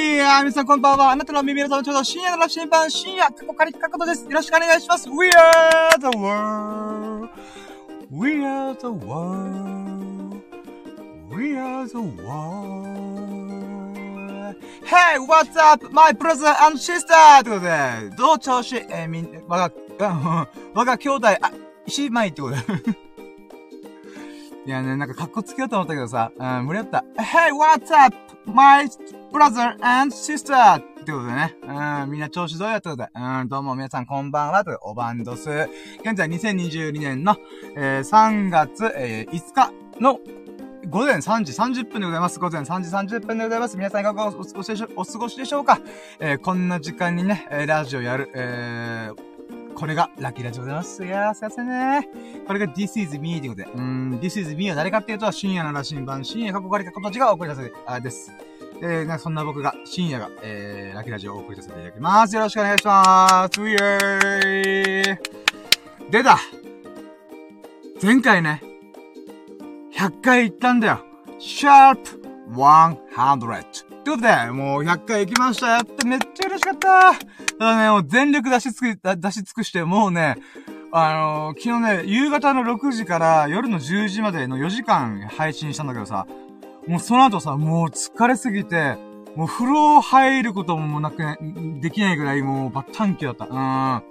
はい、皆さんこんばんは。あなたの耳のちょうど深夜の羅針盤、深夜、過去仮過去です。よろしくお願いします。We are the world.We are the world.We are the world.Hey, what's up, my brother and sister? ということで、どう調子えー、みん、わが、我が兄弟、あ、姉妹ってことで。いやね、なんか格好つけようと思ったけどさ、うん、無理だった。Hey, what's up, my brother and sister! ってことでね。うん、みんな調子どうやってことで？うん、どうも皆さんこんばんは、とおばんどす。現在2022年の、えー、3月、えー、5日の午前3時30分でございます。午前3時30分でございます。皆さんいかがお過ごしでしょお過ごしでしょうか？えー、こんな時間にね、ラジオやる、えー、これがラッキーラジオでございます。いやー、すいませんね。これが This is me ということで。うん、This is me は誰かっていうと、深夜の羅針盤、深夜過去仮過去たちがお送りさせて、あ、です。えー、そんな僕が、深夜が、えー、ラキラジオをお送りさせていただきます。よろしくお願いします。ウィーイ出た前回ね、100回行ったんだよ。シャープ100。ということで、もう100回行きました。やってめっちゃ嬉しかった。ただね、もう全力出し尽く、出し尽くして、もうね、あのー、昨日ね、夕方の6時から夜の10時までの4時間配信したんだけどさ、もうその後さ、もう疲れすぎて、もう風呂入ることもなく、できないぐらいもうバッタンキだった。うん。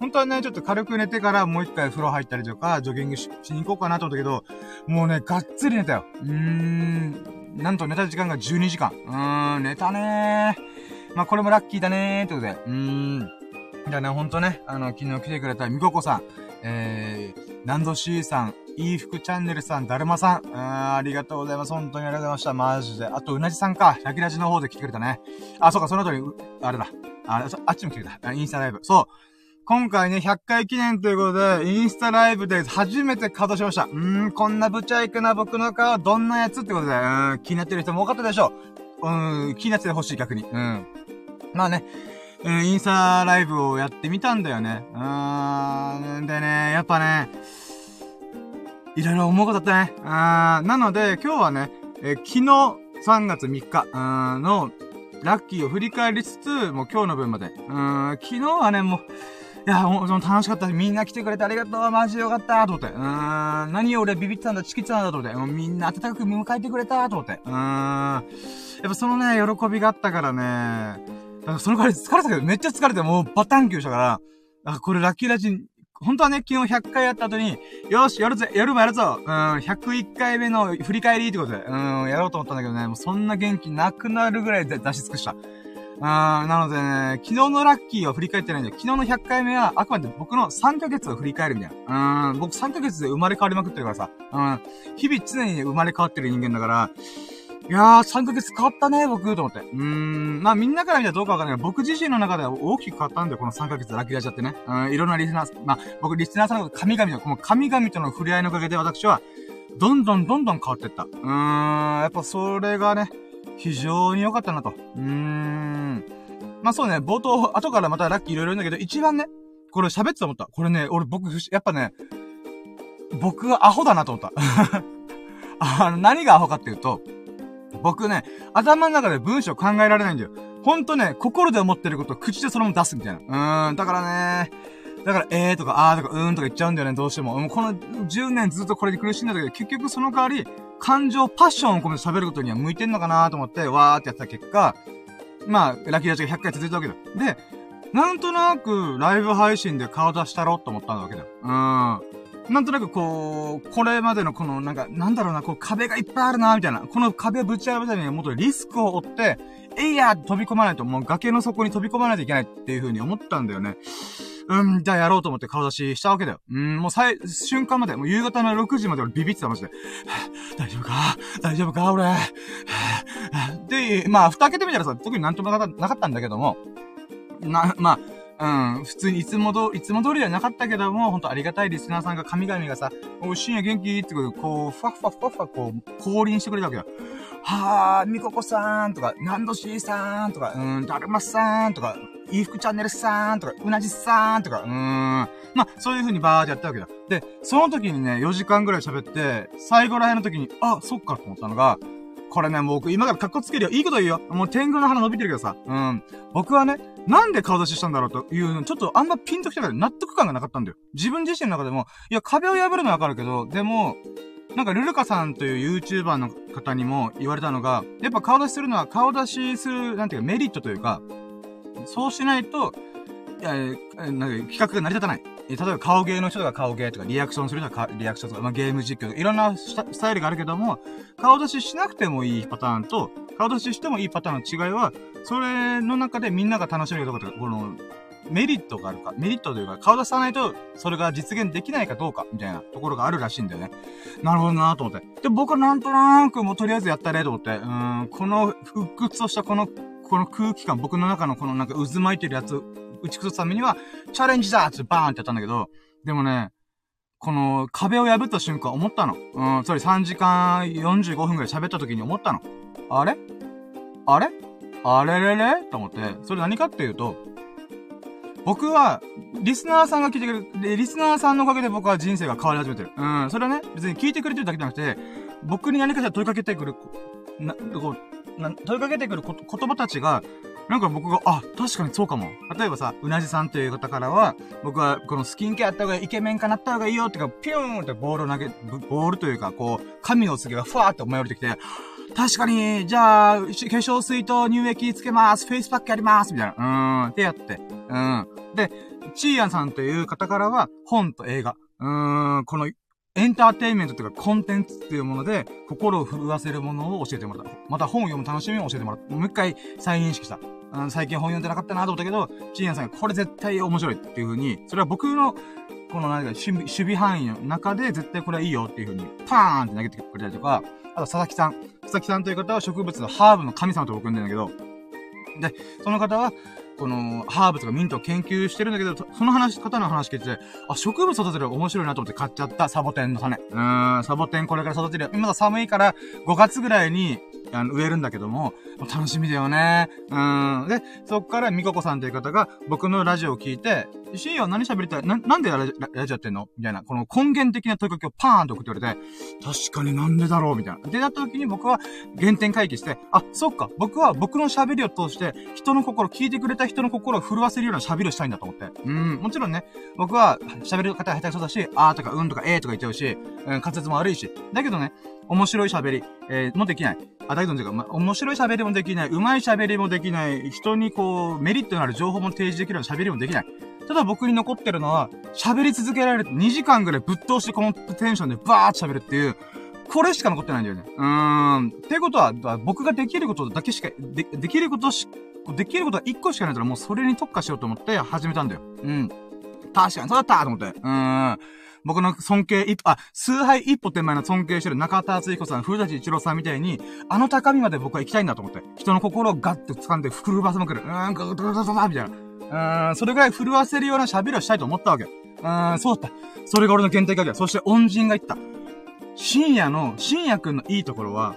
本当はね、ちょっと軽く寝てからもう一回風呂入ったりとか、ジョギングしに行こうかなと思ったけど、もうね、がっつり寝たよ。うーん。なんと寝た時間が12時間。うーん、寝たねー。まあ、これもラッキーだねーってことで。うーん。だね、ほんとね、あの、昨日来てくれたみここさん、えー、ナンドシーさん、いい服チャンネルさん、だるまさん、あありがとうございます。本当にありがとうございました。マジで。あと、うなじさんか。ラキラジの方で来てくれたね。あ、そうか、その後に、あれだ。あれ、あっちも来てくれた。インスタライブ。そう。今回ね、100回記念ということで、インスタライブで初めて稼働しました。うーん、こんなぶちゃいくな僕の顔、どんなやつってことで、うん、気になってる人も多かったでしょう。うん、気になってほしい、逆に。うん。まあね、うん、インスタライブをやってみたんだよね。うーん、でね、やっぱね、いろいろ思うことだったね。あーなので、今日はね、え昨日3月3日うんのラッキーを振り返りつつ、もう今日の分まで。うーん、昨日はね、もう、いや、もう、楽しかった。みんな来てくれてありがとう。マジでよかった。と思って。うーん。何を俺ビビってたんだ、チキってたんだ、と思って。もうみんな温かく迎えてくれた。と思って。うーん。やっぱそのね、喜びがあったからね。だかその代わり疲れたけど、めっちゃ疲れて、もうバタンキューしたから、あ、これラッキーラジ本当はね、昨日100回やった後に、よし、やるぜ、やるもやるぞ、うん、101回目の振り返りってことで、うん、やろうと思ったんだけどね、もうそんな元気なくなるぐらいで出し尽くした。うん、なのでね、昨日のラッキーを振り返ってないんだよ。昨日の100回目は、あくまで僕の3ヶ月を振り返るんだよ。うん、僕3ヶ月で生まれ変わりまくってるからさ。うん、日々常に生まれ変わってる人間だから、いやー、3ヶ月変わったね、僕、と思って。うーん、まあみんなから見たらどうかわかんないけど、僕自身の中では大きく変わったんだよ、この3ヶ月ラッキーラジャってね。うん、いろんなリスナー、まあ僕リスナーさんの神々の、この神々との触れ合いのおかげで私は、どんどんどんどん変わってった。うーん、やっぱそれがね、非常に良かったなと。うーん。まあそうね、冒頭、後からまたラッキーいろいろ言うんだけど、一番ね、これ喋ってた思った。これね、俺僕、やっぱね、僕はアホだなと思った。あの、何がアホかっていうと、僕ね、頭の中で文章考えられないんだよ。ほんとね、心で思ってることを口でそのまま出すみたいな。うーん、だからね、だから、えーとか、あーとか、うーんとか言っちゃうんだよね、どうしても。もうこの10年ずっとこれで苦しんだけど、結局その代わり、感情、パッションを込めて喋ることには向いてんのかなと思って、わーってやった結果、まあ、ラッキーラジが100回続いたわけだ。で、なんとなく、ライブ配信で顔出したろと思ったわけだ。うーん。なんとなくこう、これまでのこの、なんか、なんだろうな、こう壁がいっぱいあるな、みたいな。この壁ぶち破るためにもっとリスクを負って、えいや飛び込まないと、もう崖の底に飛び込まないといけないっていう風に思ったんだよね。うん、じゃあやろうと思って顔出ししたわけだよ。うん、もう最、瞬間まで、もう夕方の6時まで俺ビビってた、マジで。大丈夫か？大丈夫か俺？で、まあ、蓋開けてみたらさ、特になんともなかったんだけども、な、まあ、うん、普通にいつもど、いつも通りではなかったけども、ほんとありがたいリスナーさんが、神々がさ、お深夜元気ってことで、こう、ふわふわふわふわ、こう、降臨してくれたわけだ。はぁ、みここさんとか、なんどしーさんとか、うん、だるまさんとか、いい服チャンネルさんとか、うなじさんとか、うーん。まあ、そういう風にバーってやったわけだ。で、その時にね、4時間ぐらい喋って、最後ら辺の時に、あ、そっかと思ったのが、これね、僕今から格好つけるよ。いいこと言うよ。もう天狗の鼻伸びてるけどさ。うん。僕はね、なんで顔出ししたんだろうというの、ちょっとあんまピンときたから納得感がなかったんだよ。自分自身の中でも、いや、壁を破るのはわかるけど、でも、なんか、ルルカさんという YouTuber の方にも言われたのが、やっぱ顔出しするのは顔出しする、なんていうかメリットというか、そうしないと、いや、なんか企画が成り立たない。え例えば顔芸の人が顔芸とか、リアクションする人がリアクションとか、まあ、ゲーム実況とか、いろんなスタイルがあるけども、顔出ししなくてもいいパターンと、顔出ししてもいいパターンの違いは、それの中でみんなが楽しめるところとか、この、メリットがあるか、メリットというか、顔出さないと、それが実現できないかどうか、みたいなところがあるらしいんだよね。なるほどなと思って。で、僕はなんとなくもうとりあえずやったねと思って、うん、この復活としたこの、この空気感、僕の中のこのなんか渦巻いてるやつ打ち崩すためには、チャレンジだってバーンってやったんだけど、でもね、この壁を破った瞬間思ったの。うん、つまり3時間45分くらい喋った時に思ったの。あれ？あれ？あれれれ？と思って、それ何かっていうと、僕は、リスナーさんが聞いてくれる、リスナーさんのおかげで僕は人生が変わり始めてる。うん、それはね、別に聞いてくれてるだけじゃなくて、僕に何かしら問いかけてくる、な、こう、な問いかけてくる言葉たちが、なんか僕が、あ、確かにそうかも。例えばさ、うなじさんという方からは、僕はこのスキンケアやった方が、イケメン化なった方がいいよってか、ピューンってボールを投げ、ボールというか、こう、神のお告げがふわーって思い降りてきて、確かに、じゃあ、化粧水と乳液つけます、フェイスパックやります、みたいな。うーん、ってやって。うん。で、チーヤンさんという方からは、本と映画。うーん、このエンターテインメントというかコンテンツっていうもので、心を震わせるものを教えてもらった。また本を読む楽しみを教えてもらった。もう一回再認識した。うん、最近本読んでなかったなと思ったけど、チーヤさんがこれ絶対面白いっていうふうに、それは僕の、この何か守備、守備範囲の中で絶対これはいいよっていうふうに、パーンって投げてくれたりとか、あと佐々木さん。佐々木さんという方は植物のハーブの神様と僕呼んでんだけど、で、その方は、この、ハーブとかミントを研究してるんだけど、その話、方の話聞いて、あ、植物育てる面白いなと思って買っちゃったサボテンの種。うーん、サボテンこれから育てる。今だ寒いから、5月ぐらいに、あの、植えるんだけども、楽しみだよね。うん。で、そっから、みここさんという方が、僕のラジオを聞いて、シーンは何喋りたい？な、なんでラジラジオやってんの？みたいな、この根源的な問いかけをパーンと送って言われて、確かになんでだろう？みたいな。で、なった時に僕は原点回帰して、あ、そっか、僕は僕の喋りを通して、人の心を、聞いてくれた人の心を震わせるような喋りをしたいんだと思って。うん、もちろんね、僕は喋る方は下手くそだし、あーとかうんとかえーとか言っちゃうし、うん、滑舌も悪いし。だけどね、面白い喋り、えー、もできない。あ、だけどというか、ま面白い喋りもできない、上手い喋りもできない、人にこう、メリットのある情報も提示できるような喋りもできない。ただ僕に残ってるのは、喋り続けられる2時間ぐらいぶっ通してこのテンションでバーって喋るっていう、これしか残ってないんだよね。うーん。ってことは、僕ができることだけしか、で、できることし、できることは1個しかないからもうそれに特化しようと思って始めたんだよ。うん。確かにそうだったと思って。うーん。僕の尊敬一歩、あ、数杯一歩手前の尊敬してる中田敦彦さん、古舘一郎さんみたいに、あの高みまで僕は行きたいんだと思って。人の心をガッと掴んで、ふるばせまくる。うーん、ガガガガガみたいな。うーん、それぐらい震わせるような喋りをしたいと思ったわけ。うーん、そうだった。それが俺の限定鍵だ。そして恩人が言った。深夜の、深夜くんのいいところは、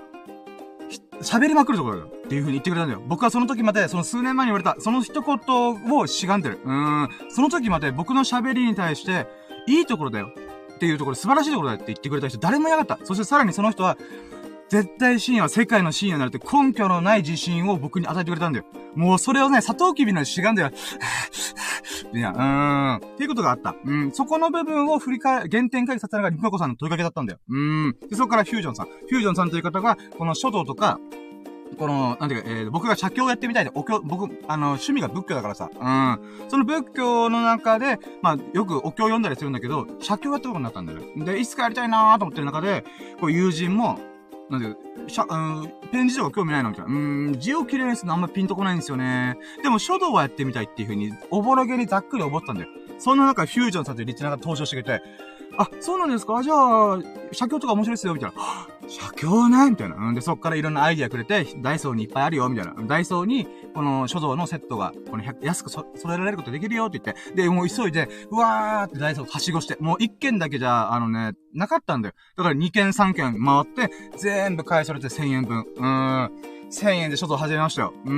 喋りまくるところだよ。っていう風に言ってくれたんだよ。僕はその時まで、その数年前に言われた、その一言をしがんでる。うーん。その時まで僕の喋りに対して、いいところだよ。っていうところ、素晴らしいところだよって言ってくれた人、誰もいなかった。そしてさらにその人は、絶対深夜は世界の深夜になるって根拠のない自信を僕に与えてくれたんだよ。もうそれをね、砂糖きびのしがんで、いや、うーん。っていうことがあった。うん。そこの部分を振り返、原点回帰させたのがリココさんの問いかけだったんだよ。うーん。で、そこからフュージョンさん。フュージョンさんという方が、この書道とか、この、なんていうか、えー、僕が写経をやってみたいで、お経、僕、あの、趣味が仏教だからさ、うん。その仏教の中で、まあ、よくお経を読んだりするんだけど、写経やったことになったんだよ。で、いつかやりたいなーと思ってる中で、こう、友人も、なんで、しゃ、うん、ペン字とか興味ないのみたいな。うん、字を綺麗にするのあんまピンとこないんですよね。でも書道はやってみたいっていうふうに、おぼろげにざっくり思ったんだよ。そんな中、フュージョンさんというリチナが登場してくれて、あ、そうなんですか？じゃあ、写経とか面白いですよみたいな。写経ねみたいな。うんで、そっからいろんなアイディアくれて、ダイソーにいっぱいあるよみたいな。ダイソーに、この書道のセットが、この安くそ、揃えられることできるよって言って、で、もう急いで、うわーってダイソーはしごして、もう一件だけじゃ、あのね、なかったんだよ。だから二件三件回って、全部返されて1000円分。うーん。1000円で書道始めましたよ。うー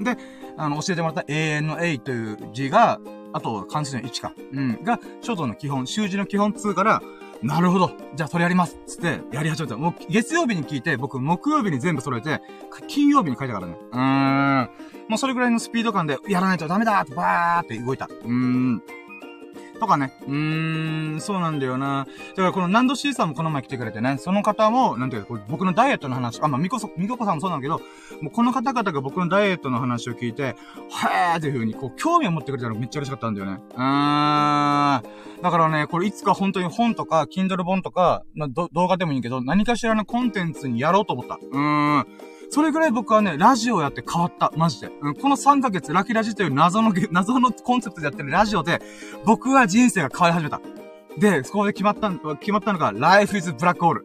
ん。で、あの、教えてもらった永遠の A という字が、あと、関数の1か。うん。が、書道の基本、習字の基本2から、なるほど。じゃあそれやります。つって、やり始めた。もう、月曜日に聞いて、僕、木曜日に全部揃えて、金曜日に書いたからね。うーん。もうそれぐらいのスピード感で、やらないとダメだってバーって動いた。うーん。とかね。うーん、そうなんだよな。だからこのナンド C さんもこの前来てくれてね、その方も、なんていうか、僕のダイエットの話、あ、まあ、みこそ、みここさんもそうなんだけど、もうこの方々が僕のダイエットの話を聞いて、はーっていう風に、こう、興味を持ってくれたのめっちゃ嬉しかったんだよね。うーん。だからね、これいつか本当に本とか、Kindle 本とか、まあ、動画でもいいけど、何かしらのコンテンツにやろうと思った。うーん。それぐらい僕はね、ラジオやって変わった。マジで。うん、この3ヶ月、ラキラジという謎の、謎のコンセプトでやってるラジオで、僕は人生が変わり始めた。で、そこで決まった、決まったのが、Life is Black Hole。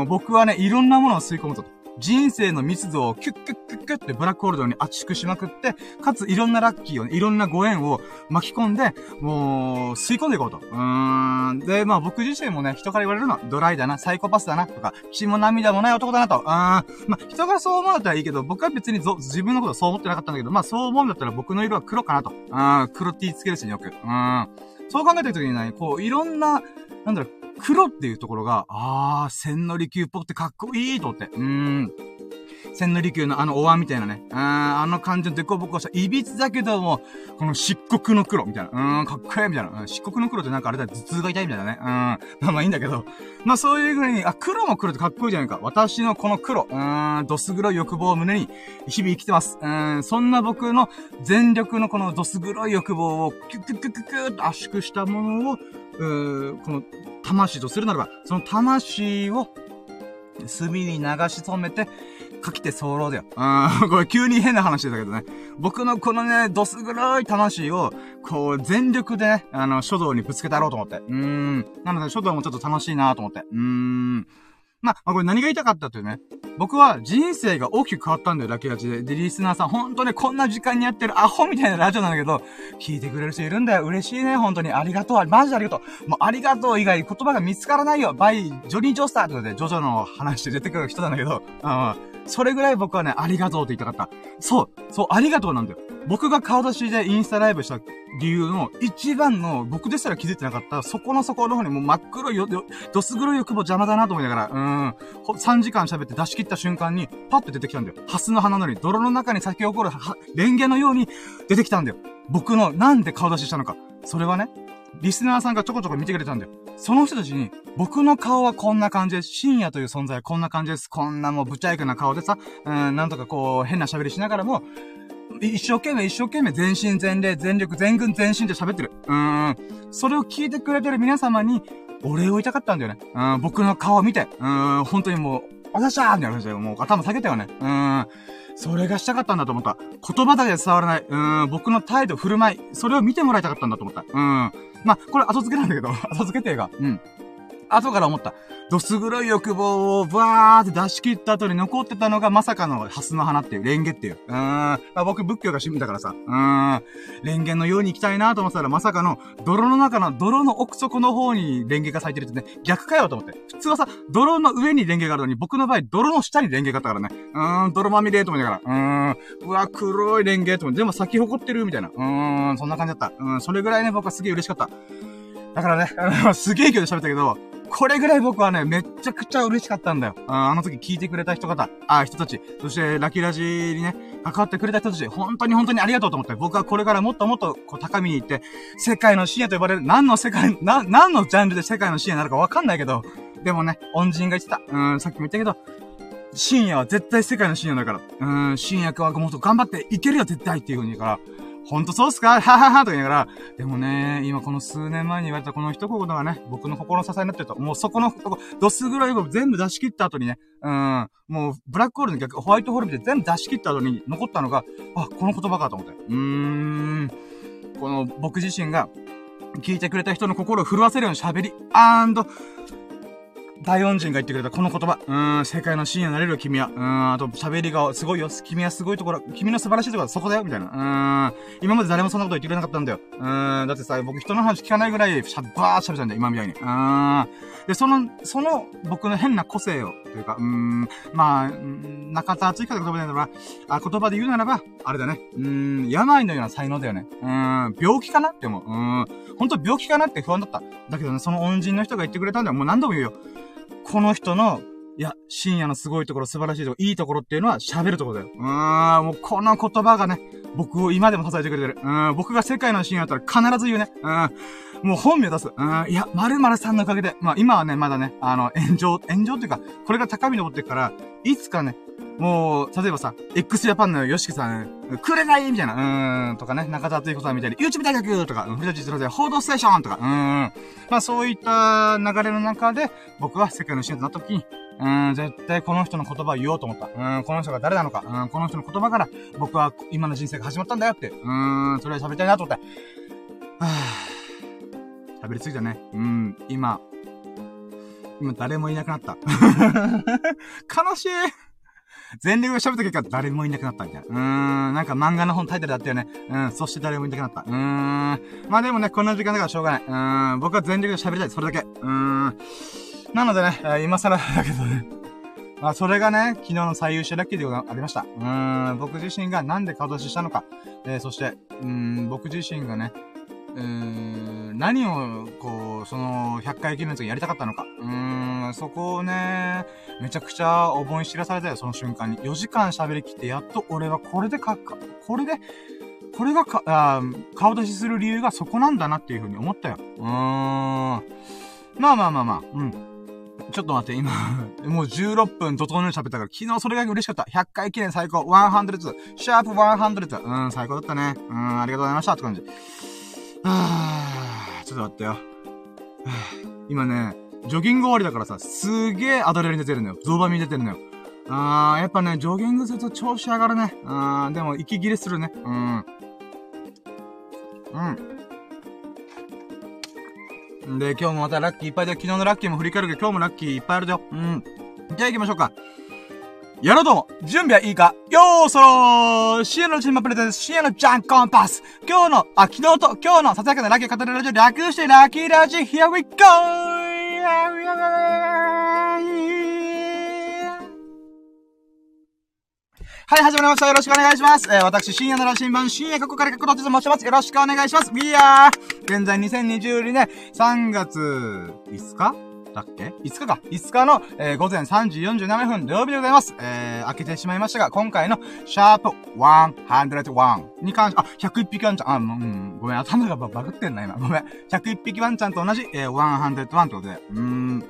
うん、僕はね、いろんなものを吸い込むと。人生の密度をキュッキュッキュッキュッってブラックホールドに圧縮しまくって、かついろんなラッキーを、ね、いろんなご縁を巻き込んで、もう、吸い込んでいこうと。うーん。で、まあ僕自身もね、人から言われるのは、ドライだな、サイコパスだな、とか、血も涙もない男だなと。うーん。まあ人がそう思うだったらいいけど、僕は別に自分のことそう思ってなかったんだけど、まあそう思うんだったら僕の色は黒かなと。うーん。黒 T つけるし、よく。うーん。そう考えた時にね、こう、いろんな、なんだろう、黒っていうところが、あー、千利休っぽくてかっこいいと思って。うーん。千利休のあのお椀みたいなね。ああの感じのデコボコした、いびつだけども、この漆黒の黒みたいな。うん、かっこいいみたいな。うん、漆黒の黒ってなんかあれだ、頭痛が痛いみたいなね。うん。まあまあいいんだけど。まあそういうぐらいに、あ、黒も黒ってかっこいいじゃないか。私のこの黒。うーん、どす黒い欲望を胸に、日々生きてます。うん、そんな僕の全力のこのどす黒い欲望を、キュキュキュキュッキュッと圧縮したものを、うこの、魂とするならば、その魂を、墨に流し染めて、かきて候だよ。うん、これ急に変な話だけどね。僕のこのね、どす黒い魂を、こう、全力でね、あの、書道にぶつけたろうと思って。うん。なので、書道もちょっと楽しいなと思って。うーん。まあ、これ何が言いたかったというね。僕は人生が大きく変わったんだよ、ラキラジで。で、リスナーさん、ほんとね、こんな時間にやってるアホみたいなラジオなんだけど、聞いてくれる人いるんだよ。嬉しいね、本当に。ありがとう。マジでありがとう。もう、ありがとう以外言葉が見つからないよ。バイ、ジョニー・ジョスターとかで、ジョジョの話で出てくる人なんだけど、うん。それぐらい僕はね、ありがとうって言いたかった。そう、そう、ありがとうなんだよ。僕が顔出しでインスタライブした理由の一番の、僕ですら気づいてなかった、そこの底の方にもう真っ黒いよ、よどす黒い欲望邪魔だなと思いながら、うん、3時間喋って出し切った瞬間に、パッて出てきたんだよ。ハスの花のように、泥の中に咲き起こる、レンゲのように出てきたんだよ。僕の、なんで顔出ししたのか。それはね、リスナーさんがちょこちょこ見てくれたんだよ。その人たちに、僕の顔はこんな感じです。深夜という存在はこんな感じです。こんなもうぶちゃいくな顔でさ、うん、なんとかこう、変な喋りしながらも、一生懸命一生懸命全身全霊、全力、全軍全身で喋ってる。うん。それを聞いてくれてる皆様に、お礼を言いたかったんだよね。うん、僕の顔を見て。うん、本当にもう、あざしゃーみたいな感じで、もう頭下げたよね。うん。それがしたかったんだと思った。言葉だけで伝わらない。うん、僕の態度、振る舞い。それを見てもらいたかったんだと思った。うん。まあ、これ後付けなんだけど、後付けっていうか、うん。後から思った。どす黒い欲望をバーって出し切った後に残ってたのがまさかのハスの花っていう、レンゲっていう。うーん。まあ、僕仏教が趣味だからさ。うーん。レンゲのように行きたいなと思ったらまさかの泥の中の泥の奥底の方にレンゲが咲いてるってね、逆かよと思って。普通はさ、泥の上にレンゲがあるのに僕の場合泥の下にレンゲがあったからね。うーん、泥まみれと思いながら。うーん。うわ、黒いレンゲと思って、でも咲き誇ってるみたいな。うーん、そんな感じだった。うん、それぐらいね、僕はすげえ嬉しかった。だからね、あの、すげえ勢いで喋ったけど、これぐらい僕はね、めちゃくちゃ嬉しかったんだよ。あの時聞いてくれた人方、あ、人たち、そしてラキラジにね、関わってくれた人たち、本当に本当にありがとうと思って、僕はこれからもっともっとこう高みに行って、世界の深夜と呼ばれる、何の世界、な、何のジャンルで世界の深夜になるかわかんないけど、でもね、恩人が言ってた。うん、さっきも言ったけど、深夜は絶対世界の深夜だから。うん、深夜はもっと頑張っていけるよ、絶対っていう風に言うから、ほんとそうっすか？はははと言いながら、でもね、今この数年前に言われたこの一言がね、僕の心の支えになってると、もうそこの、ドスぐらいを全部出し切った後にね、うん、もうブラックホールの逆、ホワイトホールで全部出し切った後に残ったのが、あ、この言葉かと思って。うーん、この僕自身が、聞いてくれた人の心を震わせるように喋り、アンド、大恩人が言ってくれたこの言葉。うん、世界の深夜になれる、君は。うん、あと、喋りがすごいよ。君はすごいところ、君の素晴らしいところはそこだよ、みたいな。うん、今まで誰もそんなこと言ってくれなかったんだよ。うん、だってさ、僕人の話聞かないぐらい、しゃ、ばーっしゃべったんだよ、今みたいに。うん。で、その、その、僕の変な個性を、というか、うん、まあ、中田敦彦の言葉で言うならば、あ、言葉で言うならば、あれだね。うん、病のような才能だよね。うん、病気かなって思う。うん、本当病気かなって不安だった。だけどね、その恩人の人が言ってくれたんだよ。もう何度も言うよ。この人の、いや、深夜のすごいところ、素晴らしいところ、いいところっていうのは喋るところだよ。うーん、もうこの言葉がね、僕を今でも支えてくれてる。うん、僕が世界の深夜だったら必ず言うね。うん、もう本名出す。うん、いや、〇〇さんのおかげで、まあ今はね、まだね、あの、炎上、炎上っていうか、これが高みに登ってるから、いつかね、もう、例えばさ、x ジャパンのヨシキさん、くれない？みたいな、うーん、とかね、中田敦彦さんみたいに、YouTube 大学とか、藤田実郎で、報道ステーションとか、うーん。まあそういった流れの中で、僕は世界の支援となった時に、うーん、絶対この人の言葉を言おうと思った。うーん、この人が誰なのか。うん、この人の言葉から、僕は今の人生が始まったんだよって。うーん、それは喋りたいなと思って。はぁ、喋りすぎたね。うん、今、今誰もいなくなった。悲しい全力で喋った結果、誰もいなくなったみたいな。うーん、なんか漫画の本タイトルだったよね。うん、そして誰もいなくなった。うーん。まあでもね、こんな時間だからしょうがない。うーん、僕は全力で喋りたい。それだけ。うーん。なのでね、今更だけどね。まあ、それがね、昨日の最優秀ラッキーでありました。うーん、僕自身がなんで顔出ししたのか。えー、そして、うーん、僕自身がね、うーん、何を、こう、その、100回記念の時やりたかったのか？うーん、そこをね、めちゃくちゃ思い知らされたよ、その瞬間に。4時間喋りきって、やっと俺はこれでか、かこれで、これがか、あ顔出しする理由がそこなんだなっていうふうに思ったよ。うーん。まあまあまあまあ、うん。ちょっと待って、今 もう16分整える喋ったから、昨日それが嬉しかった。100回記念最高、100、シャープ100。うん、最高だったね。うん、ありがとうございましたって感じ。はぁ、ちょっと待ってよ。は ぁ今ね、ジョギング終わりだからさ、すげえアドレナリン出てるのよ。ドーバミン出てるのよ。あー、やっぱね、ジョギングすると調子上がるね。あー、でも息切れするね。うん。うん。で、今日もまたラッキーいっぱいで、昨日のラッキーも振り返るけど、今日もラッキーいっぱいあるよ。うん。じゃあ行きましょうか。やろうとも準備はいいか？よーそろー深夜のチームプレゼント深夜のジャンコンパス今日の、あ、昨日と今日のささやかなラッキー語るラジオ略してラッキーラジ Here we go! はい、始まりました。よろしくお願いします。えー、私、深夜の羅針盤、深夜過去から過去と申します。よろしくお願いします。We are! 現在2022年3月5日？だっけ ?5 日か。5日の、えー、午前3時47分土曜日でございます。えー、開けてしまいましたが、今回の、シャープ101に関し、あ、101匹ワンちゃん、あ、う、ん、ごめん、頭がバグってんな、今。ごめん。101匹ワンちゃんと同じ、えー、101ってことで、うーん。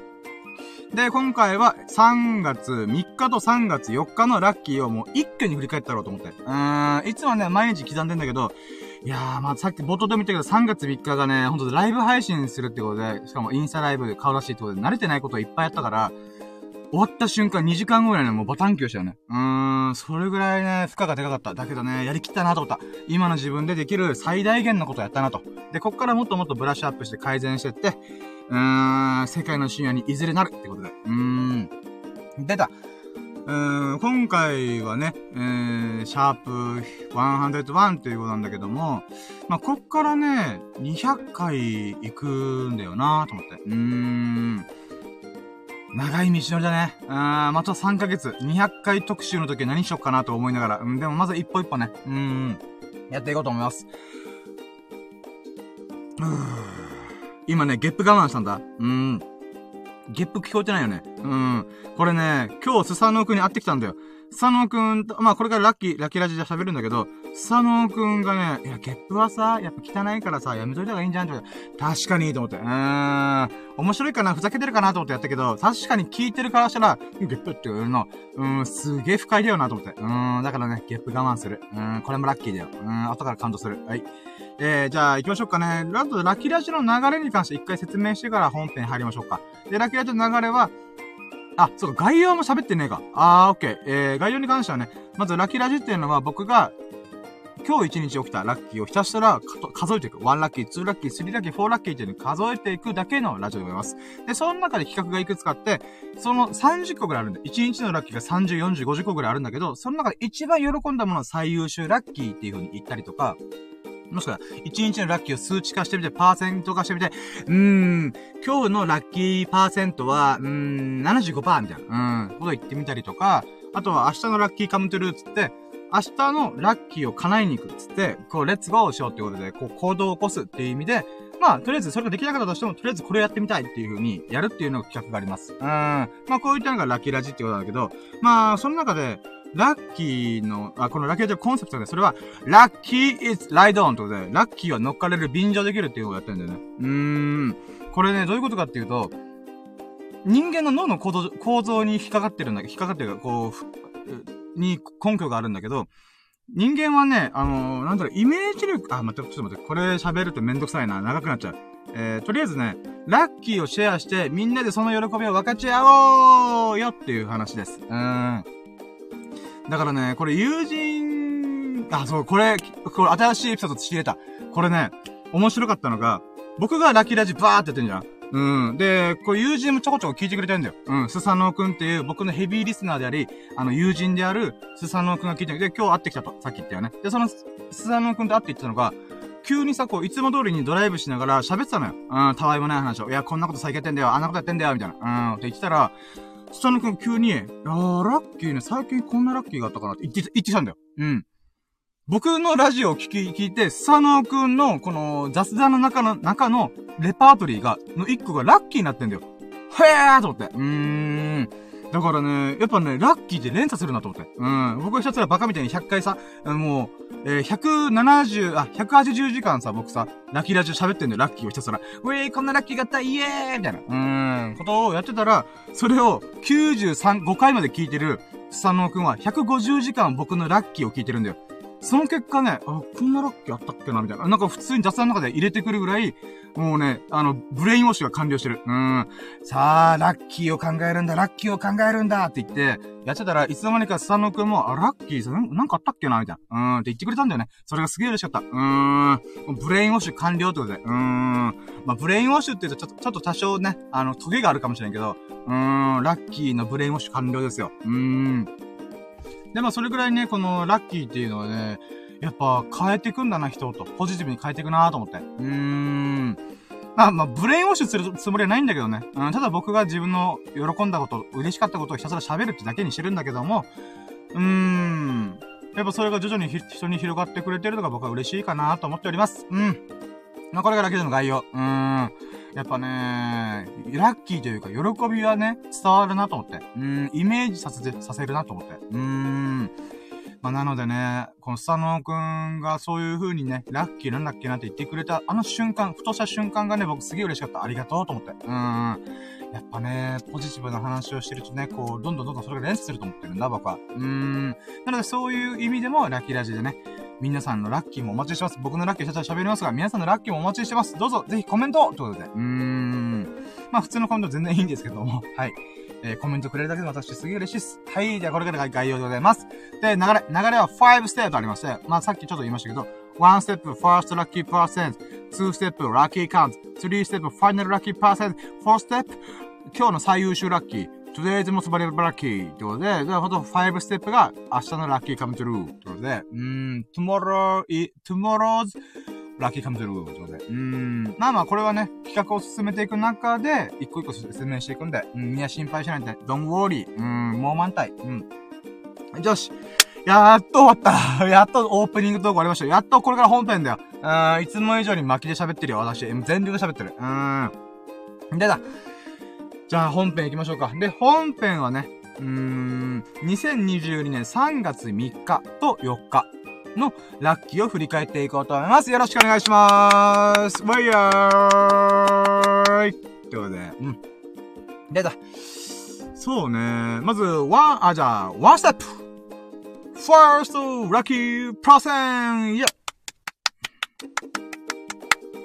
で、今回は3月3日と3月4日のラッキーをもう一挙に振り返ったろうと思って。うーん、いつもね、毎日刻んでんだけど、いやー、まあ、さっき冒頭で見たけど、3月3日がね、ほんとライブ配信するってことで、しかもインスタライブで顔出しってことで、慣れてないことをいっぱいやったから、終わった瞬間2時間ぐらいね、もうバタンキューしたよね。うーん、それぐらいね、負荷がでかかった。だけどね、やりきったなと思った。今の自分でできる最大限のことやったなと。で、こっからもっともっとブラッシュアップして改善してって、うーん、世界の深夜にいずれなるってことで。うーん。出た。うん、今回はね、えー、シャープ101っていうことなんだけども、まあ、こっからね、200回行くんだよなと思って。うーん。長い道のりだね。うん、また3ヶ月、200回特集の時は何しよっかなと思いながら。うん、でもまず一歩一歩ね、うーん、やっていこうと思います。今ね、ゲップ我慢したんだ。うーん。ゲップ聞こえてないよね。うん。これね、今日スサノオくんに会ってきたんだよ。スサノオくんと、まあこれからラッキー、ラッキーラジで喋るんだけど、スサノオくんがね、いや、ゲップはさ、やっぱ汚いからさ、やめといた方がいいんじゃんって。確かにと思って。うーん。面白いかなふざけてるかなと思ってやったけど、確かに聞いてるからしたら、ゲップって言うの、うん、すげえ不快だよなと思って。うん、だからね、ゲップ我慢する。うん、これもラッキーだよ。うん、後から感動する。はい。えー、じゃあ行きましょうかね。ラとラキラジの流れに関して一回説明してから本編入りましょうか。で、ラキラジの流れは、あ、そうか、概要も喋ってねえか。あー、オッケー。えー、概要に関してはね、まずラキラジっていうのは僕が、今日一日起きたラッキーをひたすら数えていく。1ラッキー、2ラッキー、3ラッキー、4ラッキーっていうのを数えていくだけのラジオでございます。で、その中で企画がいくつかあって、その30個ぐらいあるんで、1日のラッキーが30、40、50個ぐらいあるんだけど、その中で一番喜んだものは最優秀ラッキーっていう風に言ったりとか、もしくは、1日のラッキーを数値化してみて、パーセント化してみて、うーん、今日のラッキーパーセントは、うーん、75%みたいな、うん、こと言ってみたりとか、あとは明日のラッキーカムトゥルーつって、明日のラッキーを叶えに行くっつって、こう、レッツゴーしようってことで、こう、行動を起こすっていう意味で、まあ、とりあえずそれができなかったとしても、とりあえずこれやってみたいっていう風にやるっていうのが企画があります。うん。まあ、こういったのがラッキーラジってことだけど、まあ、その中で、ラッキーの、あ、このラッキーラジのコンセプトで、それは、ラッキー is ride on ってことで、ラッキーは乗っかれる便乗できるっていうのをやってるんだよね。うーん。これね、どういうことかっていうと、人間の脳の構造構造に引っかかってるんだけど、引っかかってる、こう、に根拠があるんだけど、人間はね、あのー、なんだろう、イメージ力、あ、待って、ちょっと待って、これ喋るとめんどくさいな、長くなっちゃう。えー、とりあえずね、ラッキーをシェアして、みんなでその喜びを分かち合おうよっていう話です。うーん。だからね、これ友人、あ、そう、これ、これ新しいエピソード仕入れた。これね、面白かったのが、僕がラキラジバーってやってんじゃん。うん。で、これ友人もちょこちょこ聞いてくれてんだよ。うん。スサノオくんっていう僕のヘビーリスナーであり、あの友人であるスサノオくんが聞いてで、今日会ってきたと。さっき言ったよね。で、そのスサノオくんと会って言ったのが、急にさ、こう、いつも通りにドライブしながら喋ってたのよ。うん、たわいもない話を。いや、こんなこと最近やってんだよ。あんなことやってんだよ。みたいな。うん、って言ってたら、スタノ君急に、いやー、ラッキーね、最近こんなラッキーがあったかなって言って、言ってたんだよ。うん。僕のラジオを聞き、聞いて、スタノ君の、この雑談の中の、中のレパートリーが、の一個がラッキーになってんだよ。へーと思って。うーん。だからね、やっぱね、ラッキーで連鎖するなと思って。うん。僕はひたすらバカみたいに100回さ、もう、えー、170、あ、180時間さ、僕さ、ラッキーラジオ喋ってんだよ、ラッキーをひたすら。ウェイこんなラッキーがあったイエーイみたいな。うーん。ことをやってたら、それを93、5回まで聞いてる、スサノオくんは150時間僕のラッキーを聞いてるんだよ。その結果ね、あ、こんなラッキーあったっけなみたいな。なんか普通に雑談の中で入れてくるぐらい、もうね、あの、 brainwash が完了してる。うん。さあ、ラッキーを考えるんだ、ラッキーを考えるんだって言って、やってたらいつの間にかスサノオくんも、あ、ラッキーさ、なんかあったっけなみたいな。うん、って言ってくれたんだよね。それがすげえ嬉しかった。うーん。 brainwash 完了ってことで。うーん。まあ、 brainwash って言うとちょっと、ちょっと多少ね、あの、トゲがあるかもしれんけど、うーん、ラッキーの brainwash 完了ですよ。うーん。で、まあ、それぐらいね、このラッキーっていうのはね、やっぱ変えてくんだな、人と。ポジティブに変えていくなと思って。うーん。まあ、まあ、 brainwash するつもりはないんだけどね。うん、ただ僕が自分の喜んだこと、嬉しかったことをひたすら喋るってだけにしてるんだけども、うーん。やっぱそれが徐々に人に広がってくれてるのが僕は嬉しいかなと思っております。うん。まあ、これがラッキーの概要。うーん。やっぱね、ラッキーというか、喜びはね、伝わるなと思って。うん、イメージさせ、させるなと思って。うーん。まあ、なのでね、このスタノーくんがそういう風にね、ラッキーなんだっけなって言ってくれた、あの瞬間、ふとした瞬間がね、僕すげえ嬉しかった。ありがとうと思って。うん。やっぱね、ポジティブな話をしてるとね、こう、どんどんどんどんそれが連鎖すると思ってるんだ、僕は。うーん。なので、そういう意味でも、ラッキーラジでね、皆さんのラッキーもお待ちしてます。僕のラッキーしたら喋りますが、皆さんのラッキーもお待ちしてます。どうぞ、ぜひコメントということで。うーん。まあ、普通のコメント全然いいんですけども、はい。えー、コメントくれるだけで私すげえ嬉しいです。はい。じゃあこれからが概要でございます。で、流れ、流れは5ステップありまして、まあさっきちょっと言いましたけど、1ステップ、first lucky percent、2ステップ、lucky count、3ステップ、final lucky percent、4ステップ、今日の最優秀ラッキー、today's most valuable lucky ってことで、で、ほんと5ステップが明日のラッキー come true ってことで、うん、tomorrow, tomorrow's ラッキーカムトゥルーということで。うん。まあまあ、これはね、企画を進めていく中で、一個一個説明していくんで、うん、みんな心配しないで、don't worry. うん、もう満タイ。うん。よし。やっと終わった やっとオープニングトーク終わりました。やっとこれから本編だよ。うん、いつも以上に巻きで喋ってるよ、私。全力で喋ってる。うん。でだ。じゃあ本編行きましょうか。で、本編はね、うーん、2022年3月3日と4日。のラッキーを振り返っていこうと思います。よろしくお願いしまーす。ワイヤーイということで、うん。出た。そうね。まず、ワン、あ、じゃあ、ワンステップ !First, lucky person! イェ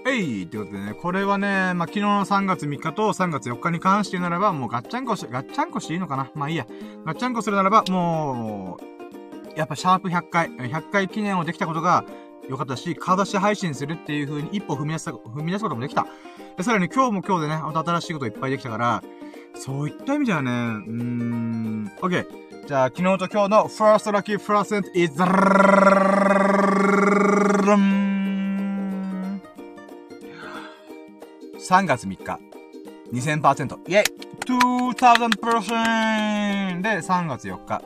えいってことでね、これはね、まあ、昨日の3月3日と3月4日に関してならば、もうガッチャンコし、ガッチャンコしていいのかな？まあいいや。ガッチャンコするならば、もう、やっぱシャープ100回、100回記念をできたことが良かったし、顔出し配信するっていう風に一歩踏み出す、踏み出すこともできた。で、さらに今日も今日でね、また新しいこといっぱいできたから、そういった意味ではね、うーん、OK。じゃあ、昨日と今日の First Lucky Percent is 3月3日。2000%。イェイ !2000% で、3月4日。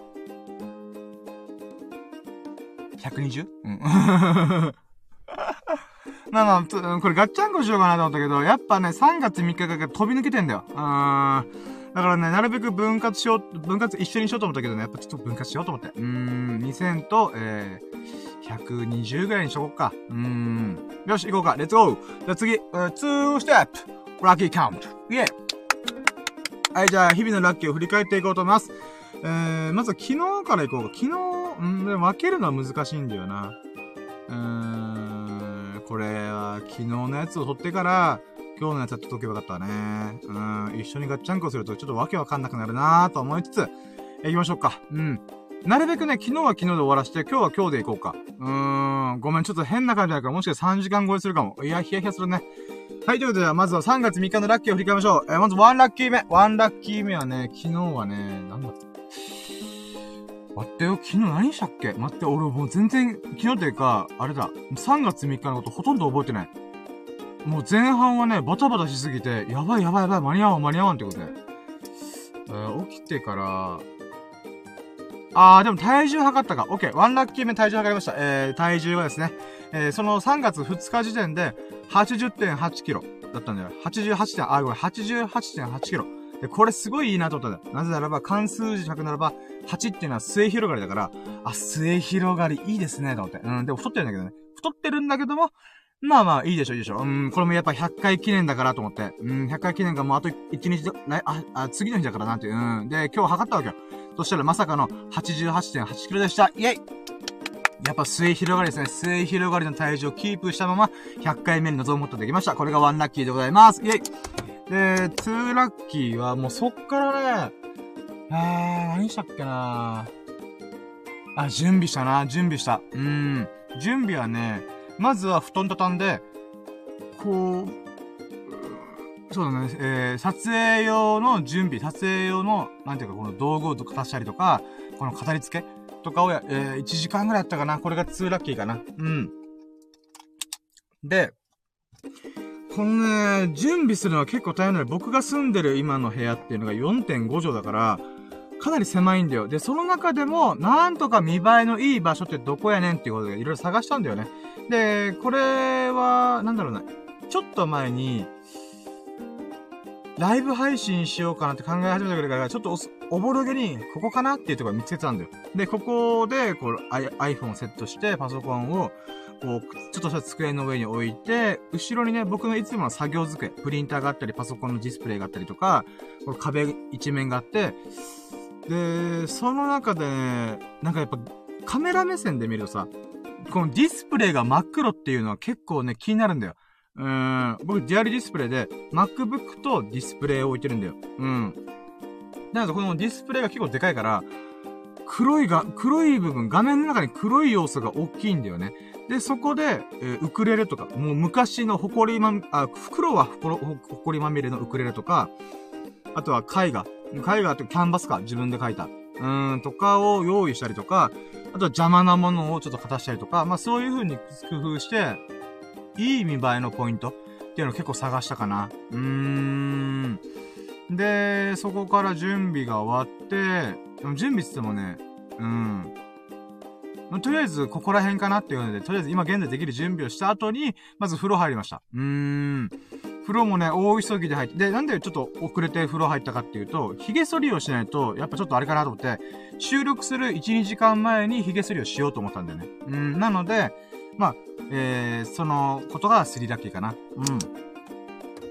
120? うん。まあまあ、これガッチャンコしようかなと思ったけど、やっぱね、3月3日が飛び抜けてんだよ。うん。だからね、なるべく分割しよう、分割一緒にしようと思ったけどね、やっぱちょっと分割しようと思って。うーん、2000と、えー、120ぐらいにしとこうか。うーん。よし、行こうか。レッツゴーじゃあ次、uh, 2ステップラッキーカウントイェイはい、じゃあ、日々のラッキーを振り返っていこうと思います。えー、まず昨日から行こうか。昨日、うん、分けるのは難しいんだよな。うーん、これは昨日のやつを取ってから、今日のやつやっておけばよかったね。うん、一緒にガッチャンコするとちょっとわけわかんなくなるなーと思いつつ、行きましょうか。うん。なるべくね、昨日は昨日で終わらして、今日は今日で行こうか。うーん、ごめん、ちょっと変な感じだから、もしかしたら3時間超えするかも。いや、ヒヤヒヤするね。はい、ということで、まずは3月3日のラッキーを振り返りましょう。えー、まず1ラッキー目。1ラッキー目はね、昨日はね、なんだった？待ってよ、昨日何したっけ？待って、俺もう全然、昨日というか、あれだ、3月3日のことほとんど覚えてない。もう前半はね、バタバタしすぎて、やばいやばいやばい、間に合わん間に合わんってことで。えー、起きてから、あー、でも体重測ったか。オッケー。ワンラッキー目体重測りました。えー、体重はですね、えー、その3月2日時点で80.8キロだったんだよ。88点、あ、ごめん、88.8キロ。で、これすごいいいなと思ったんだよ。なぜならば、関数字書くならば、8っていうのは末広がりだから、あ、末広がりいいですね、と思って。うん、でも太ってるんだけどね。太ってるんだけども、まあまあ、いいでしょ、いいでしょ。うん、これもやっぱ100回記念だからと思って。うん、100回記念がもうあと1日、あ、あ、次の日だからなんていう。うん。で、今日測ったわけよ。そしたらまさかの88.8キロでした。イェイやっぱ末広がりですね。末広がりの体重をキープしたまま、100回目に臨むことができました。これがワンラッキーでございます。イェイで、ツーラッキーはもうそっからね、えー、何したっけなあ、準備したな、準備した。うん。準備はね、まずは布団畳んで、こう、そうだね、えー、撮影用の準備、撮影用の、なんていうか、この道具を足したりとか、この飾り付けとかをや、えー、1時間ぐらいやったかな。これが2ラッキーかな。うん。で、このね、準備するのは結構大変だよ。僕が住んでる今の部屋っていうのが4.5畳だから、かなり狭いんだよ。で、その中でも、なんとか見栄えのいい場所ってどこやねんっていうことでいろいろ探したんだよね。で、これは、なんだろうな。ちょっと前に、ライブ配信しようかなって考え始めたぐらいから、ちょっとおぼろげに、ここかなっていうところ見つけてたんだよ。で、ここで、こう、iPhone をセットして、パソコンを、こう、ちょっとした机の上に置いて、後ろにね、僕のいつもの作業机、プリンターがあったり、パソコンのディスプレイがあったりとか、こ壁一面があって、で、その中でね、なんかやっぱカメラ目線で見るとさ、このディスプレイが真っ黒っていうのは結構ね、気になるんだよ。うん。僕、デュアルディスプレイで、MacBook とディスプレイを置いてるんだよ。うん。なので、このディスプレイが結構でかいから、黒いが、黒い部分、画面の中に黒い要素が大きいんだよね。で、そこで、えー、ウクレレとか、もう昔のホコリま、あ、袋はほこりまみれのウクレレとか、あとは絵画。絵画ってキャンバスか、自分で描いた。うーん、とかを用意したりとか、あとは邪魔なものをちょっと片したりとか、まあそういう風に工夫して、いい見栄えのポイントっていうのを結構探したかな。うーん。で、そこから準備が終わって、準備って言ってもね、うん。とりあえず、ここら辺かなっていうので、とりあえず今現在できる準備をした後に、まず風呂入りました。うーん。風呂もね、大急ぎで入って、で、なんでちょっと遅れて風呂入ったかっていうと、髭剃りをしないと、やっぱちょっとあれかなと思って、収録する1、2時間前に髭剃りをしようと思ったんだよね。うん、なので、まあ、えー、そのことがスリラッキーかな。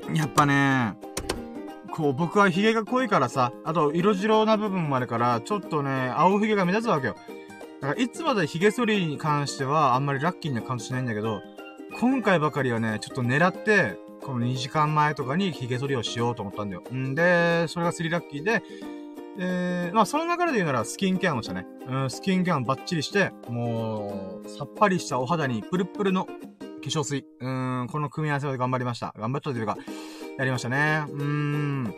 うん。やっぱね、こう、僕は髭が濃いからさ、あと、色白な部分もあるから、ちょっとね、青髭が目立つわけよ。だから、いつまで髭剃りに関しては、あんまりラッキーな感じしないんだけど、今回ばかりはね、ちょっと狙って、この2時間前とかに髭剃りをしようと思ったんだよ。んで、それがスリラッキーで、え、まあその流れで言うならスキンケアもしたね。うん、スキンケアもバッチリして、もう、さっぱりしたお肌にプルプルの化粧水。うん、この組み合わせで頑張りました。頑張ったというか、やりましたね。うん。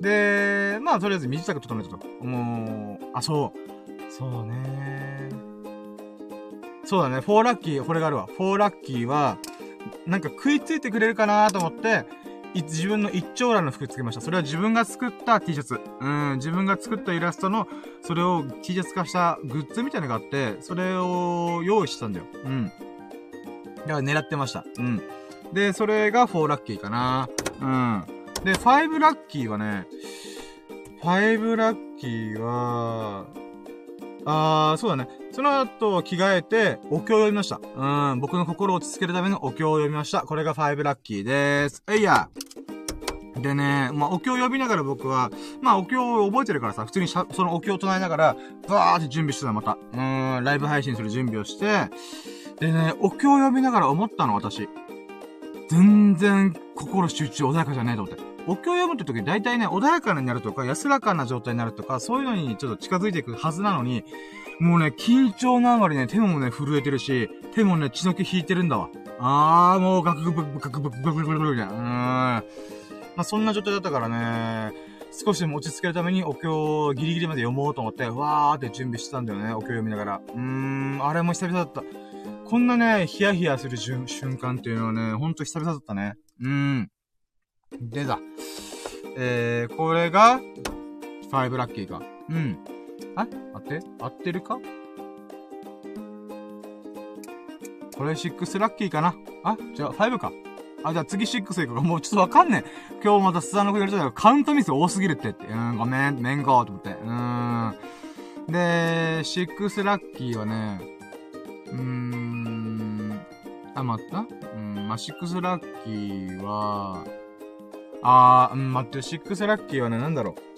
で、まあとりあえず身支度整めたと。もう、あ、そう。そうね。そうだね。フォーラッキー、これがあるわ。フォーラッキーは、なんか食いついてくれるかなと思って、自分の一丁羅の服つけました。それは自分が作った T シャツ。うん、自分が作ったイラストの、それを T シャツ化したグッズみたいなのがあって、それを用意してたんだよ。うん。だから狙ってました。うん。で、それが4ラッキーかな。うん。で、5ラッキーはね、5ラッキーは、あー、そうだね。その後、着替えて、お経を読みました。うん、僕の心を落ち着けるためのお経を読みました。これが5ラッキーでーす。えいやでね、まあ、お経を呼びながら僕は、まあ、お経を覚えてるからさ、普通にしゃ、そのお経を唱えながら、バーって準備してたまた。うん、ライブ配信する準備をして、でね、お経を呼びながら思ったの、私。全然、心集中穏やかじゃねえと思って。お経を読むって時大体ね、穏やかになるとか、安らかな状態になるとか、そういうのにちょっと近づいていくはずなのに、もうね、緊張ながりね、手もね、震えてるし、手もね、血の気引いてるんだわ。あー、もうガクブクガクブクブクブクブクみたいな。うーん。まあ、そんな状態だったからね、少しでも落ち着けるためにお経をギリギリまで読もうと思って、わーって準備してたんだよね、お経読みながら。うーん、あれも久々だった。こんなね、ヒヤヒヤする瞬間っていうのはね、ほんと久々だったね。うーん。でだ。えー、これが、5ラッキーか。うん。あ合って合ってるか？これ6ラッキーかな？あじゃあ5か。あ、じゃあ次6いくか。もうちょっとわかんねえ。今日またスタの子やりたいけど、カウントミス多すぎるってって。うん、ごめん、めんこ、と思って。うん。で、6ラッキーはね、うーん、あ、待った。うん、まあ、6ラッキーは、あー、うん、待って、6ラッキーはね、なんだろう。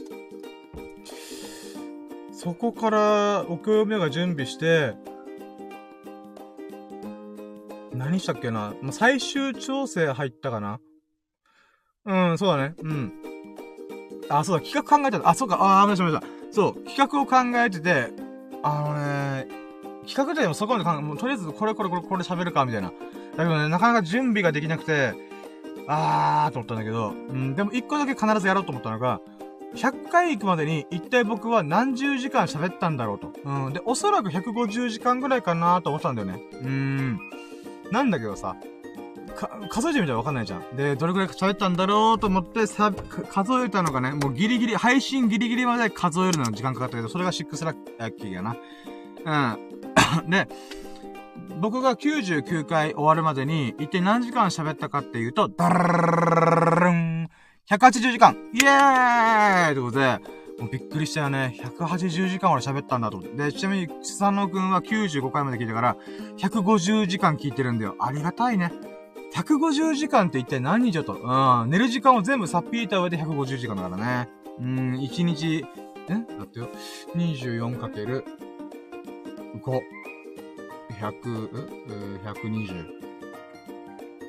そこから、奥目が準備して、何したっけな、ま最終調整入ったかなうん、そうだね。うん。あ、そうだ、企画考えてた。あ、そうか、あー、ましたました。そう、企画を考えてて、あのね、企画でもそこまで考え、もうとりあえずこれこれこれこれ喋るか、みたいな。だけどね、なかなか準備ができなくて、あーと思ったんだけど、うん、でも一個だけ必ずやろうと思ったのが、100回行くまでに一体僕は何十時間喋ったんだろうと。うん。で、おそらく150時間ぐらいかなと思ったんだよね。うーん。なんだけどさ、か、数えてみたらわかんないじゃん。で、どれくらい喋ったんだろうと思ってさ、数えたのがね、もうギリギリ、配信ギリギリまで数えるのに時間かかったけど、それが6ラッキーやな。うん。で、僕が99回終わるまでに、一体何時間喋ったかっていうと、ダラン180時間イエーイということで、もうびっくりしたよね。180時間俺喋ったんだと。で、ちなみに、ちさのくんは95回まで聞いたから、150時間聞いてるんだよ。ありがたいね。150時間って一体何日だとうん。寝る時間を全部さっぴいた上で150時間だからね。うん、1日、えだってよ。24かける5。100、120。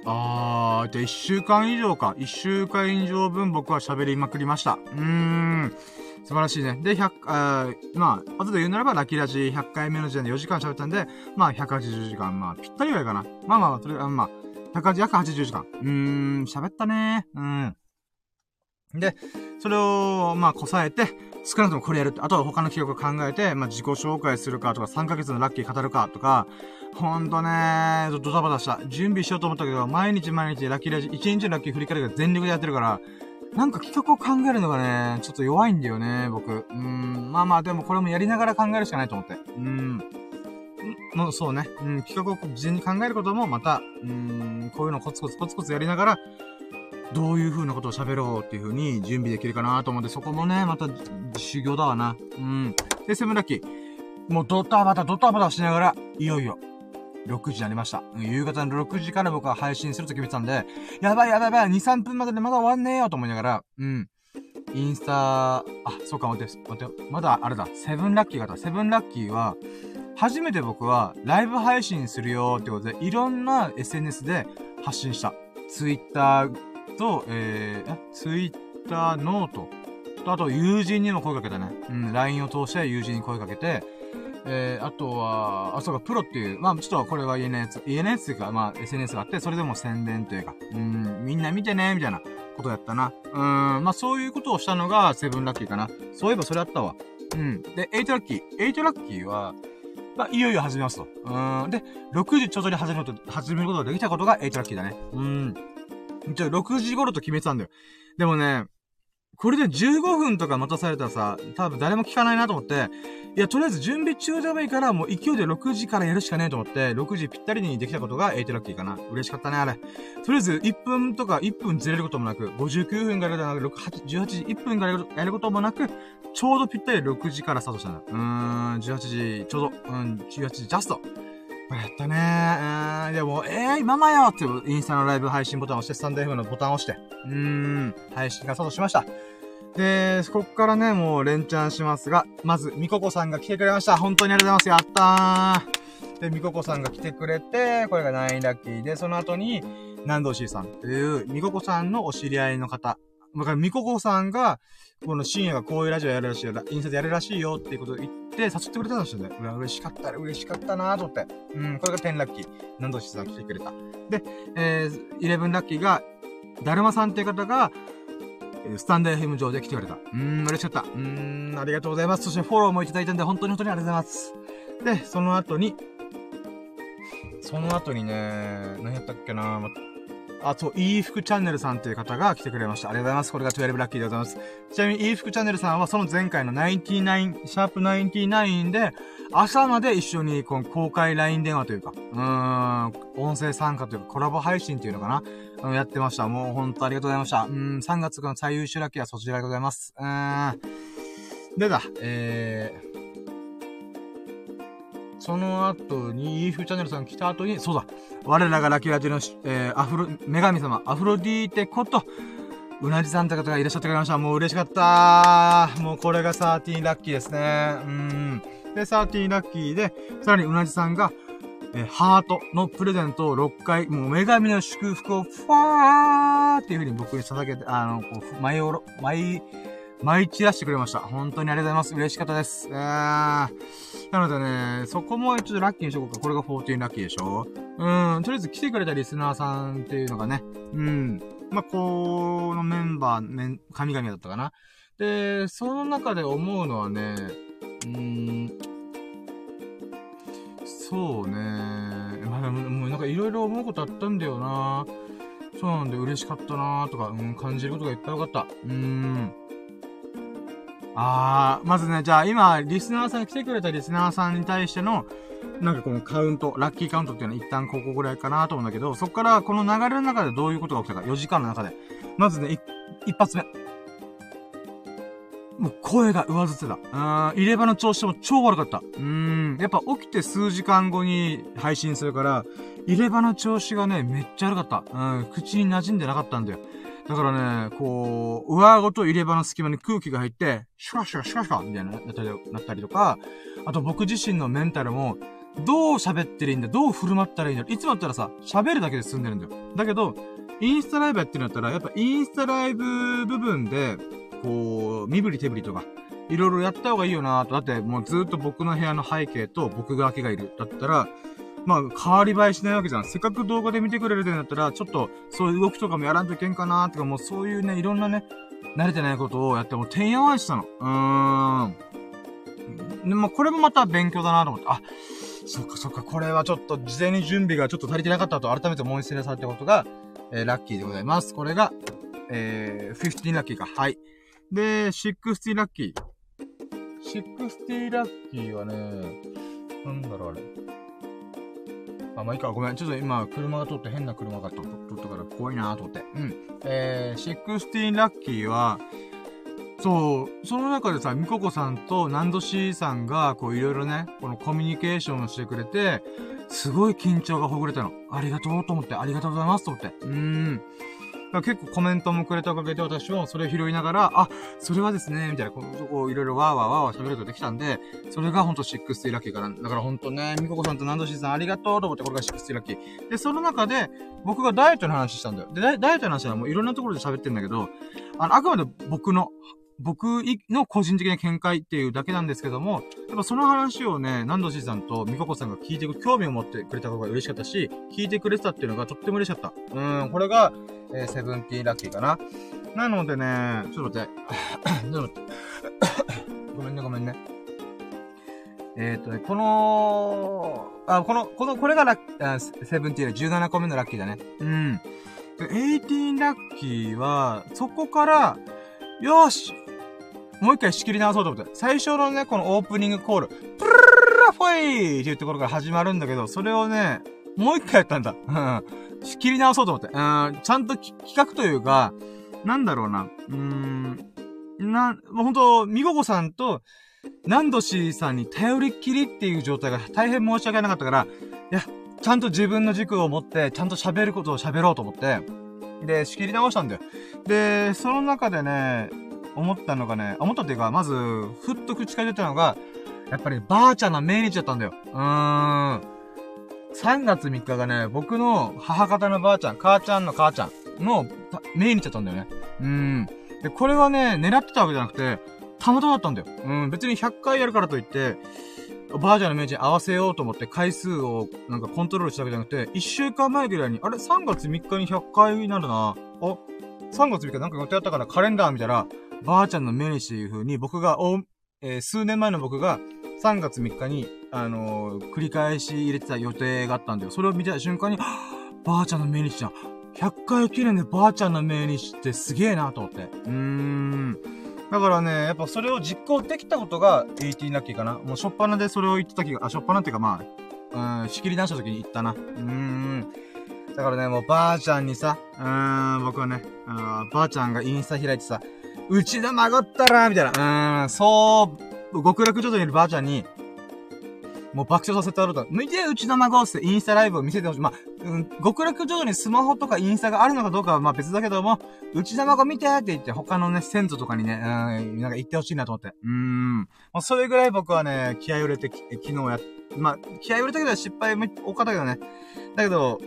あー、じゃあ1週間以上か。1週間以上分僕は喋りまくりました。うーん。素晴らしいね。で、100、あまあ、後で言うならば、ラッキーラジ100回目の時点で4時間喋ったんで、まあ、180時間、まあ、ぴったりぐらいかな。まあまあ、それ、あまあ、180、約80時間。うーん、喋ったねうん。で、それを、まあ、こさえて、少なくともこれやるって、あとは他の企画を考えて、まあ、自己紹介するかとか、3ヶ月のラッキー語るかとか、ほんとねドタバタした。準備しようと思ったけど、毎日毎日ラッキーラジ、1日のラッキー振り返りが全力でやってるから、なんか企画を考えるのがね、ちょっと弱いんだよね、僕。うーん、まあまあ、でもこれもやりながら考えるしかないと思って。うーん。もうそうね。うん、企画を事前に考えることもまた、うーん、こういうのコツコツコツコツやりながら、どういう風なことを喋ろうっていう風に準備できるかなと思って、そこもね、また修行だわな。うん。で、セブンラッキー。もうドタバタドタバタしながら、いよいよ、6時になりました。夕方の6時から僕は配信すると決めてたんで、やばいやばいやばい、2、3分まででまだ終わんねえよと思いながら、うん。インスタ、あ、そうか、待って、待って、まだあれだ、セブンラッキーがだ。セブンラッキーは、初めて僕はライブ配信するよってことで、いろんな SNS で発信した。ツイッターと、えー、ツイッターノート。と、あと、友人にも声かけたね。うん、LINE を通して友人に声かけて、えー、あとは、あ、そうか、プロっていう、まあ、ちょっとこれは言えないやつ、言えないやつというか、まあ、SNS があって、それでも宣伝というか、うん、みんな見てね、みたいなことやったな。うん、まあ、そういうことをしたのが、 seven ラッキーかな。そういえばそれあったわ。うん。で、 eight ラッキー。 eight ラッキーは、まあ、いよいよ始めますと。うん。で、6時ちょうどに始めること、始めることができたことが eight ラッキーだね。うん。じゃ6時頃と決めてたんだよ。でもね、これで15分とか待たされたらさ、多分誰も聞かないなと思って、いや、とりあえず準備中でもいいから、もう勢いで6時からやるしかねえと思って、6時ぴったりにできたことが8ラッキーかな。嬉しかったね、あれ。とりあえず1分とか1分ずれることもなく、59分からやる18時1分からやることもなく、ちょうどぴったり6時からスタートしたの。うーん、18時、ちょうど、うん、18時ジャスト。やったねー。うん、でも、えー、今まよってインスタのライブ配信ボタンを押して、スタンド F のボタンを押して、うーん、配信がスタートしました。で、こっからね、もう連チャンしますが、まず、みここさんが来てくれました。本当にありがとうございます。やったー。で、みここさんが来てくれて、これが9ラッキーで、その後に、南道 C さんという、みここさんのお知り合いの方。だから、みここさんが、この深夜がこういうラジオやるらしいよ、インスタでやるらしいよっていうことを言って、誘ってくれたんですよね。うわ、嬉しかった、嬉しかったなーと思って。うん、これが10ラッキー。南道 C さん来てくれた。で、えー、11ラッキーが、だるまさんっていう方が、スタンド FM 上で来てくれた。うーん、嬉しかった。うーん、ありがとうございます。そしてフォローもいただいたんで、本当に本当にありがとうございます。で、その後に、その後にね、何やったっけなあ、そう、いい服チャンネルさんっていう方が来てくれました。ありがとうございます。これが12ラッキーでございます。ちなみに、いい服チャンネルさんはその前回の99、シャープ99で、朝まで一緒にこの公開 LINE 電話というか、うーん、音声参加というかコラボ配信っていうのかなうん、やってました。もうほんとありがとうございました。うん、3月の最優秀ラッキーはそちらでございます。うーん。でだ、えー、その後に、イーフチャンネルさん来た後に、そうだ、我らがラキーラジの、えー、アフロ、女神様、アフロディーテこと、うなじさんって方がいらっしゃってくれました。もう嬉しかったもうこれが13ラッキーですね。うん。で、13ラッキーで、さらにうなじさんが、え、ハートのプレゼントを6回、もう女神の祝福をファーっていう風に僕に捧げて、あの、こう、舞いおろ、舞い、舞い散らしてくれました。本当にありがとうございます。嬉しかったです。えー、なのでね、そこもちょっとラッキーにしとこうか。これが14ラッキーでしょ？うん、とりあえず来てくれたリスナーさんっていうのがね、うん、まあ、このメンバー、ね神々だったかな。で、その中で思うのはね、うーん、そうね。まあも、うなんかいろいろ思うことあったんだよな。そうなんで嬉しかったなーとか、うん、感じることがいっぱい分かった。うーん。あー、まずね、じゃあ今、リスナーさん、来てくれたリスナーさんに対しての、なんかこのカウント、ラッキーカウントっていうのは一旦ここぐらいかなと思うんだけど、そこからこの流れの中でどういうことが起きたか、4時間の中で。まずね、一発目。もう声が上ずってた。うん、入れ歯の調子も超悪かった。うーん、やっぱ起きて数時間後に配信するから、入れ歯の調子がね、めっちゃ悪かった。うん、口に馴染んでなかったんだよ。だからね、こう、上顎と入れ歯の隙間に空気が入って、シュカシュカシュカシュカみたいな、なったり、なったりとか、あと僕自身のメンタルも、どう喋ってるいいんだどう振る舞ったらいいんだいつもだったらさ、喋るだけで済んでるんだよ。だけど、インスタライブやってるんだったら、やっぱインスタライブ部分で、こう、身振り手振りとか、いろいろやった方がいいよなと。だってもうずっと僕の部屋の背景と僕だけがいる。だったら、まあ、変わり映えしないわけじゃん。せっかく動画で見てくれるんだったら、ちょっと、そういう動きとかもやらんといけんかなとか、もうそういうね、いろんなね、慣れてないことをやって、もう、てんやわんしたの。うーん。でも、これもまた勉強だなと思って、あ、そっかそっか、これはちょっと事前に準備がちょっと足りてなかったと改めて思い知らされたことが、えー、ラッキーでございます。これが、えー、15ラッキーか。はい。で、60ラッキー。60ラッキーはね、なんだろうあれ。あ、まあ、いいか、ごめん。ちょっと今、車が通って変な車が通ったから怖いなと思って。うん。えー、 sixteen ラッキーは、そう、その中でさ、ミココさんとナンドシーさんが、こういろいろね、このコミュニケーションをしてくれて、すごい緊張がほぐれたの。ありがとうと思って、ありがとうございますと思って。うーん。結構コメントもくれたおかげで私もそれを拾いながら、あ、それはですね、みたいな、このとこいろいろわーわーわーわー喋ることできたんで、それがほんと6ラッキーかな。だからほんとね、みここさんとナンドシーさんありがとうと思ってこれが6ラッキー。で、その中で、僕がダイエットの話したんだよ。で、ダイエットの話はもういろんなところで喋ってんだけど、あの、あくまで僕の僕の個人的な見解っていうだけなんですけども、やっぱその話をね、南度しさんとみここさんが聞いてく、興味を持ってくれたことが嬉しかったし、聞いてくれてたっていうのがとっても嬉しかった。うん、これが、えー、セブンティーラッキーかな。なのでね、ちょっと待って。って。ごめんね、ごめんね。えっ、ー、とね、この、あ、この、この、これがラッキー、セブンティーで17個目のラッキーだね。うん。で、18ラッキーは、そこから、よしもう一回仕切り直そうと思って。最初のね、このオープニングコール、プルルルルフォイっていうところから始まるんだけど、それをね、もう一回やったんだ。うん。仕切り直そうと思って。うん、ちゃんと企画というか、なんだろうな。うーん、な、もうほんと、みごこさんと、何度しさんに頼りっきりっていう状態が大変申し訳なかったから、いや、ちゃんと自分の軸を持って、ちゃんと喋ることを喋ろうと思って、で、仕切り直したんだよ。で、その中でね、思ったのがね、思ったっていうか、まず、ふっと口から出たのが、やっぱりばあちゃんの命日だったんだよ。うーん。3月3日がね、僕の母方のばあちゃん、母ちゃんの母ちゃんの命日だったんだよね。うーん。で、これはね、狙ってたわけじゃなくて、たまたまだったんだよ。うん、別に100回やるからといって、バージョンの名人合わせようと思って回数をなんかコントロールしたわけじゃなくて、1週間前ぐらいに、あれ ?3 月3日に100回になるな。あ ?3 月3日なんか予定あったからカレンダー見たら、ばあちゃんの命日っていう風に僕が、お、えー、数年前の僕が3月3日に、あのー、繰り返し入れてた予定があったんだよ。それを見た瞬間に、ばあちゃんの命日じゃん。100回記念でばあちゃんの命日ってすげえなと思って。うーん。だからね、やっぱそれを実行できたことが18ラッキーかな。もうしょっぱなでそれを言ってた時が、あ、しょっぱなっていうかまあ、うん、仕切り出した時に言ったな。うーん。だからね、もうばあちゃんにさ、うーん、僕はね、あばあちゃんがインスタ開いてさ、うちの孫ったらみたいな、うん、そう、極楽浄土にいるばあちゃんに、もう爆笑させてやろうと。見て、うちの孫ってインスタライブを見せてほしい。まあ、うん、極楽浄土にスマホとかインスタがあるのかどうかはまあ別だけども、うちの孫見てって言って他のね、先祖とかにね、うん、なんか言ってほしいなと思って。うーん。まあ、それぐらい僕はね、気合を入れて、昨日や、まあ、気合を入れたけど失敗も多かったけどね。だけど、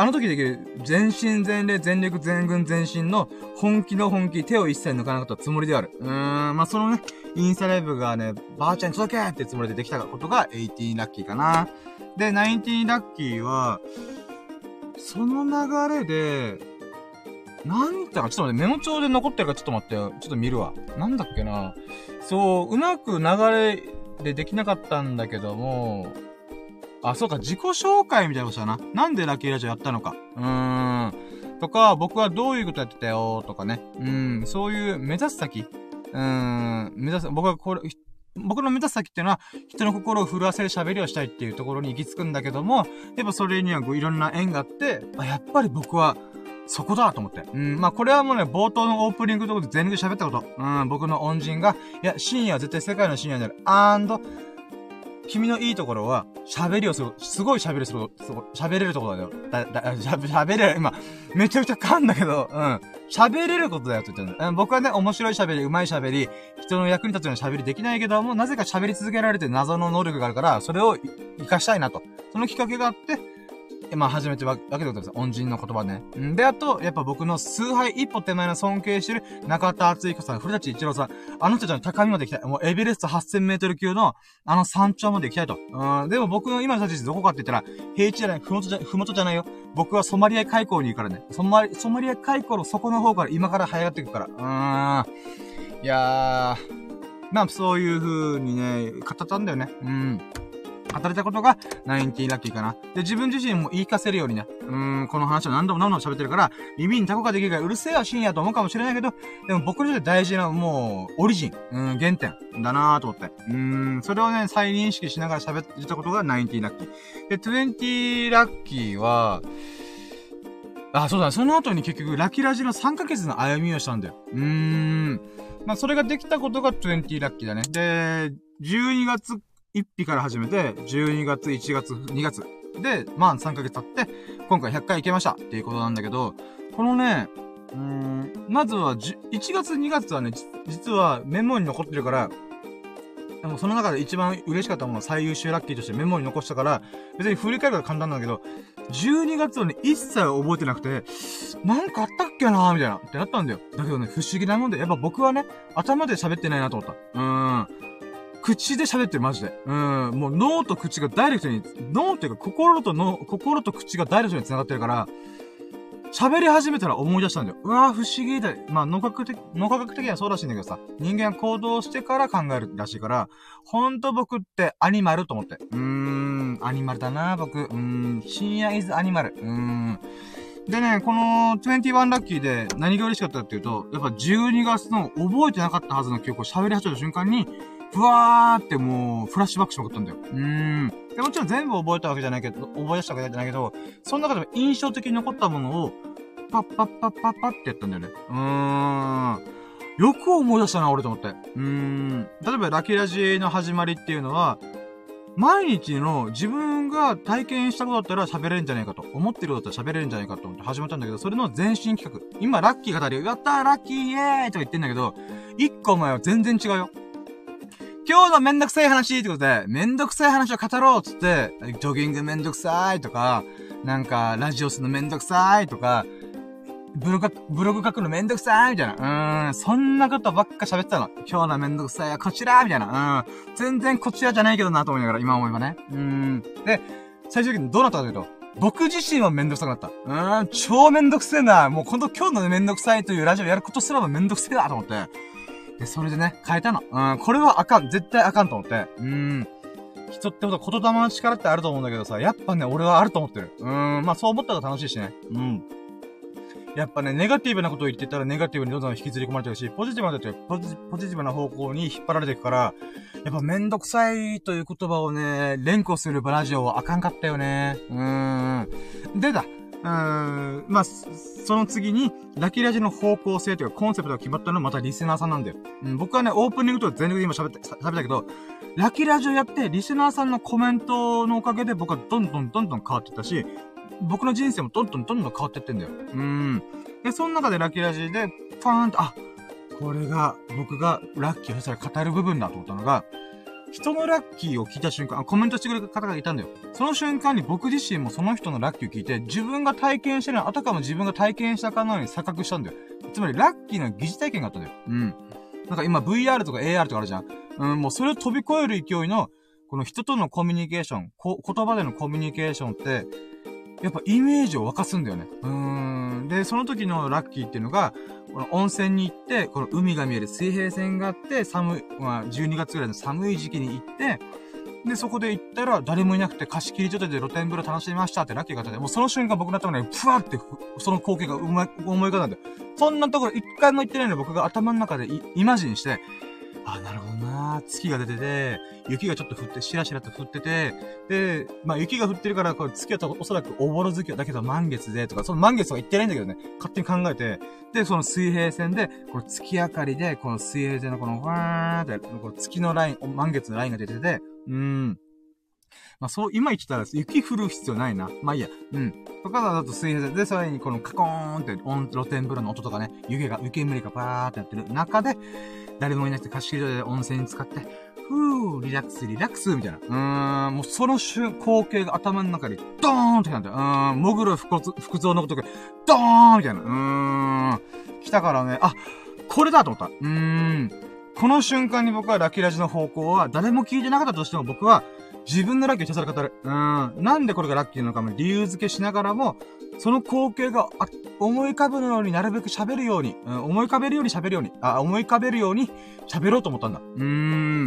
あの時できる全身全霊全力全軍全身の本気の本気、手を一切抜かなかったつもりである。うーん、まあ、そのね、インスタライブがね、ばあちゃんに届けってつもりでできたことが18ラッキーかな。で、19ラッキーは、その流れで、何言ったか、ちょっと待って、メモ帳で残ってるからちょっと待ってよ。ちょっと見るわ。なんだっけな。そう、うまく流れでできなかったんだけども、あ、そうか、自己紹介みたいなことだな。なんでラッキーラジオやったのか。うーん。とか、僕はどういうことやってたよとかね。うん、そういう目指す先。うーん、目指す、僕はこれ、僕の目指す先っていうのは、人の心を震わせる喋りをしたいっていうところに行き着くんだけども、やっぱそれにはこういろんな縁があって、あ、やっぱり僕は、そこだと思って。うん、まあこれはもうね、冒頭のオープニングとこで全力で喋ったこと。うん、僕の恩人が、いや、深夜は絶対世界の深夜になる。アンド、君のいいところは、喋りをする、すごい喋りする、喋れるところだよ。だ、だ、喋れる、今、めちゃくちゃ噛んだけど、うん。喋れることだよって言ってる、うん、僕はね、面白い喋り、上手い喋り、人の役に立つような喋りできないけども、なぜか喋り続けられて謎の能力があるから、それを活かしたいなと。そのきっかけがあって、まあ、始めたわけでございます。恩人の言葉ね。んで、あと、やっぱ僕の崇拝一歩手前の尊敬してる中田敦彦さん、古舘伊知郎さん、あの人たちの高みまで行きたい。もうエベレスト8000メートル級の、あの山頂まで行きたいと。うん、でも僕の今の立ちどこかって言ったら、平地じゃない、ふもとじゃ、ふもとじゃないよ。僕はソマリア海溝に行くからね。ソマリ、ソマリア海溝の底の方から今から這い上がっていくから。うーん。いやー、まあ、そういう風にね、語ったんだよね。うん。語れたことが、 nineteen ラッキーかな。で、自分自身も言い聞かせるようにね、うーん、この話を何度も何度も喋ってるから、耳にタコができるからうるせえわ深夜と思うかもしれないけど、でも僕にとって大事な、もう、オリジン、うん、原点、だなぁと思って。うーん、それをね、再認識しながら喋ってたことが nineteen ラッキー。で、 twenty ラッキーは、あ、そうだ、その後に結局、ラキラジの3ヶ月の歩みをしたんだよ。うーん。まあ、それができたことが20ラッキーだね。で、12月1日から始めて、12月、1月、2月。で、まあ3ヶ月経って、今回100回行けましたっていうことなんだけど、このね、うーん、まずは1月、2月はね、実はメモに残ってるから、でもその中で一番嬉しかったもの最優秀ラッキーとしてメモに残したから、別に振り返るから簡単なんだけど、12月をね、一切覚えてなくて、なんかあったっけなーみたいな、ってなったんだよ。だけどね、不思議なもんで、やっぱ僕はね、頭で喋ってないなと思った。うーん。口で喋ってる、マジで。うん。もう脳と口がダイレクトに、脳っていうか心と脳、心と口がダイレクトに繋がってるから、喋り始めたら思い出したんだよ。うわぁ、不思議だ。まあ、脳科学的、脳科学的にはそうらしいんだけどさ、人間は行動してから考えるらしいから、ほんと僕ってアニマルと思って。うーん、アニマルだな僕。うーん、深夜イズアニマル。うーん。でね、この21ラッキーで何が嬉しかったっていうと、やっぱ12月の覚えてなかったはずの記憶を喋り始めた瞬間に、ふわーってもう、フラッシュバックしまくったんだよ。うーん。で、もちろん全部覚えたわけじゃないけど、覚え出したわけじゃないけど、その中でも印象的に残ったものを、パッパッパッパッパってやったんだよね。うーん。よく思い出したな、俺と思って。うーん。例えば、ラキラジの始まりっていうのは、毎日の自分が体験したことだったら喋れるんじゃないかと。思ってることだったら喋れるんじゃないかと思って始まったんだけど、それの前進企画。今、ラッキーがたり、やったーラッキーイエーイとか言ってんだけど、一個前は全然違うよ。今日のめんどくさい話ってことで、めんどくさい話を語ろうっつって、ジョギングめんどくさいとか、なんか、ラジオするのめんどくさいとか、ブログ、ブログ書くのめんどくさいみたいな。うん、そんなことばっか喋ってたの。今日のめんどくさいはこちらみたいな。うん、全然こちらじゃないけどなと思いながら、今思えばね。うん。で、最終的にどうなったかというと、僕自身はめんどくさくなった。うん、超めんどくせえな。もうこの今日のめんどくさいというラジオやることすらもめんどくせえなと思って。で、それでね、変えたの。うん、これはあかん。絶対あかんと思って。うん。人ってことは言霊の力ってあると思うんだけどさ、やっぱね、俺はあると思ってる。うん、まあそう思ったら楽しいしね。うん。やっぱね、ネガティブなことを言ってたらネガティブにどんどん引きずり込まれてるし、ポジティブなことポジポジティブな方向に引っ張られていくから、やっぱめんどくさいという言葉をね、連呼するバラジオはあかんかったよね。うーん。でだ、うん、まあ、その次に、ラキラジの方向性というかコンセプトが決まったのはまたリスナーさんなんだよ。うん、僕はね、オープニングと全力で今喋って、喋ったけど、ラキラジをやって、リスナーさんのコメントのおかげで僕はどんどんどんどん変わっていったし、僕の人生もどんどんどんどん変わっていってんだよ。うん。で、その中でラキラジで、パーンと、あ、これが、僕がラッキーをしたら語る部分だと思ったのが、人のラッキーを聞いた瞬間、コメントしてくれる方がいたんだよ。その瞬間に僕自身もその人のラッキーを聞いて、自分が体験してるのあたかも自分が体験したかのように錯覚したんだよ。つまり、ラッキーの疑似体験があったんだよ。うん。なんか今 VR とか AR とかあるじゃん。うん、もうそれを飛び越える勢いの、この人とのコミュニケーション、こ言葉でのコミュニケーションって、やっぱイメージを沸かすんだよね。うーん。で、その時のラッキーっていうのが、この温泉に行って、この海が見える水平線があって、寒い、まあ、12月ぐらいの寒い時期に行って、で、そこで行ったら、誰もいなくて貸し切り状態で露天風呂楽しみましたってラッキーがあって、もうその瞬間僕の頭に、ふわって、その光景がうまい、思い浮かんだんだよ。そんなところ一回も行ってないの僕が頭の中でイマジンして、あ、なるほどな月が出てて、雪がちょっと降って、しらしらと降ってて、で、まあ雪が降ってるから、これ月はおそらくおぼろ月だけど満月で、とか、その満月は言ってないんだけどね、勝手に考えて、で、その水平線で、この月明かりで、この水平線のこの、わーって、この月のライン、満月のラインが出てて、うーん。まあ、そう、今言ってたら雪降る必要ないな。まあいいや。うん。とかだと水平線で、それにこのカコーンって露天風呂の音とかね、湯気が、湯煙がパーってやってる中で、誰もいなくて貸し切りで温泉に使って、ふー、リラックス、リラックス、みたいな。うーん、もうその瞬、光景が頭の中にドーンってなって、うーん、もぐろ福蔵のことが、ドーンみたいな。うーん、来たからね、あ、これだと思った。うーん、この瞬間に僕はラキラジの方向は、誰も聞いてなかったとしても僕は、自分のラッキーをひたすら語る。うん。なんでこれがラッキーなのかも理由付けしながらも、その光景が思い浮かぶようになるべく喋るように、うん、思い浮かべるように喋るように、あ、思い浮かべるように喋ろうと思ったんだ。うー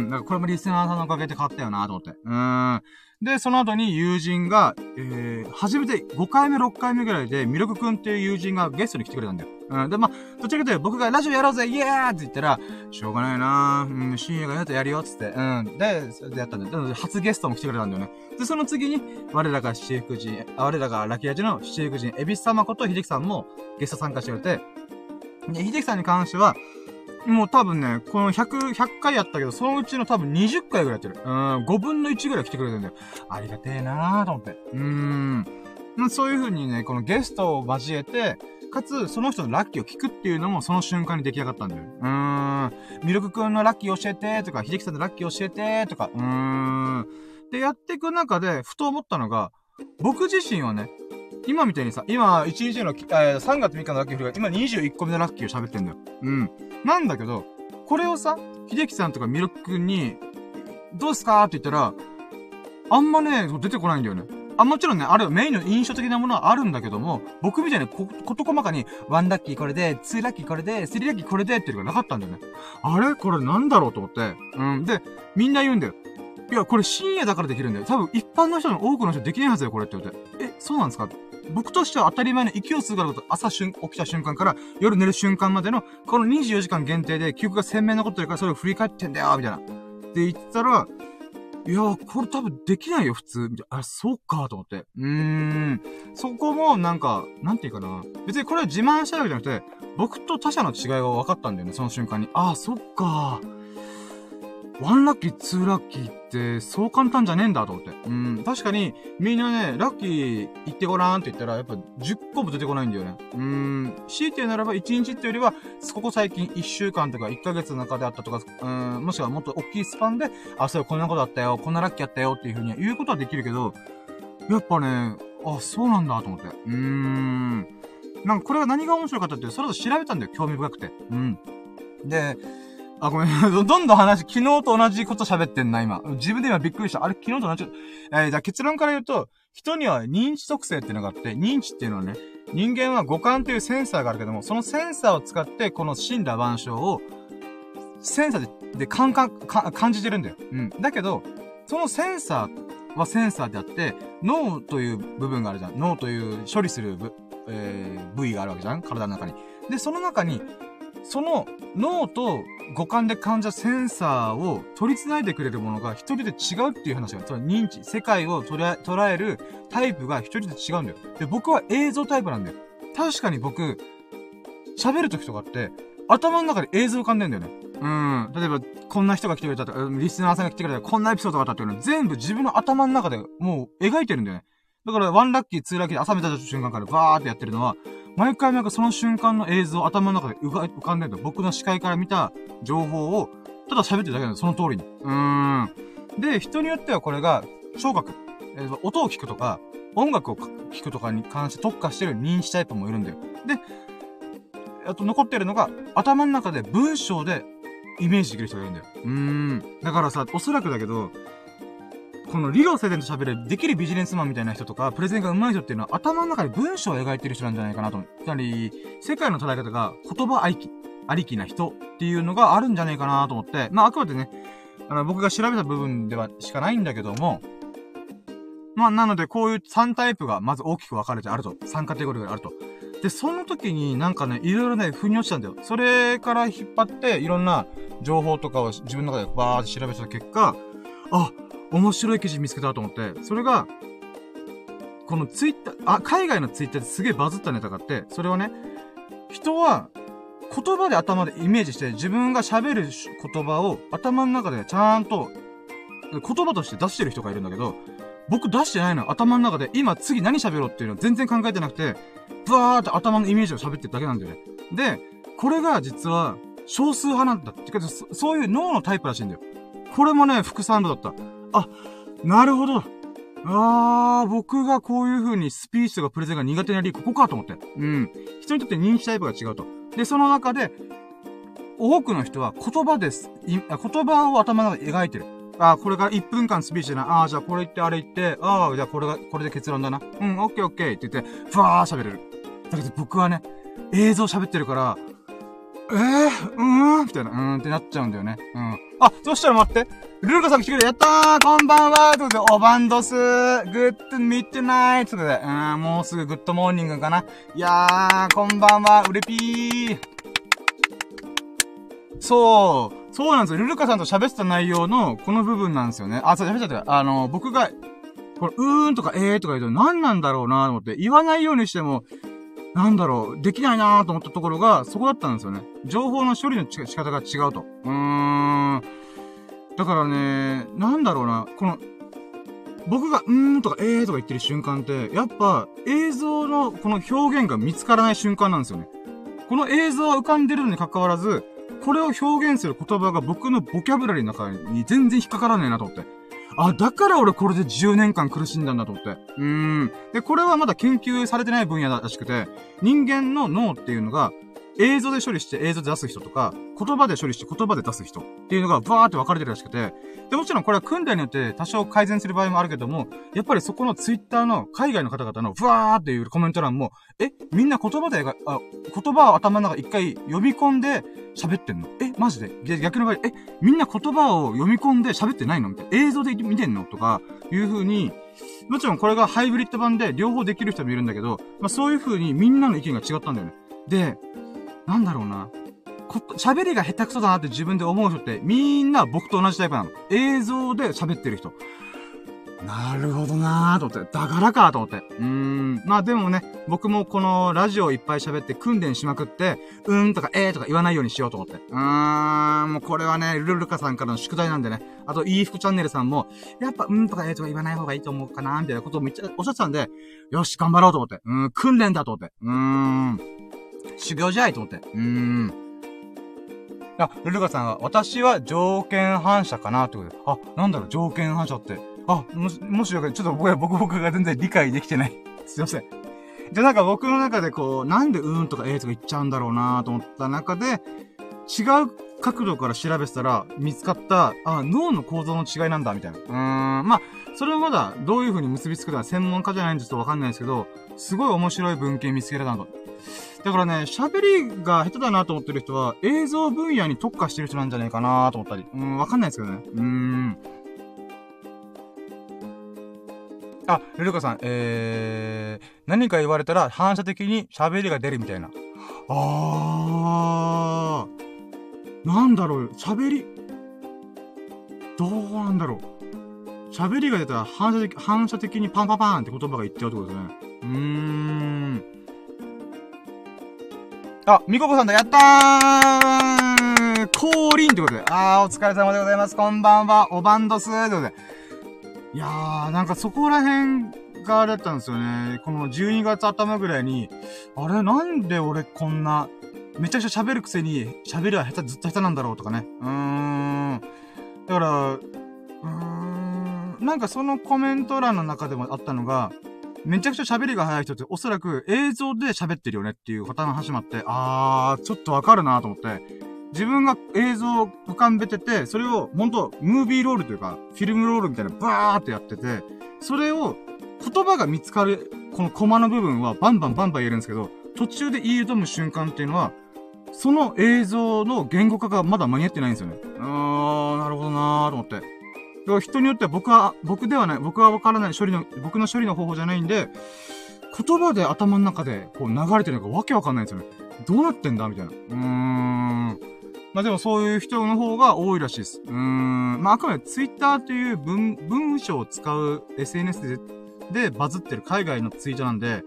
ん。だかこれもリスナーさんのおかげで変わったよなと思って。うーん。で、その後に友人が、えー、初めて5回目、6回目ぐらいで、ミルクくんっていう友人がゲストに来てくれたんだよ。うん。で、まあ、どちらかというと僕がラジオやろうぜイエーって言ったら、しょうがないなうん、深夜がやるとやるよっ、つって。うん。で、それでやったんだよ。初ゲストも来てくれたんだよね。で、その次に、我らが七福神、我らがラキアジの七福神、エビス様こと秀樹さんもゲスト参加してくれて、で、秀樹さんに関しては、もう多分ね、この100、100回やったけど、そのうちの多分20回ぐらいやってる。うん、5分の1ぐらい来てくれてるんだよ。ありがてえなーと思って。うーん。そういう風にね、このゲストを交えて、かつ、その人のラッキーを聞くっていうのもその瞬間に出来上がったんだよ。うーん。ミルクくんのラッキー教えて、とか、秀樹さんのラッキー教えて、とか、うーん。で、やっていく中で、ふと思ったのが、僕自身はね、今みたいにさ、今、1日の、えー、3月3日のラッキーフリが、今21個目のラッキーを喋ってんだよ。うん。なんだけど、これをさ、秀樹さんとかミルクくんに、どうすかって言ったら、あんまね、出てこないんだよね。あ、もちろんね、あれメインの印象的なものはあるんだけども、僕みたいにこ、こと細かに、1ラッキーこれで、2ラッキーこれで、3ラッキーこれでっていうのがなかったんだよね。あれ？これなんだろうと思って。うん。で、みんな言うんだよ。いや、これ深夜だからできるんだよ。多分一般の人の多くの人できないはずだよ、これって言って。え、そうなんですか？僕としては当たり前の息を吸うからこと朝起きた瞬間から夜寝る瞬間までのこの24時間限定で記憶が鮮明なことだからそれを振り返ってんだよ、みたいな。って言ったら、いやこれ多分できないよ、普通。あ、そうか、と思って。うーん。そこも、なんか、なんていうかな。別にこれは自慢したわけじゃなくて、僕と他者の違いが分かったんだよね、その瞬間に。ああ、そっか。ワンラッキー、ツーラッキーって、そう簡単じゃねえんだと思って。うん、確かに、みんなね、ラッキー行ってごらんって言ったら、やっぱ10個も出てこないんだよね。うん、強いて言うならば1日ってよりは、ここ最近1週間とか1ヶ月の中であったとか、うん、もしくはもっと大きいスパンで、あ、そうこんなことあったよ、こんなラッキーあったよっていうふうに言うことはできるけど、やっぱね、あ、そうなんだと思って。うーん。なんかこれが何が面白かったって、それを調べたんだよ、興味深くて。うん。で、あ、ごめん。どんどん話、昨日と同じこと喋ってんな、今。自分で今びっくりした。あれ、昨日と同じ？えー、じゃあ結論から言うと、人には認知特性っていうのがあって、認知っていうのはね、人間は五感というセンサーがあるけども、そのセンサーを使って、この死んだ万象を、センサーで、で、感覚、感じてるんだよ。うん。だけど、そのセンサーはセンサーであって、脳という部分があるじゃん。脳という処理する部、えー、部位があるわけじゃん体の中に。で、その中に、その脳と五感で感じたセンサーを取り繋いでくれるものが一人で違うっていう話が、その認知、世界を捉え、るタイプが一人で違うんだよ。で、僕は映像タイプなんだよ。確かに僕、喋る時とかって、頭の中で映像浮かんでんだよね。うん。例えば、こんな人が来てくれたとか、リスナーさんが来てくれたこんなエピソードがあったっていうの全部自分の頭の中でもう描いてるんだよね。だから、ワンラッキー、ツーラッキーで朝見た瞬間からバーってやってるのは、毎回なんかその瞬間の映像を頭の中で浮かんでると、僕の視界から見た情報を、ただ喋ってるだけなの、その通りに。うーん。で、人によってはこれが、聴覚、えー、音を聞くとか、音楽を聞くとかに関して特化してる認知タイプもいるんだよ。で、あと残ってるのが、頭の中で文章でイメージできる人がいるんだよ。うーん。だからさ、おそらくだけど、この理路整然と喋る、できるビジネスマンみたいな人とか、プレゼンが上手い人っていうのは頭の中で文章を描いてる人なんじゃないかなと思う。つまり、世界の捉え方が言葉ありき、ありきな人っていうのがあるんじゃないかなと思って、まあ、あくまでね、あの、僕が調べた部分ではしかないんだけども、まあ、なので、こういう3タイプがまず大きく分かれてあると。3カテゴリーがあると。で、その時になんかね、いろいろね、腑に落ちたんだよ。それから引っ張って、いろんな情報とかを自分の中でバーって調べた結果、あ、面白い記事見つけたと思って、それが、このツイッター、あ、海外のツイッターですげえバズったネタがあって、それはね、人は言葉で頭でイメージして自分が喋る言葉を頭の中でちゃんと言葉として出してる人がいるんだけど、僕出してないの頭の中で今次何喋ろうっていうの全然考えてなくて、ブワーって頭のイメージを喋ってるだけなんだよね。で、これが実は少数派なんだってか、そういう脳のタイプらしいんだよ。これもね、副産物だった。あ、なるほど。あー、僕がこういう風にスピーチとかプレゼンが苦手な理由、ここかと思って。うん。人にとって認知タイプが違うと。で、その中で、多くの人は言葉です。言葉を頭の中で描いてる。あこれから1分間スピーチでな。ああ、じゃあこれ言ってあれ言って、ああ、じゃあこれが、これで結論だな。うん、オッケーオッケーって言って、ふわー喋れる。だけど僕はね、映像喋ってるから、えー、うーんみたいな、うーんってなっちゃうんだよね。うん。あ、そしたら待って。ルルカさん来てくれやったーこんばんはということで、おバンドスー good midnight ということで、うーん、もうすぐ good morning かな。いやー、こんばんは、うれぴー。そう、そうなんですよ。ルルカさんと喋ってた内容の、この部分なんですよね。あ、そう、喋っちゃった。あの、僕が、これ、うーんとかえーとか言うと何なんだろうなと思って、言わないようにしても、なんだろう、できないなーと思ったところが、そこだったんですよね。情報の処理の仕方が違うと。うーん。だからね、なんだろうな、この、僕が、うーんとか、えーとか言ってる瞬間って、やっぱ、映像のこの表現が見つからない瞬間なんですよね。この映像は浮かんでるのに関わらず、これを表現する言葉が僕のボキャブラリーの中に全然引っかからねえなと思って。あ、だから俺これで10年間苦しんだんだと思って。うーん。で、これはまだ研究されてない分野らしくて、人間の脳っていうのが、映像で処理して映像で出す人とか、言葉で処理して言葉で出す人っていうのがバーって分かれてるらしくて、で、もちろんこれは訓練によって多少改善する場合もあるけども、やっぱりそこのツイッターの海外の方々のブワーっていうコメント欄も、え、みんな言葉で、あ、言葉を頭の中一回読み込んで喋ってんの？え、マジで？逆の場合、え、みんな言葉を読み込んで喋ってないの？みたいな。映像で見てんの？とか、いう風に、もちろんこれがハイブリッド版で両方できる人もいるんだけど、まあそういう風にみんなの意見が違ったんだよね。で、なんだろうな。喋りが下手くそだなって自分で思う人って、みんな僕と同じタイプなの。映像で喋ってる人。なるほどなーと思って。だからかと思って。うーん。まあでもね、僕もこのラジオいっぱい喋って訓練しまくって、うーんとかえーとか言わないようにしようと思って。うーん。もうこれはね、ルルルカさんからの宿題なんでね。あと、いい服チャンネルさんも、やっぱ、うんとかえーとか言わない方がいいと思うかなみたいなことをめっちゃおっしゃってたんで、よし、頑張ろうと思って。うん、訓練だと思って。うーん。修行じゃないと思って。うーん。あ、ルルカさんは、私は条件反射かなってことで。あ、なんだろう、条件反射って。あ、もし、もしよかちょっと僕は、僕僕が全然理解できてない。すいません。じゃ、なんか僕の中でこう、なんでうーんとかえーとか言っちゃうんだろうなと思った中で、違う角度から調べてたら、見つかった、あ、脳の構造の違いなんだ、みたいな。うーん、まあ、それはまだ、どういう風に結びつくのは専門家じゃないんでちょっとわかんないですけど、すごい面白い文献見つけられたんだ。だからね、喋りが下手だなと思ってる人は、映像分野に特化してる人なんじゃないかなと思ったり。うん、わかんないですけどね。うーん。あ、ルルカさん、えー、何か言われたら反射的に喋りが出るみたいな。あー。なんだろう、喋り。どうなんだろう。喋りが出たら反射的、反射的にパンパンパンって言葉が言っちゃうってことですね。うーん。あ、みここさんだ、やったー降臨ってことで。あー、お疲れ様でございます。こんばんは、おバンドスーってことで。いやー、なんかそこら辺があれだったんですよね。この12月頭ぐらいに、あれ、なんで俺こんな、めちゃくちゃ喋るくせに、喋りは下手、ずっと下手なんだろうとかね。うーん。だから、うーん、なんかそのコメント欄の中でもあったのが、めちゃくちゃ喋りが早い人っておそらく映像で喋ってるよねっていう方の話もあって、あー、ちょっとわかるなと思って、自分が映像を浮かんべてて、それを、ほんと、ムービーロールというか、フィルムロールみたいなバーってやってて、それを、言葉が見つかる、このコマの部分はバンバンバンバン言えるんですけど、途中で言い挑む瞬間っていうのは、その映像の言語化がまだ間に合ってないんですよね。あー、なるほどなーと思って。人によっては僕は、僕ではない、僕はわからない処理の、僕の処理の方法じゃないんで、言葉で頭の中でこう流れてるのがわけわかんないんですよね。どうなってんだ？みたいな。うーん。まあでもそういう人の方が多いらしいです。うーん。まああくまでツイッターっていう文、文章を使う SNS で、でバズってる海外のツイートなんで、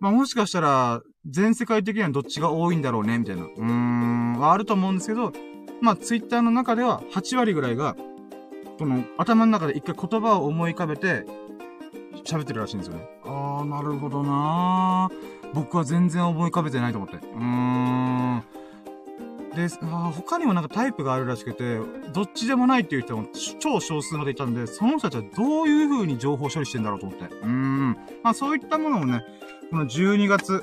まあもしかしたら、全世界的にはどっちが多いんだろうね、みたいな。うーん、はあると思うんですけど、まあツイッターの中では8割ぐらいが、この頭の中で一回言葉を思い浮かべて、喋ってるらしいんですよね。あー、なるほどなー。僕は全然思い浮かべてないと思って。うーん。で、あ他にもなんかタイプがあるらしくて、どっちでもないっていう人も超少数までいたんで、その人たちはどういう風に情報処理してんだろうと思って。うーん。まあそういったものをね、この12月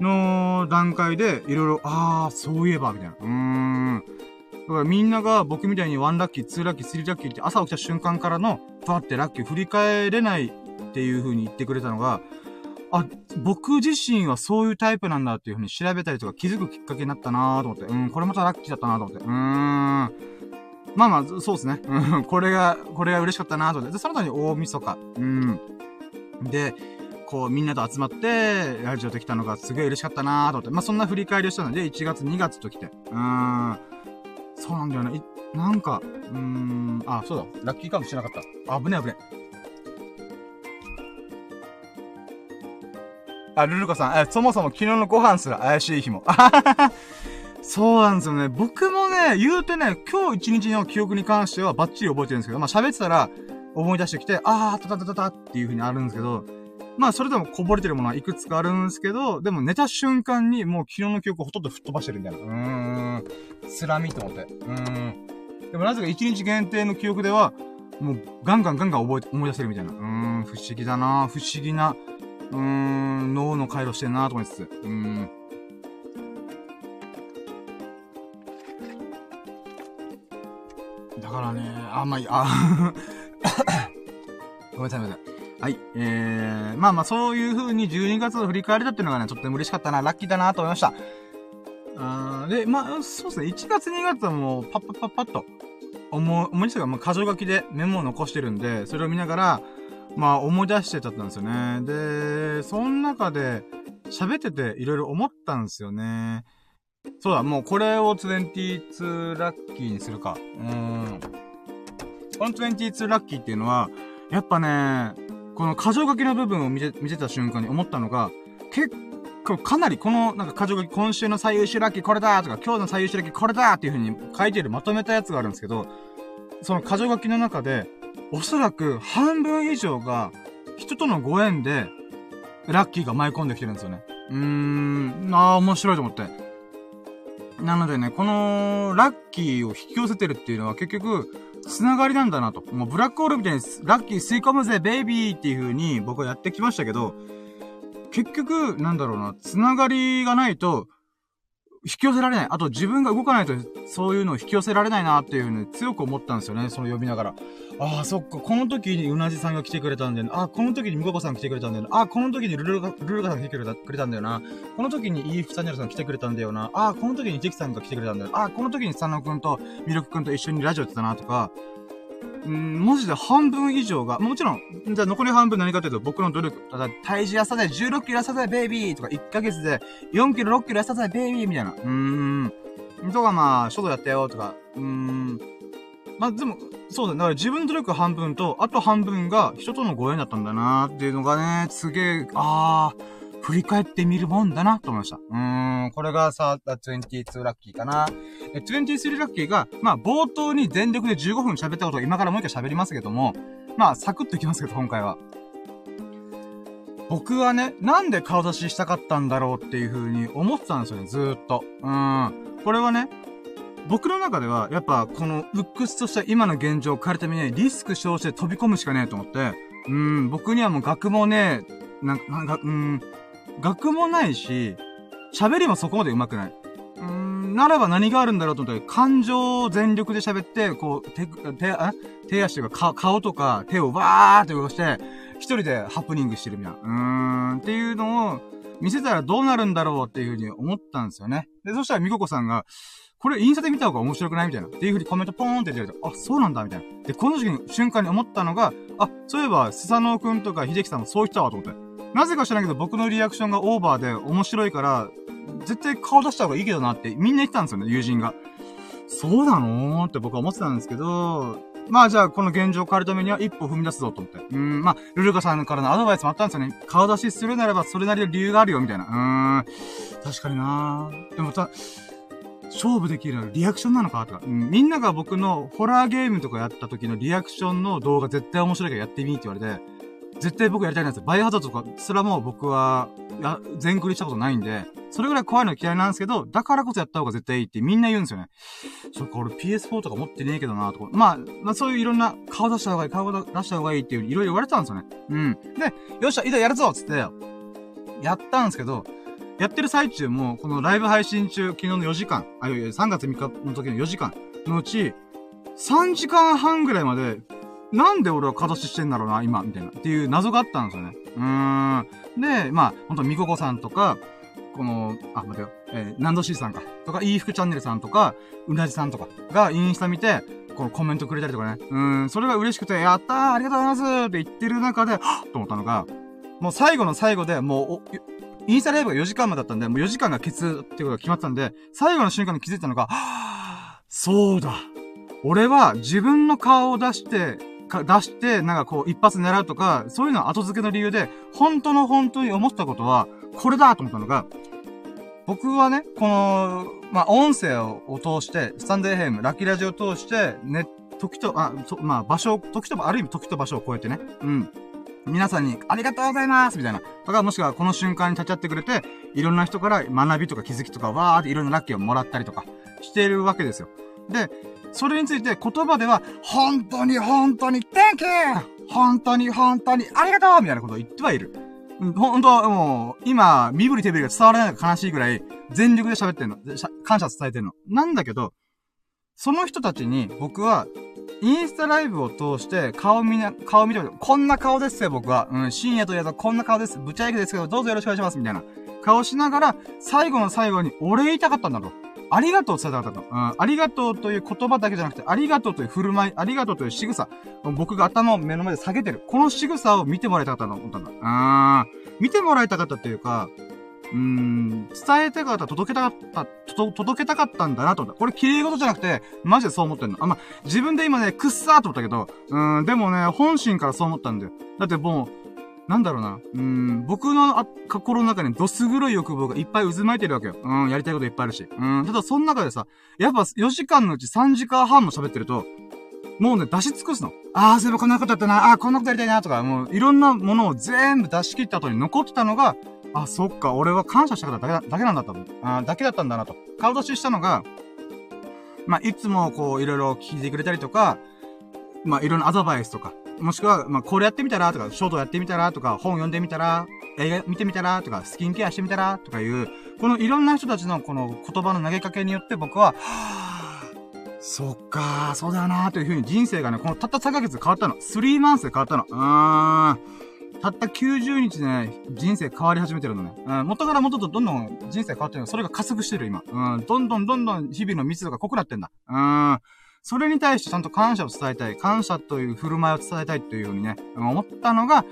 の段階で、いろいろ、あー、そういえば、みたいな。うーん。だからみんなが僕みたいに1ラッキー、2ラッキー、3ラッキーって朝起きた瞬間からの、バーってラッキー振り返れないっていう風に言ってくれたのが、あ、僕自身はそういうタイプなんだっていう風に調べたりとか気づくきっかけになったなーと思って。うん、これまたラッキーだったなーと思って。うーん。まあまあ、そうですね。うん、これが、これが嬉しかったなーと思って。で、その他に大晦日。うん。で、こう、みんなと集まって、ラジオできたのがすげえ嬉しかったなーと思って。まあ、そんな振り返りをしたので、1月、2月と来て。うーん。そうなんだよね。いなんか、うーん、あ、そうだ。ラッキーカードしなかった。危ね危ね。あ、ルルカさん、え、そもそも昨日のご飯すら怪しい日も。そうなんですよね。僕もね、言うてね、今日一日の記憶に関してはバッチリ覚えてるんですけど、まあ喋ってたら思い出してきて、あー、たたたたたっていう風にあるんですけど、まあ、それでもこぼれてるものはいくつかあるんですけど、でも寝た瞬間にもう昨日の記憶をほとんど吹っ飛ばしてるみたいな。うーん。つらみと思って。うーん。でもなぜか1日限定の記憶では、もうガンガンガンガン覚え、思い出せるみたいな。うーん、不思議だな不思議な、うーん、脳の回路してんなと思いつつ。うーん。だからね、あん、まあ、あ、ごめんなさい、ごめんなさい。はい。えー、まあまあそういう風に12月を振り返れたっていうのがね、とっても嬉しかったな、ラッキーだなと思いました。あで、まあ、そうですね、1月2月はもう、パッパッパッパッと、思い、思い出したが、まあ、箇条書きでメモを残してるんで、それを見ながら、まあ、思い出してちゃったんですよね。で、その中で、喋ってていろいろ思ったんですよね。そうだ、もうこれを22ラッキーにするか。うん。この22ラッキーっていうのは、やっぱね、この箇条書きの部分を見て、見てた瞬間に思ったのが、結構かなりこのなんか箇条書き、今週の最優秀ラッキーこれだとか、今日の最優秀ラッキーこれだっていう風に書いてるまとめたやつがあるんですけど、その箇条書きの中で、おそらく半分以上が人とのご縁で、ラッキーが舞い込んできてるんですよね。うーん、ああ、面白いと思って。なのでね、このラッキーを引き寄せてるっていうのは結局、つながりなんだなと。もうブラックホールみたいにラッキー吸い込むぜ、ベイビーっていう風に僕はやってきましたけど、結局、なんだろうな、つながりがないと、引き寄せられない。あと自分が動かないとそういうのを引き寄せられないなっていうね、強く思ったんですよね。その呼びながら。ああ、そっか、この時にうなじさんが来てくれたんだよな。あ、この時にみここさん来てくれたんだよな。あ、この時にルルルルルガさん来てくれたくれたんだよな。この時にイーフサニャルさん来てくれたんだよな。あ、この時にテキさんが来てくれたんだよ。ああ、この時に佐野君とミルク君と一緒にラジオやってたなとか。うん、マジで半分以上が、もちろん、じゃあ残り半分何かというと僕の努力。ただ、体重痩せたぜ、16キロ痩せたぜ、ベイビーとか、1ヶ月で4キロ、6キロ痩せたぜ、ベイビーみたいな。うーん。とかまあ、書道やったよとか、うーん。まあでも、そうだ、ねだから自分の努力半分と、あと半分が人とのご縁だったんだなーっていうのがね、すげえ、あー、振り返ってみるもんだなと思いました。うーん、これがさ、22ラッキーかな。え、23ラッキーが、まあ、冒頭に全力で15分喋ったことを今からもう一回喋りますけども、まあ、サクッといきますけど、今回は。僕はね、なんで顔出ししたかったんだろうっていう風に思ってたんですよね、ずーっと。うーん。これはね、僕の中では、やっぱ、この、ウックスとした今の現状を変えるために、リスク少子で飛び込むしかねえと思って、うーん、僕にはもう学もね、なんか、なんか、うーん、学もないし、喋りもそこまで上手くない。うーん、ならば何があるんだろうと思って、感情を全力で喋って、こう、手、手、あ手足とか顔とか手をわーって動かして、一人でハプニングしてるみたいな。うーん、っていうのを見せたらどうなるんだろうっていうふうに思ったんですよね。で、そしたらみここさんが、これインスタで見た方が面白くないみたいな。っていう風にコメントポーンって出てあ、そうなんだみたいな。で、この時に瞬間に思ったのが、あ、そういえば、スサノオくんとか秀樹さんもそう言ったわと思って。なぜか知らないけど僕のリアクションがオーバーで面白いから、絶対顔出した方がいいけどなってみんな言ってたんですよね、友人が。そうなのって僕は思ってたんですけど、まあじゃあこの現状を変えるためには一歩踏み出すぞと思って。うん、まあ、ルルカさんからのアドバイスもあったんですよね。顔出しするならばそれなりの理由があるよ、みたいな。うーん、確かになでもさ、勝負できるのリアクションなのかとか、うん、みんなが僕のホラーゲームとかやった時のリアクションの動画絶対面白いからやってみって言われて、絶対僕やりたいんですよ。バイオハザードとかすらも僕は、や、全クリしたことないんで、それぐらい怖いの嫌いなんですけど、だからこそやった方が絶対いいってみんな言うんですよね。そっか、俺 PS4 とか持ってねえけどなとか。まあ、まあそういういろんな顔出した方がいい、顔出した方がいいっていういろいろ言われたんですよね。うん。で、よっしゃ、いざやるぞつって、やったんですけど、やってる最中も、このライブ配信中、昨日の4時間、あ、いやいや、3月3日の時の4時間のうち、3時間半ぐらいまでなんで俺は形してんだろうな、今、みたいな。っていう謎があったんですよね。うーん。で、まあ、ほんと、みここさんとか、この、あ、待てよ、えー、ナンドシーさんか、とか、いい服チャンネルさんとか、うなじさんとかがインスタ見て、このコメントくれたりとかね。うん、それが嬉しくて、やったーありがとうございますって言ってる中で、はっと思ったのが、もう最後の最後で、もう、インスタライブが4時間までだったんで、もう4時間がケツっていうことが決まったんで、最後の瞬間に気づいたのが、はぁ、そうだ。俺は自分の顔を出して、か出して、なんかこう、一発狙うとか、そういうのは後付けの理由で、本当の本当に思ったことは、これだと思ったのが、僕はね、この、まあ、音声を通して、スタンドエヘイム、ラッキーラジオを通して、ね、時と、あ、そまあ、場所、時と、ある意味時と場所を超えてね、うん。皆さんにありがとうございますみたいな。とか、もしくはこの瞬間に立ち会ってくれて、いろんな人から学びとか気づきとか、わーっていろんなラッキーをもらったりとか、しているわけですよ。で、それについて言葉では、本当に本当に Thank you! 本当に本当にありがとうみたいなことを言ってはいる。ほんと、もう、今、身振り手振りが伝わらないのが悲しいぐらい、全力で喋ってんの。感謝伝えてんの。なんだけど、その人たちに、僕は、インスタライブを通して、顔見な、顔見てこんな顔ですよ、僕は。うん、深夜といえばこんな顔です。ぶちゃいけですけど、どうぞよろしくお願いします、みたいな。顔しながら、最後の最後に、俺言いたかったんだと。ありがとう伝えたかったと。うん、ありがとうという言葉だけじゃなくて、ありがとうという振る舞い、ありがとうという仕草。僕が頭を目の前で下げてる。この仕草を見てもらいたかったと思ったんだ。うん。見てもらいたかったっていうか、うーん、伝えたかった、届けたかった、届けたかったんだなと思った。これ綺麗事じゃなくて、マジでそう思ってんの。あ、ま自分で今ね、くっさーと思ったけど、うん、でもね、本心からそう思ったんだよ。だってもう、なんだろうな。うん、僕のあ心の中にどす黒い欲望がいっぱい渦巻いてるわけよ。うん、やりたいこといっぱいあるし。うん、ただその中でさ、やっぱ4時間のうち3時間半も喋ってると、もうね、出し尽くすの。ああ、そういえばこんなことやったな、ああ、こんなことやりたいな、とか、もういろんなものを全部出し切った後に残ってたのが、あ、そっか、俺は感謝したかただけだけなんだったの。あだけだったんだなと。顔出ししたのが、まあ、いつもこう、いろいろ聞いてくれたりとか、まあ、いろんなアドバイスとか、もしくは、まあ、これやってみたらとか、ショートやってみたらとか、本読んでみたら、映画見てみたらとか、スキンケアしてみたらとかいう、このいろんな人たちのこの言葉の投げかけによって僕は、はぁ、そっかー、そうだなーというふうに人生がね、このたった3ヶ月変わったの。3マンスで変わったの。うーん。たった90日でね、人生変わり始めてるのね。うん、元から元とどんどん人生変わってるの。それが加速してる今。うん、どんどんどんどん日々の密度が濃くなってんだ。うん。それに対してちゃんと感謝を伝えたい。感謝という振る舞いを伝えたいっていうようにね、思ったのが、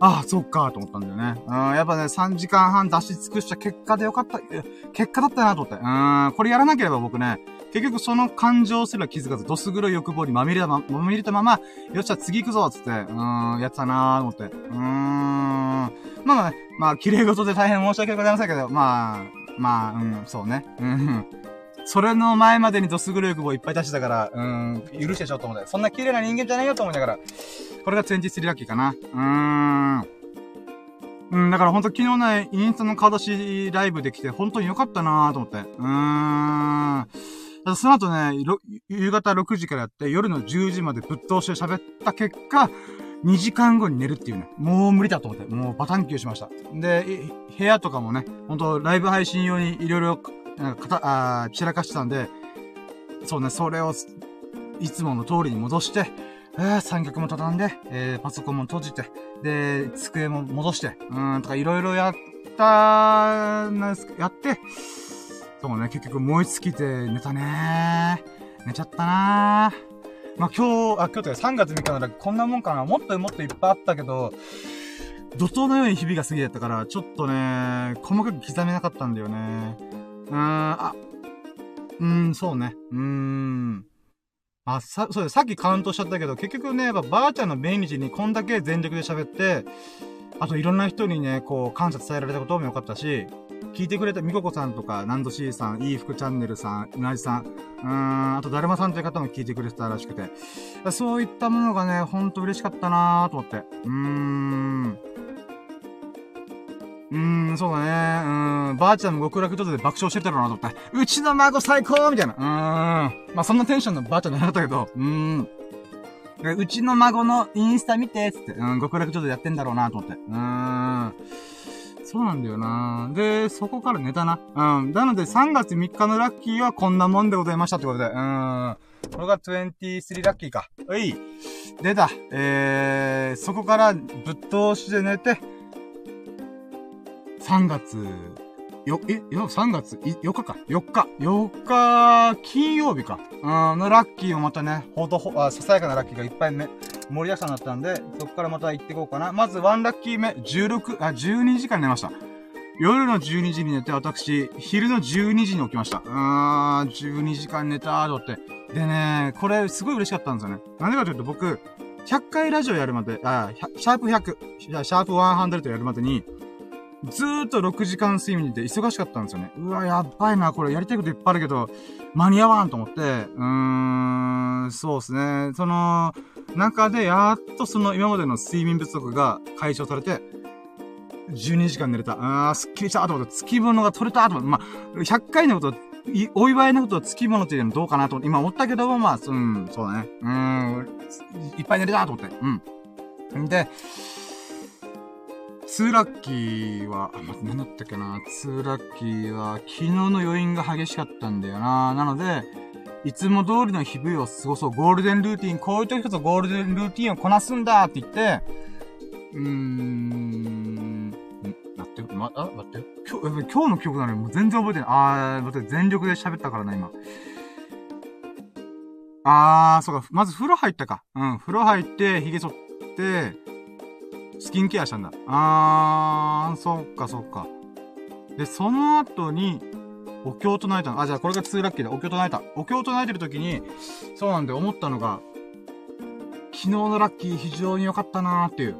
ああ、そっか、と思ったんだよね。うん、やっぱね、3時間半出し尽くした結果でよかった、結果だったなと思って。うん、これやらなければ僕ね、結局その感情すら気づかず、どす黒い欲望にまみれたま、まみれたまま、よっしゃ、次行くぞつって、うん、やってたなーと思って。うーん。まあまあね、まあ、綺麗事で大変申し訳ございませんけど、まあ、まあ、うん、そうね。うん。それの前までにドスグル欲望いっぱい出してたから、うん、許してちょっと思って。そんな綺麗な人間じゃないよと思いながら。これが23ラッキーかな。うーん。うん、だからほんと昨日ね、インスタの顔出しライブできて本当に良かったなーと思って。うーん。その後ね、夕方6時からやって夜の10時までぶっ通して喋った結果、2時間後に寝るっていうね。もう無理だと思って。もうバタンキューしました。で、部屋とかもね、ほんとライブ配信用にいろいろなんか、かた、あ散らかしてたんで、そうね、それを、いつもの通りに戻して、え、三脚も畳んで、えー、パソコンも閉じて、で、机も戻して、うん、とかいろいろやったなんすやって、そうね、結局燃え尽きて寝たね寝ちゃったなまあ、今日、あ、今日というか3月3日ならこんなもんかな。もっともっといっぱいあったけど、怒涛のように日々が過ぎてたから、ちょっとね、細かく刻めなかったんだよね。うーん、あ、うーん、そうね。うーん。あ、さ、そうさっきカウントしちゃったけど、結局ね、やっぱばあちゃんの命日にこんだけ全力で喋って、あといろんな人にね、こう、感謝伝えられたこともよかったし、聞いてくれたみここさんとか、ナンドシーさん、いい服チャンネルさん、うなじさん、うーん、あとだるまさんという方も聞いてくれてたらしくて、そういったものがね、ほんと嬉しかったなーと思って。うーん。うーん、そうだね。うん、ばあちゃんも極楽ちょっとで爆笑してるだろうなと思って。うちの孫最高みたいな。うーん。まあ、そんなテンションのばあちゃんじゃなかったけど、うーん。うちの孫のインスタ見て、つって、うん、極楽ちょっとやってんだろうなと思って。うーん。そうなんだよなで、そこから寝たな。うん。なので、3月3日のラッキーはこんなもんでございましたってことで。うん。これが23ラッキーか。うい。出た。えー、そこからぶっ通しで寝て、3月、よ、え、よ、3月、4日か。4日。4日、金曜日か。うん、のラッキーをまたね、ほどほ、あ、ささやかなラッキーがいっぱいね、盛りだくさんだったんで、そこからまた行っていこうかな。まず1ラッキー目、16、あ、12時間寝ました。夜の12時に寝て、私、昼の12時に起きました。うーん、12時間寝たーとって。でね、これすごい嬉しかったんですよね。なんでかというと僕、100回ラジオやるまで、あ、シャープ100、シャープ100やるまでに、ずーっと6時間睡眠で忙しかったんですよね。うわ、やばいな、これやりたいこといっぱいあるけど、間に合わんと思って、うーん、そうですね。その、中で、やっとその今までの睡眠不足が解消されて、12時間寝れた。あー、すっきりしたと思って、月物が取れたと思って、まあ、100回のこと、お祝いのことを月物っていうのどうかなと思って、今思ったけども、まあ、うん、そうだね。うん、いっぱい寝れたと思って。うん。んで、ツーラッキーは、あ、待って、何だったっけな。ツーラッキーは、昨日の余韻が激しかったんだよな。なので、いつも通りの日々を過ごそう。ゴールデンルーティン、こういう時こそゴールデンルーティンをこなすんだって言って、うーん、待って、ま、あ、待って。今日、今日の曲なのにもう全然覚えてない。あー、待って、全力で喋ったからな、今。あー、そうか。まず風呂入ったか。うん、風呂入って、髭剃って、スキンケアしたんだ。あー、そっかそっか。で、その後に、お経を唱えたの。あ、じゃあこれが2ラッキーだ。お経を唱えた。お経を唱えてる時に、そうなんで思ったのが、昨日のラッキー非常に良かったなーっていう。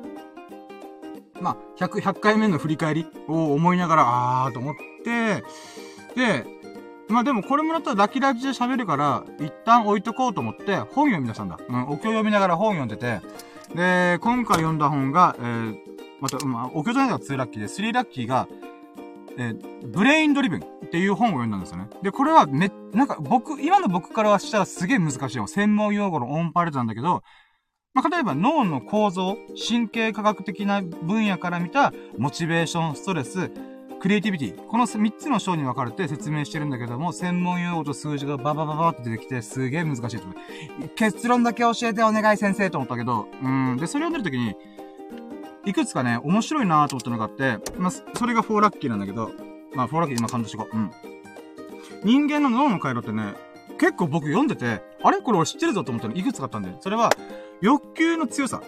まあ、100、100回目の振り返りを思いながら、あーと思って、で、まあでもこれもらったらラッキーラッキーで喋るから、一旦置いとこうと思って本読み出したんだ。うん、お経読みながら本読んでて、で、今回読んだ本が、えー、また、まあ、お経じゃないのが2ラッキーで、3ラッキーが、えー、ブレインドリブンっていう本を読んだんですよね。で、これはめ、なんか僕、今の僕からはしたらすげえ難しいよ。専門用語のオンパレードなんだけど、まあ、例えば脳の構造、神経科学的な分野から見たモチベーション、ストレス、クリエイティビティ。この3つの章に分かれて説明してるんだけども、専門用語と数字がババババって出てきて、すげえ難しいと思う。結論だけ教えてお願い先生と思ったけど、うん。で、それ読んでる時に、いくつかね、面白いなと思ったのがあって、まあ、それが4ラッキーなんだけど、まあ、4ラッキー今感動してこう。うん。人間の脳の回路ってね、結構僕読んでて、あれ？これ俺知ってるぞと思ったのいくつかあったんだよ。それは、欲求の強さ。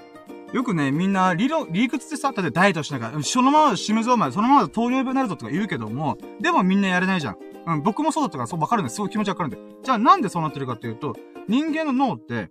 よくね、みんな、理論、理屈でさ、だってダイエットしながら、そのまま死ぬぞ、お前、そのまま糖尿病になるぞとか言うけども、でもみんなやれないじゃん。うん、僕もそうだったから、そう、わかるんです。すごい気持ちわかるんで。じゃあなんでそうなってるかっていうと、人間の脳って、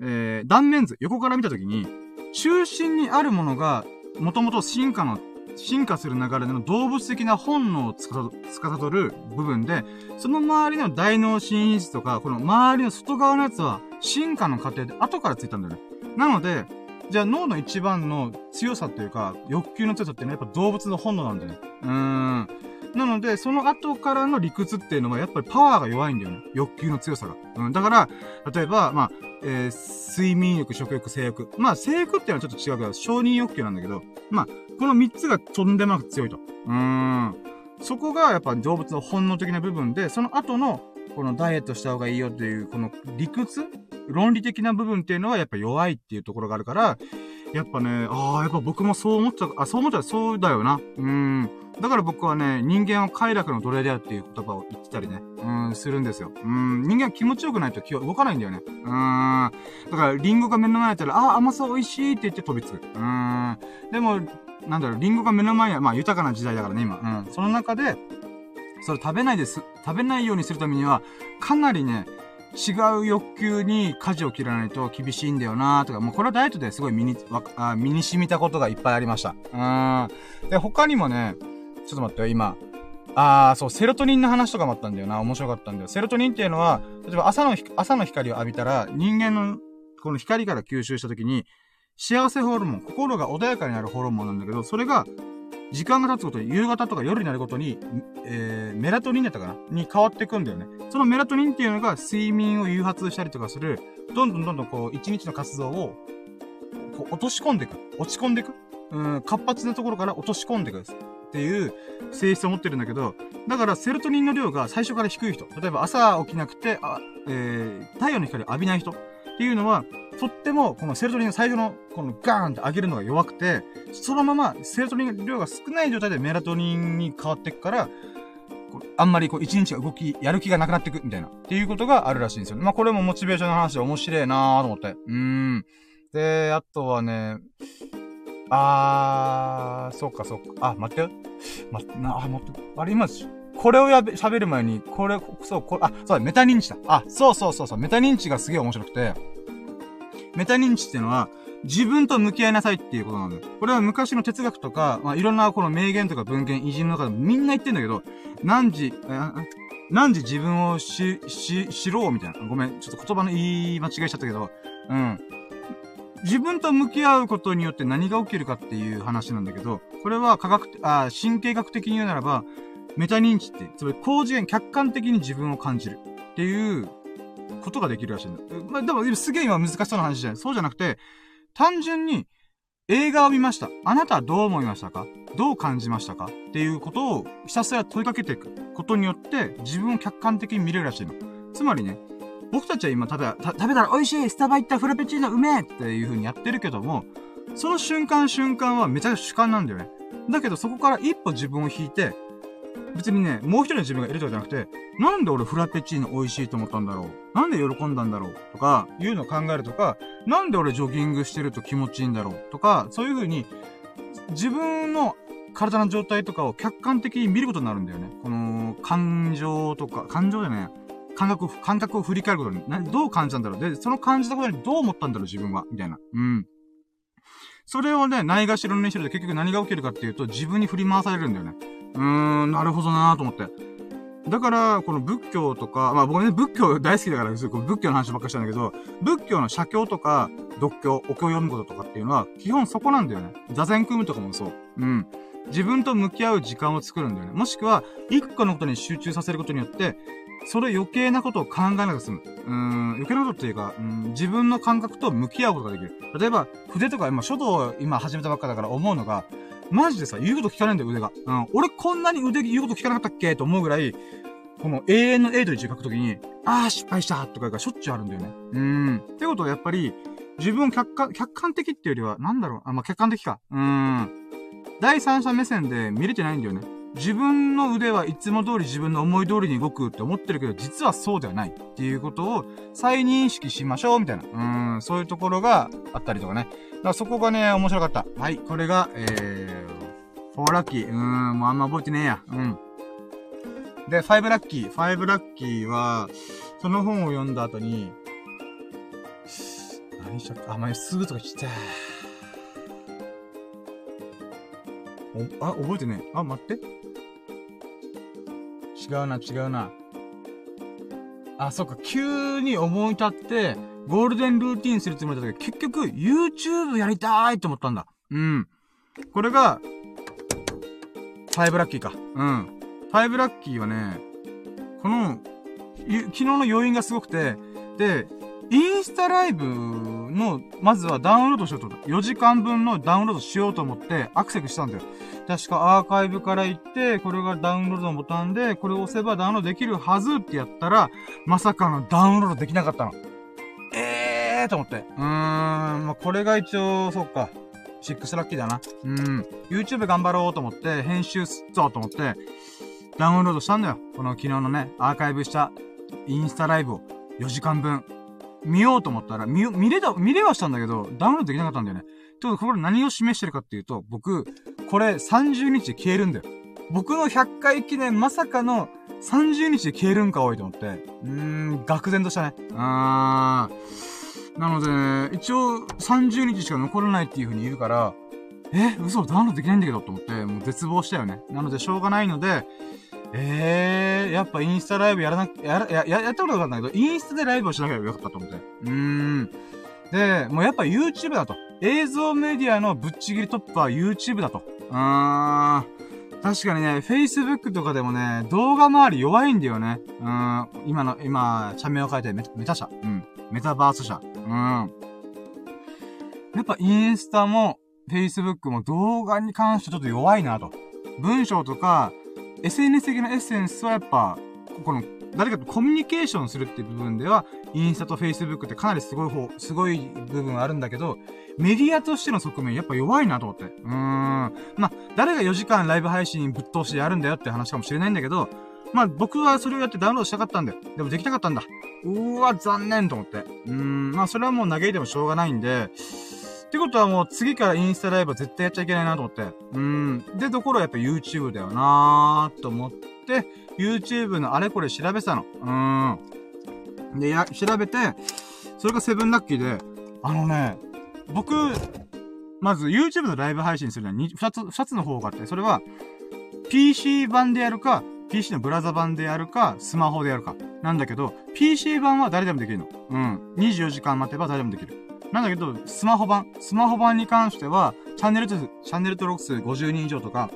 えー、断面図、横から見たときに、中心にあるものが、もともと進化の、進化する流れの動物的な本能をつかさどる部分で、その周りの大脳進出とか、この周りの外側のやつは、進化の過程で後からついたんだよね。なので、じゃあ脳の一番の強さっていうか、欲求の強さっていうのはやっぱ動物の本能なんだよね。うーん。なので、その後からの理屈っていうのはやっぱりパワーが弱いんだよね。欲求の強さが。うん。だから、例えば、まあ、えー、睡眠欲、食欲、性欲。まあ、性欲っていうのはちょっと違うけど、承認欲求なんだけど、まあ、この三つがとんでもなく強いと。うーん。そこがやっぱ動物の本能的な部分で、その後の、このダイエットした方がいいよっていう、この理屈？論理的な部分っていうのはやっぱ弱いっていうところがあるから、やっぱね、ああ、やっぱ僕もそう思っちゃう、あ、そう思っちゃう、そうだよな。うん。だから僕はね、人間は快楽の奴隷であるっていう言葉を言ってたりね、うん、するんですよ。うん、人間は気持ちよくないと気は動かないんだよね。うん。だから、リンゴが目の前にあったら、ああ、甘そう美味しいって言って飛びつく。うん。でも、なんだろう、リンゴが目の前には、まあ豊かな時代だからね、今。うん。その中で、それ食べないです。食べないようにするためには、かなりね、違う欲求に舵を切らないと厳しいんだよなとか、もうこれはダイエットですごい身に、あ身に染みたことがいっぱいありました。うん。で、他にもね、ちょっと待ってよ、今。あー、そう、セロトニンの話とかもあったんだよな。面白かったんだよ。セロトニンっていうのは、例えば朝の、朝の光を浴びたら、人間の、この光から吸収した時に、幸せホルモン、心が穏やかになるホルモンなんだけど、それが、時間が経つことに、夕方とか夜になることに、えー、メラトニンだったかな？に変わってくんだよね。そのメラトニンっていうのが睡眠を誘発したりとかする、どんどんどんどんこう、一日の活動を、こう、落とし込んでいく。落ち込んでいく。うん、活発なところから落とし込んでいくっていう性質を持ってるんだけど、だからセロトニンの量が最初から低い人。例えば朝起きなくて、あ、えー、太陽の光を浴びない人っていうのは、とっても、このセロトニンの最初の、このガーンって上げるのが弱くて、そのままセロトニン量が少ない状態でメラトニンに変わっていくから、あんまりこう一日が動き、やる気がなくなっていくみたいな、っていうことがあるらしいんですよ。まあこれもモチベーションの話で面白いなーと思って。うーん。で、あとはね、あー、そっかそっか。あ、待ってよ。待って、な、あ、待って。あれ今、これをやべ、喋る前に、これ、そう、これ、あ、そうだ、メタ認知だ。あ、そうそうそうそう、メタ認知がすげえ面白くて、メタ認知っていうのは、自分と向き合いなさいっていうことなんだよ。これは昔の哲学とか、まあ、いろんなこの名言とか文献、偉人の中でもみんな言ってんだけど、何時、何時自分をし、し、知ろうみたいな。ごめん、ちょっと言葉の言い間違えちゃったけど、うん。自分と向き合うことによって何が起きるかっていう話なんだけど、これは科学、あ神経学的に言うならば、メタ認知って、つまり高次元客観的に自分を感じるっていうことができるらしいんだ。まあ、でも、すげえ今難しそうな話じゃない。そうじゃなくて、単純に映画を見ました。あなたはどう思いましたか？どう感じましたか？っていうことをひたすら問いかけていくことによって自分を客観的に見れるらしいの。つまりね、僕たちは今食べ、食べたら美味しいスタバ行ったフラペチーノうめえっていう風にやってるけども、その瞬間瞬間はめちゃくちゃ主観なんだよね。だけどそこから一歩自分を引いて、別にね、もう一人の自分がいるとかじゃなくて、なんで俺フラペチーノ美味しいと思ったんだろう？なんで喜んだんだろう？とか、いうのを考えるとか、なんで俺ジョギングしてると気持ちいいんだろう？とか、そういう風に、自分の体の状態とかを客観的に見ることになるんだよね。この、感情とか、感情じゃね感覚、感覚を振り返ることに、どう感じたんだろう？で、その感じたことにどう思ったんだろう？自分はみたいな。うん。それをね、ないがしろにしてると結局何が起きるかっていうと、自分に振り回されるんだよね。うーん、なるほどなーと思って。だから、この仏教とか、まあ僕ね、仏教大好きだから、仏教の話ばっかりしたんだけど、仏教の写経とか、読経、お経を読むこととかっていうのは、基本そこなんだよね。座禅組むとかもそう。うん。自分と向き合う時間を作るんだよね。もしくは、一個のことに集中させることによって、それ余計なことを考えなくて済む。うん、余計なことっていうか、うん、自分の感覚と向き合うことができる。例えば、筆とか、今、書道を今始めたばっかだから思うのが、マジでさ、言うこと聞かないんだよ、腕が。うん。俺こんなに腕言うこと聞かなかったっけ？と思うぐらい、この永遠の A と1書くときに、ああ、失敗したとかがしょっちゅうあるんだよね。うん。ってことはやっぱり、自分客観、客観的っていうよりは、なんだろう、あ、まあ、客観的か。うん。第三者目線で見れてないんだよね。自分の腕はいつも通り自分の思い通りに動くって思ってるけど、実はそうではないっていうことを再認識しましょうみたいな。うん、そういうところがあったりとかね。だからそこがね、面白かった。はい、これが、えー、4ラッキー。うーん、もうあんま覚えてねえや。うん。で、5ラッキー。5ラッキーは、その本を読んだ後に、何しちゃった？あ、まあ、すぐとか来た。あ、覚えてねえ。あ、待って。違うな、違うな。あ、そっか、急に思い立って、ゴールデンルーティンするつもりだったけど、結局、YouTube やりたいと思ったんだ。うん。これが、5ラッキーか。うん。5ラッキーはね、この、昨日の要因がすごくて、で、インスタライブの、まずはダウンロードしようと思った。4時間分のダウンロードしようと思ってアクセスしたんだよ。確かアーカイブから行って、これがダウンロードのボタンで、これを押せばダウンロードできるはずってやったら、まさかのダウンロードできなかったの。ええーと思って。うーん、まあ、これが一応、そっか。6ラッキーだな。うん。YouTube 頑張ろうと思って、編集すっぞと思って、ダウンロードしたんだよ。この昨日のね、アーカイブしたインスタライブを4時間分見ようと思ったら、見、見れた、見れはしたんだけど、ダウンロードできなかったんだよね。ってことこれ何を示してるかっていうと、僕、これ30日で消えるんだよ。僕の100回記念まさかの30日で消えるんか多いと思って。うーん、愕然としたね。あーん。なので、一応30日しか残らないっていう風に言うから、え、嘘、ダウンロードできないんだけどと思って、もう絶望したよね。なので、しょうがないので、ええー、やっぱインスタライブやらなく、や、や、や、やったことなかったんだけど、インスタでライブをしなければよかったと思って。うーん。で、もうやっぱ YouTube だと。映像メディアのぶっちぎりトップは YouTube だと。うーん。確かにね、Facebook とかでもね、動画周り弱いんだよね。うん。今の、今、社名を変えてメメタ社。うん。メタバース社。うん。やっぱインスタも、Facebook も動画に関してちょっと弱いなと。文章とか、SNS 的なエッセンスはやっぱ、この、誰かとコミュニケーションするっていう部分では、インスタと Facebook ってかなりすごい方、すごい部分あるんだけど、メディアとしての側面やっぱ弱いなと思って。うーん。まあ、誰が4時間ライブ配信ぶっ通してやるんだよって話かもしれないんだけど、まあ僕はそれをやってダウンロードしたかったんだよ。でもできなかったんだ。うーわ、残念と思って。うーん、まあそれはもう嘆いてもしょうがないんで、ってことはもう次からインスタライブは絶対やっちゃいけないなと思って。うん。で、ところやっぱ YouTube だよなーと思って、YouTube のあれこれ調べたの。うん。で、や、調べて、それがセブンラッキーで、あのね、僕、まず YouTube のライブ配信するのに二つ、二つの方があって、それは、PC 版でやるか、PC のブラザ版でやるか、スマホでやるか。なんだけど、PC 版は誰でもできるの。うん。24時間待てば誰でもできる。なんだけど、スマホ版、スマホ版に関しては、チャンネル数、チャンネル登録数50人以上とか、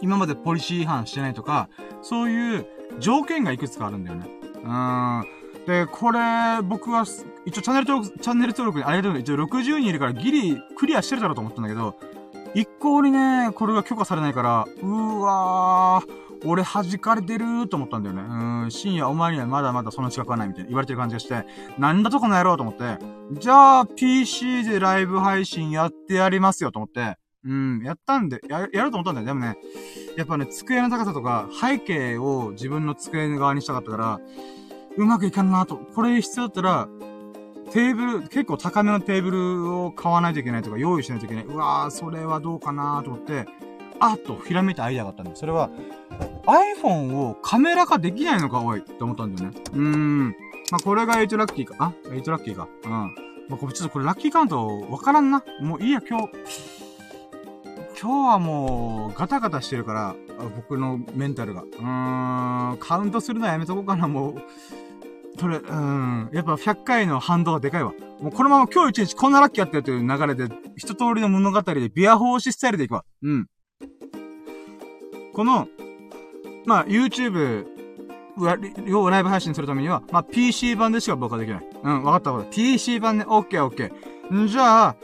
今までポリシー違反してないとか、そういう条件がいくつかあるんだよね。うーん。で、これ、僕は、一応チャンネル登録、チャンネル登録にあれだけど、一応60人いるからギリクリアしてるだろうと思ったんだけど、一向にね、これが許可されないから、うーわー、俺弾かれてると思ったんだよね。うん、深夜お前にはまだまだその資格はないみたいな言われてる感じがして、なんだとこの野郎と思って、じゃあ PC でライブ配信やってやりますよと思って、うん、やったんで、や、やると思ったんだよ。でもね、やっぱね、机の高さとか、背景を自分の机側にしたかったから、うまくいかんなと。これ必要だったら、テーブル、結構高めのテーブルを買わないといけないとか、用意しないといけない。うわー、それはどうかなと思って、あっと、ひらめいたアイデアがあったんだよ。それは、iPhone をカメラ化できないのか、おいって思ったんだよね。うーん。まあ、これが8ラッキーか。あ ?8 ラッキーか。うん。まあ、これちょっとこれラッキーカウントわからんな。もういいや、今日。今日はもう、ガタガタしてるから、僕のメンタルが。うーん、カウントするのはやめとこうかな、もう。それ、うん、やっぱ100回の反動がでかいわ。もうこのまま今日一日こんなラッキーやってるという流れで、一通りの物語でビア奉仕スタイルでいくわ。うん。この、まあ、YouTube、をライブ配信するためには、まあ、PC 版でしか僕はできない。うん、わかったわかった。PC 版で、OK、OK。んじゃあ、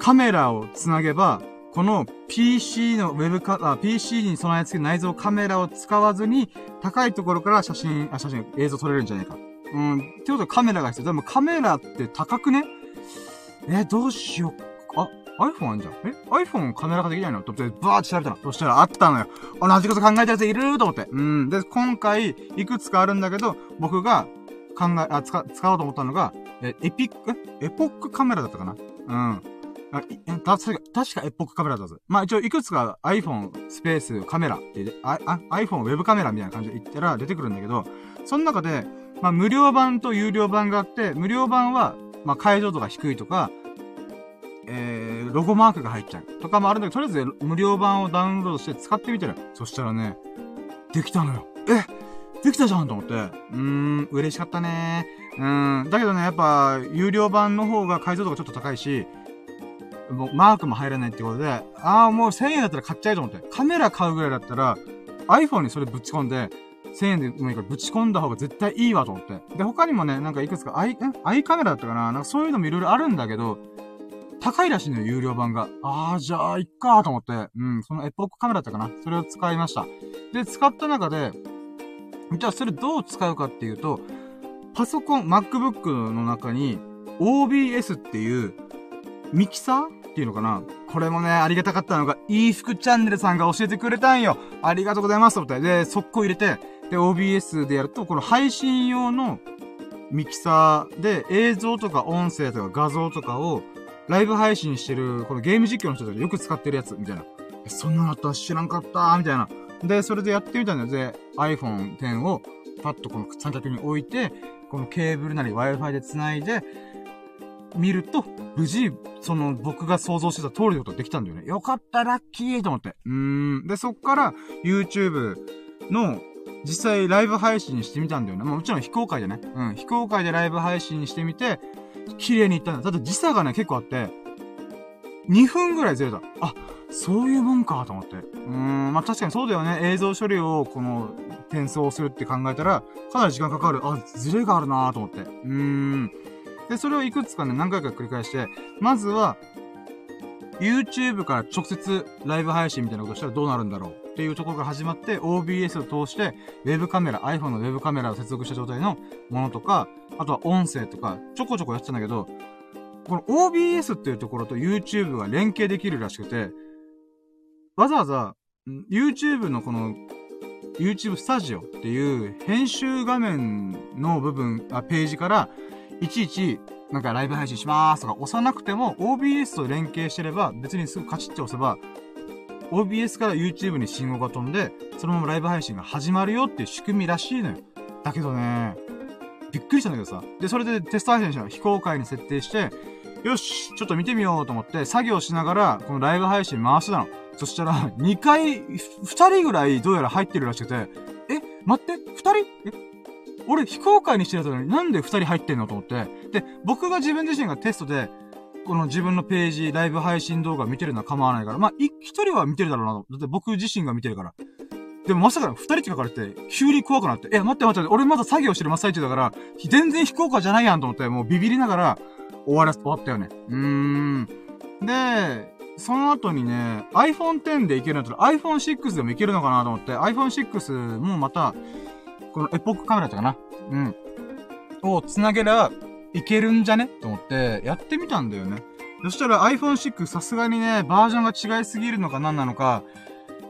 カメラをつなげば、この PC のウェブカ、あ、PC に備え付け内蔵カメラを使わずに、高いところから写真、あ、写真、映像撮れるんじゃないか。うん。ってことはカメラが必要。でもカメラって高くね？え、どうしよう。あ、iPhone あんじゃん。え ?iPhone カメラ化できないの？と思って、バーって調べたの。そしたらあったのよ。同じこと考えたやついると思って。うん。で、今回、いくつかあるんだけど、僕が考え、あ、使、使おうと思ったのが、え、エピック、エポックカメラだったかな？うん。あ、確か、確かエポックカメラだぞ。まあ一応いくつか iPhone スペースカメラって、あ、あ、iPhone ウェブカメラみたいな感じで言ったら出てくるんだけど、その中で、まあ無料版と有料版があって、無料版は、まあ解像度が低いとか、えー、ロゴマークが入っちゃうとかもあるんだけど、とりあえず無料版をダウンロードして使ってみてる。そしたらね、できたのよ。えできたじゃんと思って。うーん、嬉しかったねーうん。だけどね、やっぱ、有料版の方が解像度がちょっと高いし、もうマークも入らないってことで、ああ、もう1000円だったら買っちゃえと思って。カメラ買うぐらいだったら、iPhone にそれぶち込んで、1000円でもいいからぶち込んだ方が絶対いいわと思って。で、他にもね、なんかいくつか、アイ、んアイカメラだったかななんかそういうのもいろいろあるんだけど、高いらしいのよ、有料版が。ああ、じゃあ、いっかと思って、うん、そのエポックカメラだったかなそれを使いました。で、使った中で、じゃあそれどう使うかっていうと、パソコン、MacBook の中に OBS っていうミキサーっていうのかなこれもね、ありがたかったのが、いい服チャンネルさんが教えてくれたんよ。ありがとうございますと思って。で、速攻入れて、で、OBS でやると、この配信用のミキサーで映像とか音声とか画像とかをライブ配信してる、このゲーム実況の人たちがよく使ってるやつ、みたいな。そんなのあった知らんかったみたいな。で、それでやってみたんだよ。で、iPhone X をパッとこの三脚に置いて、このケーブルなり Wi-Fi で繋いで、見ると、無事、その、僕が想像してた通りのことができたんだよね。よかった、ラッキーと思って。うーん。で、そっから、YouTube の、実際ライブ配信してみたんだよね。まあもちろん非公開でね。うん。非公開でライブ配信してみて、綺麗にいったんだ。だって時差がね、結構あって、2分ぐらいずれた。あ、そういうもんかと思って。うーん、まあ確かにそうだよね。映像処理を、この、転送するって考えたら、かなり時間かかる。あ、ズレがあるなと思って。うーん。で、それをいくつかね、何回か繰り返して、まずは、YouTube から直接ライブ配信みたいなことしたらどうなるんだろうっていうところから始まって、OBS を通して、ウェブカメラ、iPhone のウェブカメラを接続した状態のものとか、あとは音声とか、ちょこちょこやってたんだけど、この OBS っていうところと YouTube が連携できるらしくて、わざわざ、YouTube のこの、YouTube スタジオっていう編集画面の部分、あ、ページから、いちいち、なんかライブ配信しまーすとか押さなくても、OBS と連携してれば、別にすぐカチッて押せば、OBS から YouTube に信号が飛んで、そのままライブ配信が始まるよっていう仕組みらしいのよ。だけどね、びっくりしたんだけどさ。で、それでテスト配信者の非公開に設定して、よし、ちょっと見てみようと思って、作業しながら、このライブ配信回してたの。そしたら、2回、2人ぐらいどうやら入ってるらしくて、え、待って、2人？え？俺非公開にしてたのになんで二人入ってんのと思って。で、僕が自分自身がテストで、この自分のページ、ライブ配信動画見てるのは構わないから、まあ、一人は見てるだろうなと。だって僕自身が見てるから。でもまさか二人って書かれて、急に怖くなって、え、待って待って、俺まだ作業してる真っ最中だから、全然非公開じゃないやんと思って、もうビビりながら終わらす、終わったよね。うーん。で、その後にね、iPhone X でいけるんだったら iPhone 6でもいけるのかなと思って、iPhone 6もまた、このエポックカメラだかなうん。を繋げら、いけるんじゃねと思って、やってみたんだよね。そしたら iPhone 6さすがにね、バージョンが違いすぎるのか何なのか、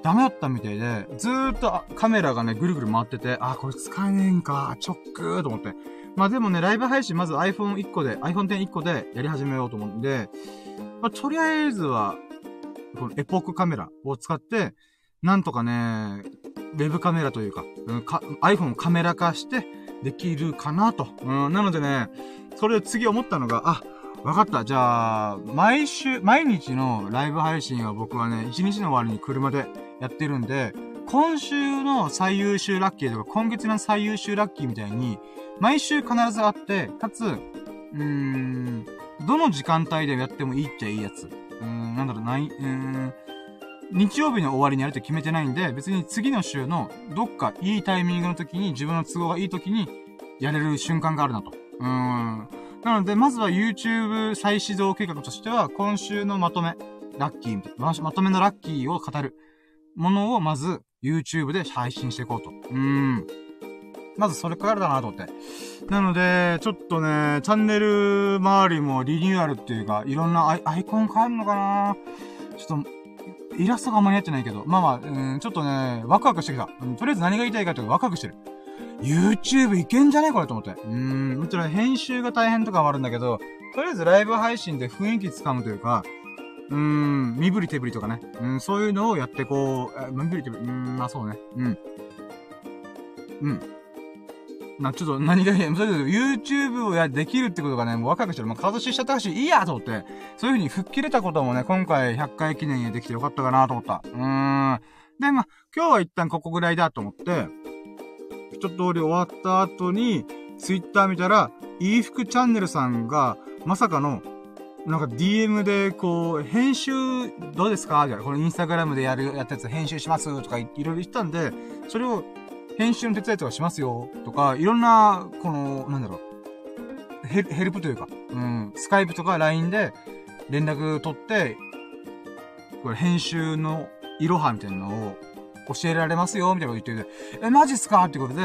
ダメだったみたいで、ずーっとカメラがね、ぐるぐる回ってて、あ、これ使えねえんか、チョックーと思って。まあでもね、ライブ配信まず iPhone1 個で、iPhone X1 個でやり始めようと思うんで、まあとりあえずは、このエポックカメラを使って、なんとかね、ウェブカメラというか、うん、か iPhone をカメラ化してできるかなと。うん、なのでね、それで次思ったのが、あ、わかった。じゃあ、毎週、毎日のライブ配信は僕はね、一日の終わりに車でやってるんで、今週の最優秀ラッキーとか、今月の最優秀ラッキーみたいに、毎週必ずあって、かつ、うーん、どの時間帯でやってもいいっちゃいいやつ。うーん、なんだろう、ない、うーん、日曜日の終わりにやるって決めてないんで、別に次の週のどっかいいタイミングの時に、自分の都合がいい時に、やれる瞬間があるなと。うーん。なので、まずは YouTube 再始動計画としては、今週のまとめ、ラッキーみたいな、まとめのラッキーを語る。ものをまず YouTube で配信していこうと。うん。まずそれからだなと思って。なので、ちょっとね、チャンネル周りもリニューアルっていうか、いろんなアイアイコン変えるのかなちょっと、イラストがあんまりやってないけど、まあまあ、うん、ちょっとね、ワクワクしてきた。うん、とりあえず何が言いたいかっていうとワクワクしてる。YouTube いけんじゃねこれと思って。うーん、もちろん編集が大変とかもあるんだけど、とりあえずライブ配信で雰囲気つかむというか、うーん、身振り手振りとかね。うん、そういうのをやってこう、身振り手振り、うん、まあそうね。うん。うん。な、ちょっと何がいいそれで YouTube をや、できるってことがね、もう若くしてる。もう顔出ししちゃったし、いいやと思って。そういう風に吹っ切れたこともね、今回100回記念にできてよかったかなと思った。うーん。で、まあ、今日は一旦ここぐらいだと思って、一通り終わった後に、Twitter 見たら、いい服チャンネルさんが、まさかの、なんか DM でこう、編集どうですか？じゃこのインスタグラムでやる、やったやつ編集します？とかいろいろ言ったんで、それを編集の手伝いとかしますよ？とか、いろんな、この、なんだろう、ヘルヘルプというか、うん、スカイプとか LINE で連絡取って、これ編集のいろはみたいなのを教えられますよ？みたいなこと言ってて、え、マジっすか？ってことで、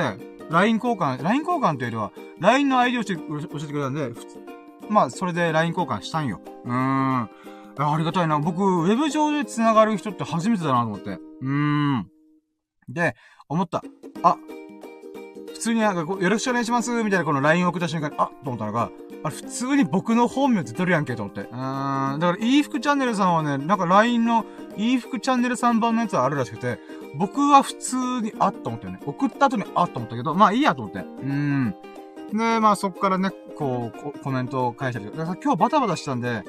LINE 交換、LINE 交換というよりは、LINE の ID を教えてくれたんで、まあ、それで LINE 交換したんよ。うーん。ありがたいな。僕、ウェブ上で繋がる人って初めてだなと思って。うーん。で、思った。あ、普通になんかこう、よろしくお願いしますみたいなこの LINE を送った瞬間に、あ、と思ったのが、あれ普通に僕の本名って取るやんけと思って。うーん。だから、いい服チャンネルさんはね、なんか LINE のいい服チャンネル3番のやつはあるらしくて、僕は普通に、あっと思ったよね。送った後に、あっと思ったけど、まあいいやと思って。うーん。で、まあそっからね、こう、コメントを返したり。とか、今日バタバタしたんで、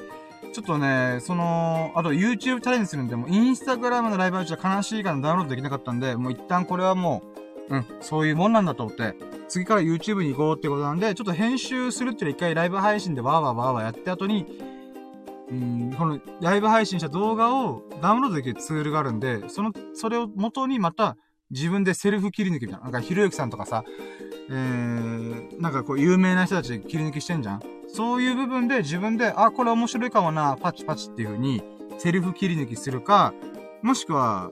ちょっとね、その、あと YouTube チャレンジするんで、もうインスタグラムのライブ配信は悲しいからダウンロードできなかったんで、もう一旦これはもう、うん、そういうもんなんだと思って、次から YouTube に行こうってことなんで、ちょっと編集するっていうの一回ライブ配信でわーわーわーわーやって後に、うん、このライブ配信した動画をダウンロードできるツールがあるんで、その、それを元にまた自分でセルフ切り抜きみたいな。なんかひろゆきさんとかさ、えー、なんかこう有名な人たち切り抜きしてんじゃんそういう部分で自分で、あ、これ面白いかもな、パチパチっていう風に、セルフ切り抜きするか、もしくは、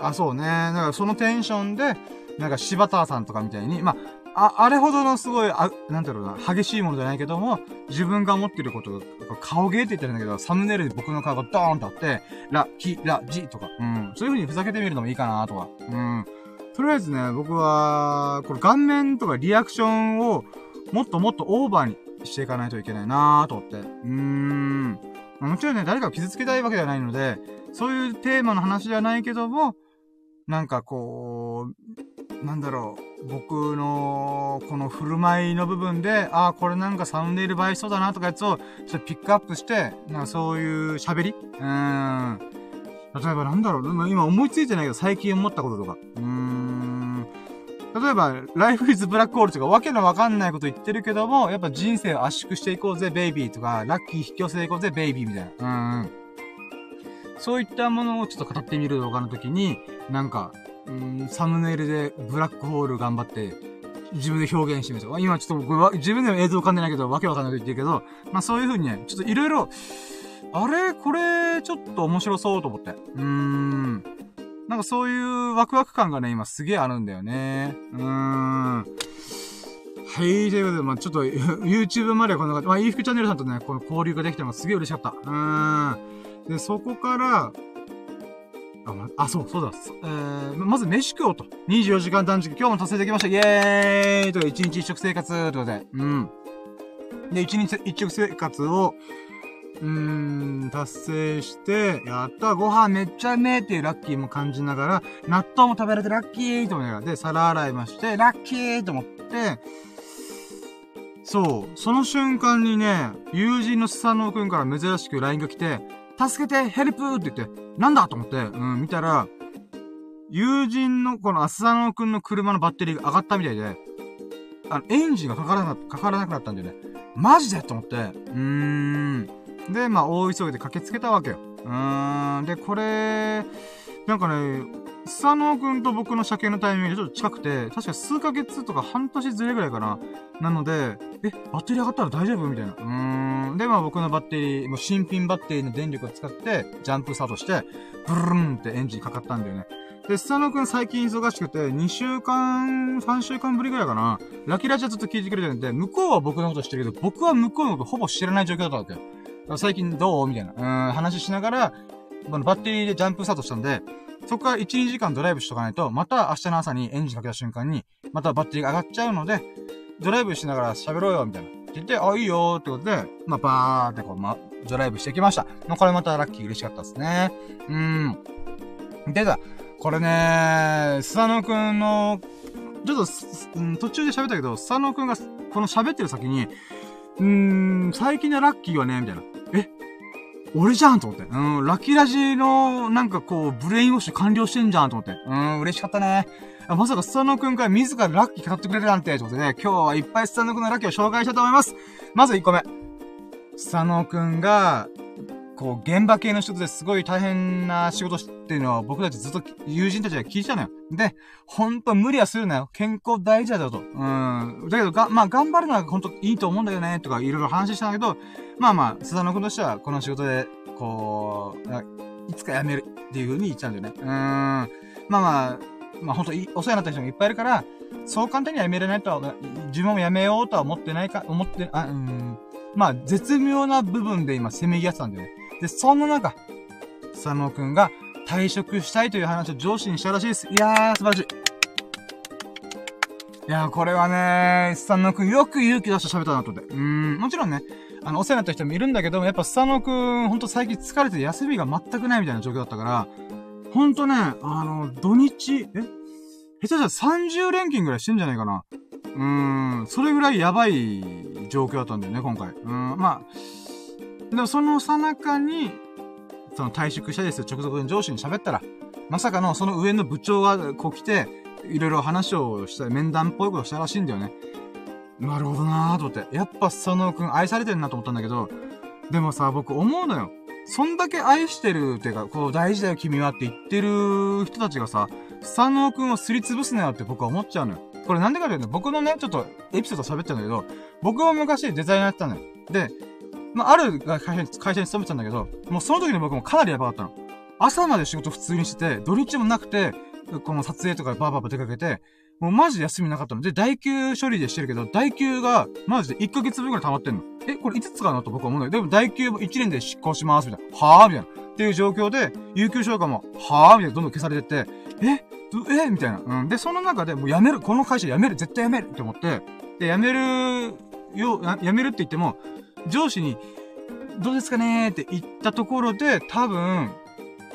あ、そうね。だからそのテンションで、なんか柴田さんとかみたいに、まあ、あ、あれほどのすごい、あ、なんだろうな、激しいものじゃないけども、自分が持ってること、顔芸って言ってるんだけど、サムネイルで僕の顔がドーンとあって、ラ、キ、ラ、ジとか、うん。そういう風にふざけてみるのもいいかなとか、うん。とりあえずね、僕は、この顔面とかリアクションを、もっともっとオーバーにしていかないといけないなと思って。うーん。もちろんね、誰かを傷つけたいわけではないので、そういうテーマの話じゃないけども、なんかこう、なんだろう、僕の、この振る舞いの部分で、ああ、これなんかサウンデール映えそうだなとかやつを、ちょっとピックアップして、なんかそういう喋り？うん。例えばなんだろう、今思いついてないけど最近思ったこととか。うーん。例えば、ライフイズブラックホールとかわけのわかんないこと言ってるけども、やっぱ人生を圧縮していこうぜ、ベイビーとか、ラッキー引き寄せていこうぜ、ベイビーみたいな。うん。そういったものをちょっと語ってみる動画の時に、なんか、うん、サムネイルでブラックホール頑張って、自分で表現してみる今ちょっと僕は自分でも映像浮かんでないけど、わけわかんないと言ってるけど、まあそういう風にね、ちょっといろいろ、あれ？これ、ちょっと面白そうと思って。うーん。なんかそういうワクワク感がね、今すげえあるんだよね。うーん。はい、ということで、まあちょっと YouTube までこんな感じ。まあ、イーフチャンネルさんとね、この交流ができてもすげえ嬉しかった。うーん。で、そこから、あ、そう、そうだ。えー、まず飯食おうと。24時間断食、今日も達成できました。イェーイとか、1日一食生活というで。うん。で、1日一食生活を、うーん、達成して、やったご飯めっちゃうめえっていうラッキーも感じながら、納豆も食べられてラッキーと思いながら、で、皿洗いまして、ラッキーと思って、そう、その瞬間にね、友人のスサノオくんから珍しく LINE が来て、助けてヘルプって言って、なんだと思って、うん、見たら、友人のこのアスサノオくんの車のバッテリーが上がったみたいで、あの、エンジンがかからな、かからなくなったんだよね。マジでと思って、うーん。で、まあ、大急ぎで駆けつけたわけよ。うーん。で、これ、なんかね、佐野くんと僕の車検のタイミングがちょっと近くて、確か数ヶ月とか半年ずれぐらいかな。なので、え、バッテリー上がったら大丈夫みたいな。うーん。で、まあ僕のバッテリー、もう新品バッテリーの電力を使って、ジャンプスタートして、ブルルンってエンジンかかったんだよね。で、スサノくん最近忙しくて、2週間、3週間ぶりぐらいかな。ラキラチはずっと聞いてくれてるんで、向こうは僕のこと知ってるけど、僕は向こうのことほぼ知らない状況だったわけ。最近どう？みたいな。うん、話しながら、バッテリーでジャンプスタートしたんで、そこから1、2時間ドライブしとかないと、また明日の朝にエンジンかけた瞬間に、またバッテリーが上がっちゃうので、ドライブしながら喋ろうよ、みたいな。って言って、あ、いいよーってことで、まあ、バーってこう、ま、ドライブしてきました。まあ、これまたラッキー嬉しかったですね。うーん。でだ、これねー、スサノくんの、ちょっと、うん、途中で喋ったけど、スサノくんが、この喋ってる先に、うーん、最近のラッキーはね、みたいな。俺じゃんと思って。うん、ラッキーラジの、なんかこう、 brainwash 完了してんじゃんと思って。うん、嬉しかったね。まさかスサノくんから自らラッキー語ってくれるなんて、ということね、今日はいっぱいスサノくんのラッキーを紹介したいと思います。まず1個目。スタノくんが、こう、現場系の人ですごい大変な仕事っていうのは僕たちずっと友人たちが聞いてたのよ。で、ほんと無理はするなよ。健康大事だよと。うん。だけど、が、まあ、頑張るのはほんといいと思うんだよね、とかいろいろ話したんだけど、まあまあ、須田野くんとしては、この仕事で、こう、いつか辞めるっていう風に言っちゃうんだよね。うーん。まあまあ、まあほんとお世話になった人もいっぱいいるから、そう簡単には辞めれないとは、自分も辞めようとは思ってないか、思って、あ、うん。まあ、絶妙な部分で今、せめぎ合ってたんだよね。で、そんな中、佐野くんが退職したいという話を上司にしたらしいです。いやー、素晴らしい。いやー、これはねー、スサノくんよく勇気出して喋ったなと思って。うーん、もちろんね、あの、お世話になった人もいるんだけども、やっぱスサノくん、ほんと最近疲れて休みが全くないみたいな状況だったから、ほんとね、あの、土日、え？下手したら30連勤ぐらいしてんじゃないかな。うーん、それぐらいやばい状況だったんだよね、今回。うん、まあ、でもそのさなかに、その退職したですよ、直属の上司に喋ったら、まさかのその上の部長がこう来て、いろいろ話をした、面談っぽいことしたらしいんだよね。なるほどなーと思って。やっぱ佐野くん愛されてるなと思ったんだけど、でもさ、僕思うのよ。そんだけ愛してるっていうか、こう大事だよ君はって言ってる人たちがさ、佐野くんをすりつぶすなよって僕は思っちゃうのよ。これなんでかというと、僕のね、ちょっとエピソード喋っちゃうんだけど、僕は昔デザイナーやってたのよ。で、まあ、ある会社に、会社に勤めてたんだけど、もうその時に僕もかなりやばかったの。朝まで仕事普通にしてて、土日もなくて、この撮影とかバーバーバー出かけて、もうマジで休みなかったの。で、代休処理でしてるけど、代休がマジで1ヶ月分くらい溜まってんの。え、これいつ使うのと僕は思うんだけど、でも代休1年で執行します、みたいな。はぁみたいな。っていう状況で、有給消化も、はぁみたいな、どんどん消されてって、ええみたいな。うん。で、その中でもう辞める、この会社辞める、絶対辞めるって思って、で、辞めるよ、辞めるって言っても、上司に、どうですかねーって言ったところで、多分、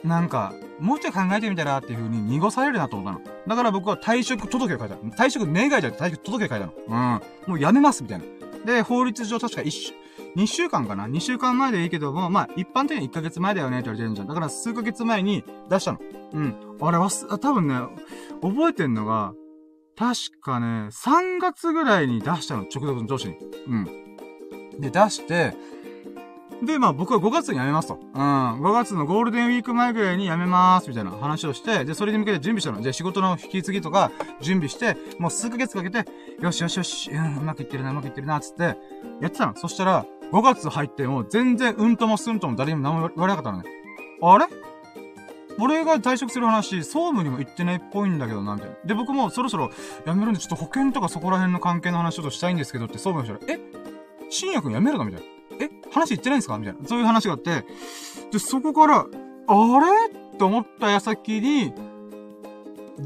なんか、もうちょい考えてみたらっていう風に濁されるなと思ったの。だから僕は退職届を書いた。退職願いじゃなくて退職届を書いたの。うん。もう辞めますみたいな。で、法律上確か一週、2週間かな ?2 週間前でいいけども、まあ、一般的に1ヶ月前だよねって言われてるじゃん。だから数ヶ月前に出したの。うん。あれは、多分ね、覚えてんのが、確かね、3月ぐらいに出したの、直属の上司に。うん。で、出して、で、まあ僕は5月に辞めますと。うん。5月のゴールデンウィーク前ぐらいに辞めます、みたいな話をして、で、それに向けて準備したの。で、仕事の引き継ぎとか準備して、もう数ヶ月かけて、よしよしよし、うん、うまくいってるな、うまくいってるな、つって、やってたの。そしたら、5月入っても全然うんともすんとも誰にも何も言われなかったのね。あれ？俺が退職する話、総務にも言ってないっぽいんだけどな、みたいな。で、僕もそろそろ辞めるんで、ちょっと保険とかそこら辺の関係の話ちょっとしたいんですけどって総務の人が、え？深夜くん辞めるの？みたいな。え話言ってないんですか？みたいな。そういう話があって、で、そこから、あれ？と思った矢先に、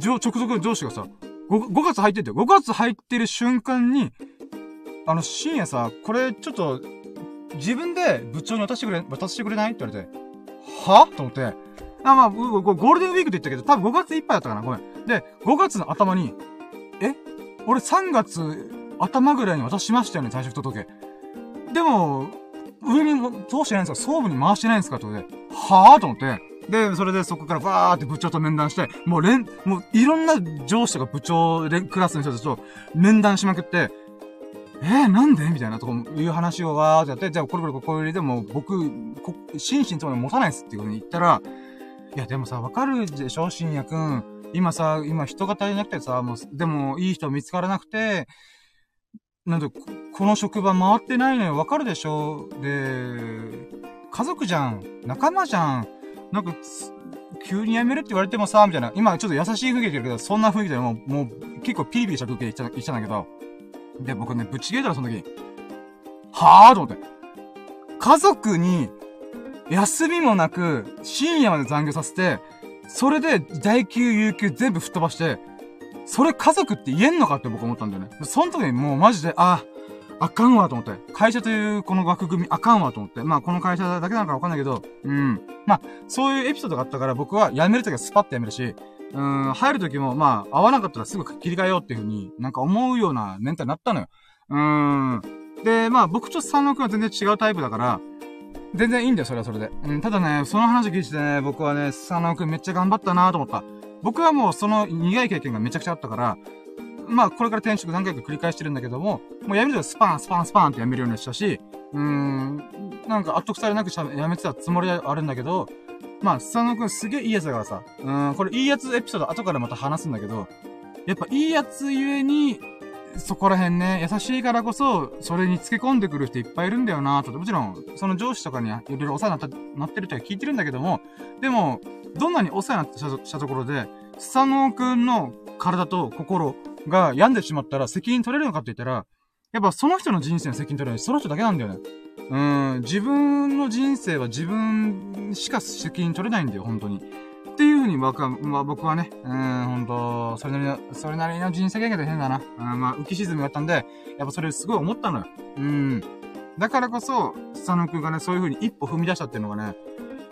直属の上司がさ、5, 5月入ってて、5月入ってる瞬間に、あの、深夜さ、これちょっと、自分で部長に渡してくれ、渡してくれない？って言われて、は？と思って、あ、まあ、ゴールデンウィークって言ったけど、多分5月いっぱいだったかな。ごめん。で、5月の頭に、え？俺3月頭ぐらいに渡しましたよね、退職届。でも、上にも通してないんですか？総務に回してないんですか？って。ことで、はぁと思って、で、それでそこからバーって部長と面談して、もう連、もういろんな上司とか部長、クラスの人たちと面談しまくって、えー、なんで？みたいなとこ、いう話をわーってやって、じゃあこれこれこれでも僕、こ、心身ともに持たないっすっていうふうに言ったら、いやでもさ、わかるでしょ？深夜くん。今さ、今人が足りなくてさ、もう、でもいい人見つからなくて、なんで、この職場回ってないのよ、わかるでしょ？で、家族じゃん。仲間じゃん。なんか、急に辞めるって言われてもさ、みたいな。今ちょっと優しい雰囲気だけど、そんな雰囲気でもう、もう、結構ピリピリした空気で言っちゃ言っちゃうんだけど。で、僕ね、ぶち切れたらその時。はぁと思って。家族に、休みもなく、深夜まで残業させて、それで、代休、有給全部吹っ飛ばして、それ家族って言えんのかって僕思ったんだよね。その時にもうマジで、あ、あかんわと思って。会社というこの枠組みあかんわと思って。まあこの会社だけなのかわかんないけど、うん。まあ、そういうエピソードがあったから僕は辞めるときはスパッと辞めるし、うん、入るときもまあ合わなかったらすぐ切り替えようっていうふうになんか思うようなメンタルになったのよ。うん。で、まあ僕と佐野くんは全然違うタイプだから、全然いいんだよ、それはそれで。うん、ただね、その話聞いてね、僕はね、佐野くんめっちゃ頑張ったなと思った。僕はもうその苦い経験がめちゃくちゃあったから、まあ、これから転職何回か繰り返してるんだけども、もう辞めるとスパン、スパン、スパンって辞めるようにしたし、うーん、なんか後腐れなく辞めてたつもりはあるんだけど、まあ、佐野くんすげえいいやつだからさ、うん、これいいやつエピソード後からまた話すんだけど、やっぱいいやつゆえに、そこら辺ね、優しいからこそ、それに付け込んでくる人いっぱいいるんだよなと。もちろん、その上司とかにいろいろお世話になった、なってるとは聞いてるんだけども、でも、どんなにお世話になったしたところで、佐野くんの体と心が病んでしまったら責任取れるのかって言ったら、やっぱその人の人生の責任取れないその人だけなんだよね。うん、自分の人生は自分しか責任取れないんだよ、本当に。っていうふうに僕は、まあ僕はね、うん、本当それなりの、それなりの人生経験で変だな。うん、まあ浮き沈みがあったんで、やっぱそれすごい思ったのよ。うん。だからこそ、佐野くんがね、そういうふうに一歩踏み出したっていうのがね、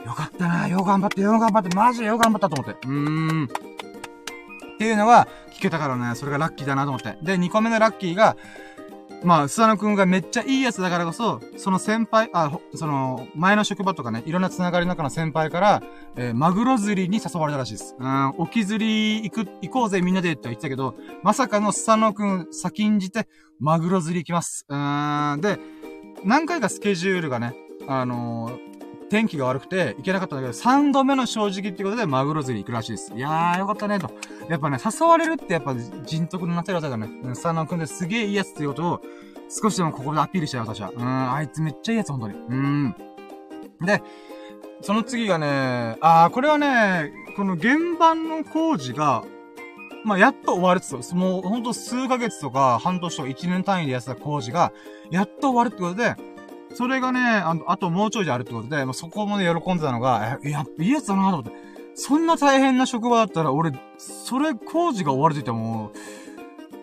よかったな、よう頑張って、よう頑張って、マジでよう頑張ったと思って。うーん。っていうのが聞けたからね、それがラッキーだなと思って。で、2個目のラッキーが、まあ、スワノくんがめっちゃいいやつだからこそ、その先輩、あ、その、前の職場とかね、いろんな繋がりの中の先輩から、えー、マグロ釣りに誘われたらしいです。うん、沖釣り行く、行こうぜみんなでって言ってたけど、まさかのスワノくん先んじて、マグロ釣り行きます。うん、で、何回かスケジュールがね、あのー、天気が悪くて行けなかったんだけど、3度目の正直ってことでマグロ釣り行くらしいです。いやー、よかったね、と。やっぱね、誘われるってやっぱ人徳のなってる技だね。うん、スタノ君ですげえいいやつっていうことを、少しでもここでアピールしたよ、私は。うん、あいつめっちゃいいやつ、本当に。うん。で、その次がね、あー、これはね、この現場の工事が、まあ、やっと終わるっつうもう、ほんと数ヶ月とか、半年とか1年単位でやってた工事が、やっと終わるってことで、それがね、あのあともうちょいであるってことで、まあ、そこまで喜んでたのが、え、やっぱいいやつだなと思って。そんな大変な職場だったら、俺、それ工事が終わるって言っても、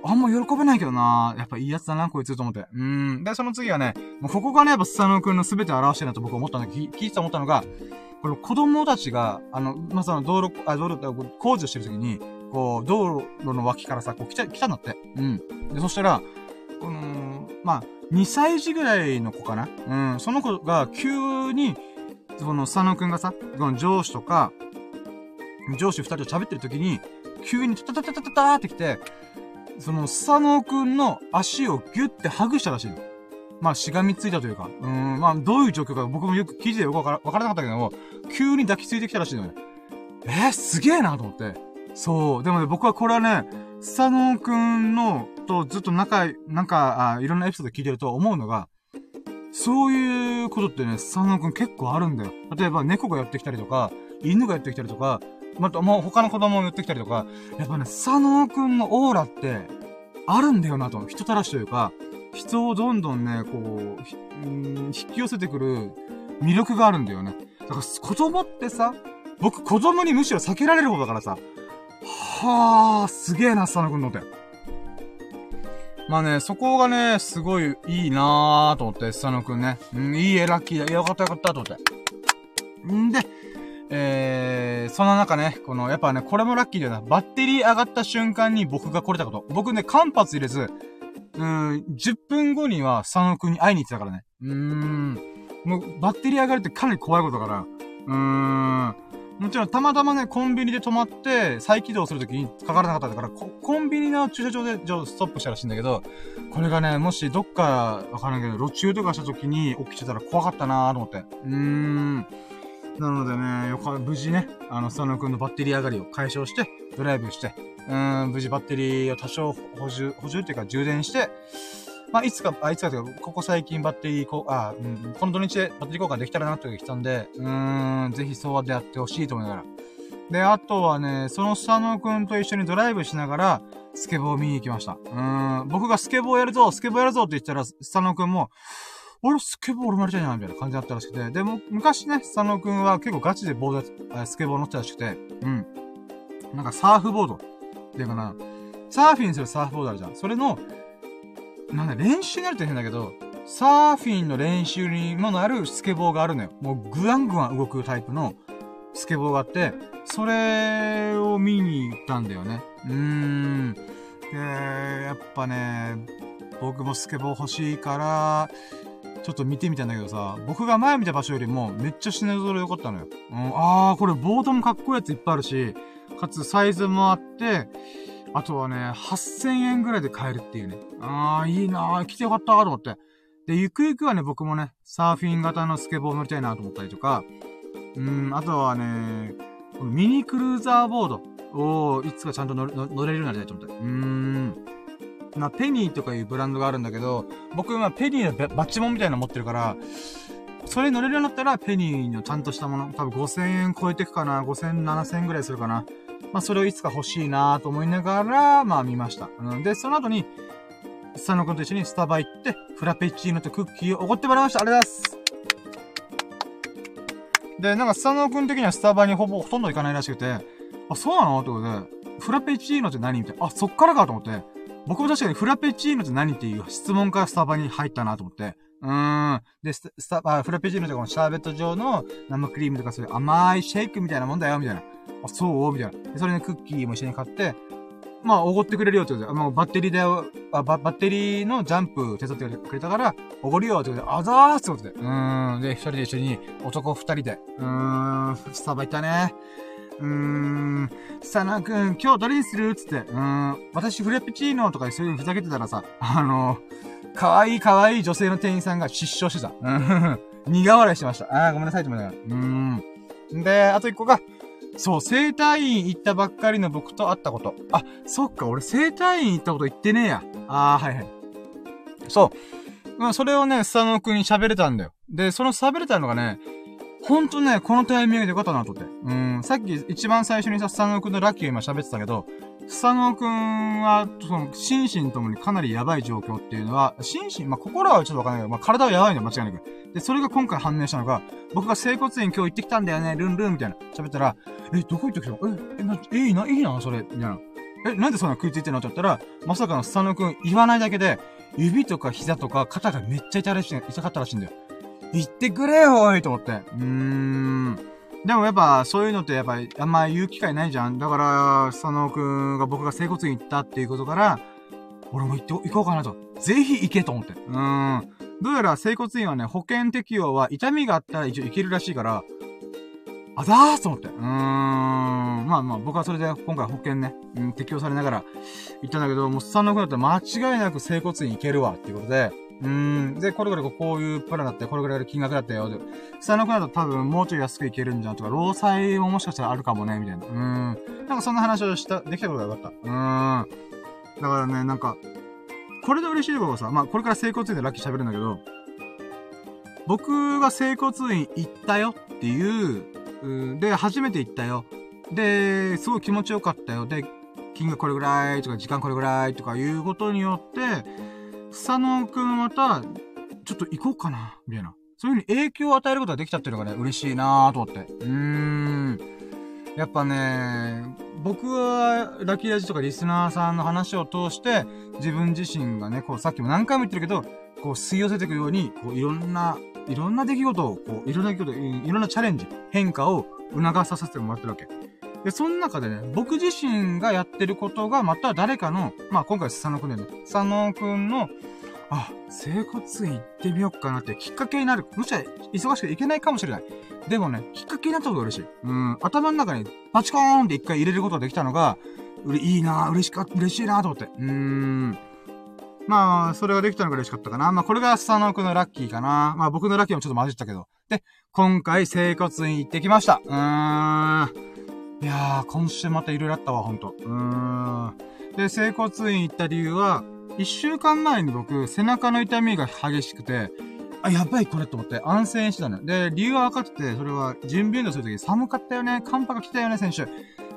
あんま喜べないけどなやっぱいいやつだな、こいつと思って。うん。で、その次はね、もうここがね、やっぱスサノくんの全てを表してるなと僕は思ったんだけど、聞いて思ったのが、この子供たちが、あの、まあ、その道路、あ、道路工事をしてる時に、こう、道路の脇からさ、こう来た、来たんだって。うん。で、そしたら、この、まあ、2歳児ぐらいの子かな？うん。その子が急に、その、佐野くんがさ、この上司とか、上司二人と喋ってる時に、急にタタタタタタって来て、その、スサノオくんの足をギュッてハグしたらしいの。まあ、しがみついたというか、うん、まあ、どういう状況か僕もよく記事でよくわからわからなかったけども、急に抱きついてきたらしいのよ。えー、すげえなと思って。そう。でもね、僕はこれはね、スサノオくんの、とずっと仲、なんか、あいろんなエピソード聞いてると思うのが、そういうことってね、スサノオくん結構あるんだよ。例えば、猫が寄ってきたりとか、犬が寄ってきたりとか、また、もう他の子供が寄ってきたりとか、やっぱね、佐野くんのオーラって、あるんだよなと。人たらしというか、人をどんどんね、こう、引き寄せてくる魅力があるんだよね。だから子供ってさ、僕子供にむしろ避けられる方だからさ、はあ、すげえな、佐野くんのって。まあね、そこがね、すごいいいなーと思って、佐野くんね。うん、いい絵ラッキーだ。よかったよかったと思って。んで、えー、その中ね、この、やっぱね、これもラッキーだよな。バッテリー上がった瞬間に僕が来れたこと。僕ね、間髪入れず、うん、10分後には佐野くんに会いに行ってたからね。うーん。もう、バッテリー上がるってかなり怖いことだから。うーん。もちろん、たまたまね、コンビニで止まって、再起動するときにかからなかったから、コンビニの駐車場で、じゃあストップしたらしいんだけど、これがね、もしどっか、わからんけど、路中とかしたときに起きてたら怖かったなーと思って。うーん。なのでね、よか、無事ね、あの、佐野くんのバッテリー上がりを解消して、ドライブして、うん、無事バッテリーを多少補充、補充っていうか充電して、まあ、いつか、あ、いつかというか、ここ最近バッテリーこ、あ、うん、この土日でバッテリー交換できたらなって来たんで、うーん、ぜひそうでやってほしいと思いながら。で、あとはね、その佐野くんと一緒にドライブしながら、スケボーを見に行きました。うーん、僕がスケボーやるぞ、スケボーやるぞって言ったら、佐野くんも、俺スケボー俺もやりたいな、みたいな感じだったらしくて。でも、昔ね、佐野くんは結構ガチでボード、スケボー乗ってたらしくて、うん。なんかサーフボードっていうかな、サーフィンするサーフボードあるじゃん。それの、なんだ、練習になるって変だけど、サーフィンの練習にもなるスケボーがあるのよ。もうグワングワン動くタイプのスケボーがあって、それを見に行ったんだよね。うーん。で、やっぱね、僕もスケボー欲しいから、ちょっと見てみたんだけどさ、僕が前見た場所よりもめっちゃ品揃え良かったのよ。うん、あー、これボードもかっこいいやついっぱいあるし、かつサイズもあって、あとはね、8000円ぐらいで買えるっていうね。あー、いいなー、来てよかったーと思って。で、ゆくゆくはね、僕もね、サーフィン型のスケボー乗りたいなと思ったりとか、うん、あとはね、このミニクルーザーボードをいつかちゃんと乗れるようになりたいと思って。うーん。まあ、ペニーとかいうブランドがあるんだけど、僕はペニーのバッチモンみたいなの持ってるから、それ乗れるようになったら、ペニーのちゃんとしたもの、多分5000円超えていくかな、5000、7000円ぐらいするかな。まあ、それをいつか欲しいなと思いながら、まあ、見ました。で、その後に、佐野くんと一緒にスタバ行って、フラペチーノとクッキーをおごってもらいました。ありがとうございます。で、なんか、佐野くん的にはスタバにほぼほとんど行かないらしくて、あ、そうなの？ってことで、フラペチーノって何？みたいな。あ、そっからかと思って。僕も確かにフラペチーノって何っていう質問からスタバに入ったなと思って。うーん。で、スタバ、フラペチーノってこのシャーベット状の生クリームとかそういう甘いシェイクみたいなもんだよ、みたいな。あ、そう？みたいな。で、それにクッキーも一緒に買って、まあ、おごってくれるよってことで、あの、バッテリーで、あバ、ッテリーのジャンプ手伝ってくれたから、おごるよってことで、あざーってことで。うーん。で、一人で一緒に、男二人で、うーん、スタバ行ったね。うーん、さなくん、今日どれにする？つって、うーん、私フレペチーノとかそういうふざけてたらさ、あの、可愛い可愛い女性の店員さんが失笑してた。うん、苦笑いしてました。あー、ごめんなさいって思いながら。うーん。で、あと一個が、そう、生体院行ったばっかりの僕と会ったこと。あ、そっか、俺生体院行ったこと言ってねえや。あー、はいはい。そう。まあ、それをね、スタノ君に喋れたんだよ。で、その喋れたのがね、ほんとね、このタイミングでよかったなと思って。うん、さっき一番最初にさ、スサノくんのラッキーを今喋ってたけど、スサノくんは、その、心身ともにかなりやばい状況っていうのは、心身、まあ、心はちょっとわかんないけど、まあ、体はやばいの間違いなく。で、それが今回判明したのが、僕が整骨院今日行ってきたんだよね、ルンルンみたいな。喋ったら、え、どこ行ってきたの？え、え、な、え、いいな、いいな、それ、みたいな。え、なんでそんな食いついてんの？って言ったら、まさかのスサノくん言わないだけで、指とか膝とか肩がめっちゃ痛、痛かったらしいんだよ。言ってくれよ、おいと思って。うーん。でもやっぱ、そういうのってやっぱ、あんま言う機会ないじゃん。だから、佐野くんが僕が整骨院行ったっていうことから、俺も行って、行こうかなと。ぜひ行けと思って。うーん。どうやら整骨院はね、保険適用は痛みがあったら一応行けるらしいから、あざーすと思って。うーん。まあまあ、僕はそれで今回保険ね、うん、適用されながら行ったんだけど、もうスタンド君だったら間違いなく整骨院行けるわっていうことで、うーん。で、これぐらいこういうプランだったよ、これぐらいの金額だったよ。で、スタンド君だと多分もうちょい安く行けるんじゃんとか、労災ももしかしたらあるかもね、みたいな。うーん。なんかそんな話をした、できたことがよかった。うーん。だからね、なんか、これで嬉しいことがさ、まあ、これから整骨院でラッキー喋るんだけど、僕が整骨院行ったよっていう、で、初めて行ったよ。で、すごい気持ちよかったよ。で、金額これぐらいとか、時間これぐらいとかいうことによって、佐野くんまた、ちょっと行こうかな、みたいな。そういう風に影響を与えることができちゃってるのがね、嬉しいなぁと思って。うーん。やっぱね、僕は、ラッキーラジとかリスナーさんの話を通して、自分自身がね、こう、さっきも何回も言ってるけど、こう、吸い寄せていくように、こう、いろんな、いろんな出来事を、こう、いろんな出来事、いろんなチャレンジ、変化を促させてもらってるわけ。で、その中でね、僕自身がやってることが、また誰かの、まあ、今回、佐野くんだよね。佐野くんの、あ、整骨院行ってみようかなってきっかけになる。もしか忙しくて行けないかもしれない。でもね、きっかけになったことが嬉しい。うん、頭の中にパチコーンって一回入れることができたのが、うれ、いいなぁ嬉しかった、嬉しいなぁと思って。うーん。まあ、それができたのが嬉しかったかな。まあ、これが佐野くんのラッキーかな。まあ、僕のラッキーもちょっと混じったけど。で、今回、整骨院行ってきました。うーん。いやー、今週また色々あったわ、ほんと。うーん。で、整骨院行った理由は、一週間前に僕、背中の痛みが激しくて、あ、やばいこれと思って安静にしてたの。で、理由は分かってて、それは準備運動するとき寒かったよね、寒波が来たよね、選手。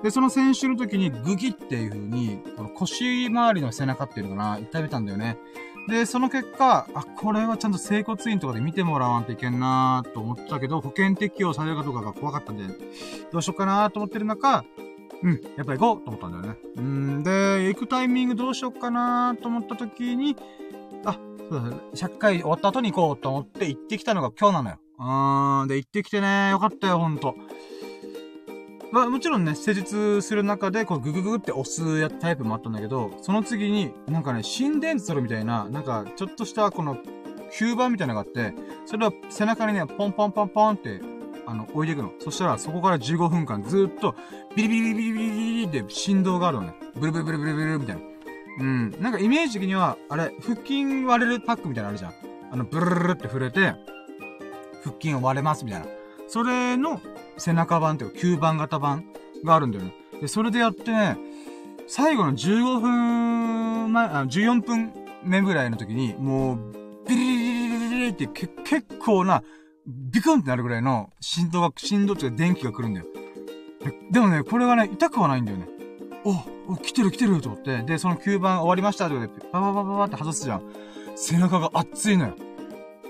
で、その選手の時にグギっていう風に、この腰周りの背中っていうのかな、痛めたんだよね。で、その結果、あ、これはちゃんと整骨院とかで見てもらわんといけんなーと思ったけど、保険適用されるかどうかが怖かったんで、どうしようかなーと思ってる中、うん、やっぱり行こうと思ったんだよね。うん、で、行くタイミングどうしようかなと思った時に、あ、そうだ、100回終わった後に行こうと思って行ってきたのが今日なのよ。うーん、で、行ってきてね、よかったよ、ほんと。まあ、もちろんね、施術する中で、こう、グググって押すやタイプもあったんだけど、その次に、なんかね、心電図取るみたいな、なんか、ちょっとしたこの、吸盤みたいなのがあって、それは背中にね、ポンポンポンポンってあの、置いていくの。そしたら、そこから15分間ずっと、ビリビリビリビリビリって振動があるのね。ブルブルブルブルブルみたいな。うん。なんかイメージ的には、あれ、腹筋割れるパックみたいなのあるじゃん。あの、ブルルルって触れて、腹筋を割れますみたいな。それの背中版っていうか、吸盤型版があるんだよね。で、それでやってね、最後の15分前、あ14分目ぐらいの時に、もう、ビリリリリリリリってけ結構なビクンってなるぐらいの振動が、振動っていうか電気が来るんだよ。でもね、これがね、痛くはないんだよね。お、お、来てる来てると思って。で、その吸盤終わりましたってことで、パパパパパって外すじゃん。背中が熱いのよ。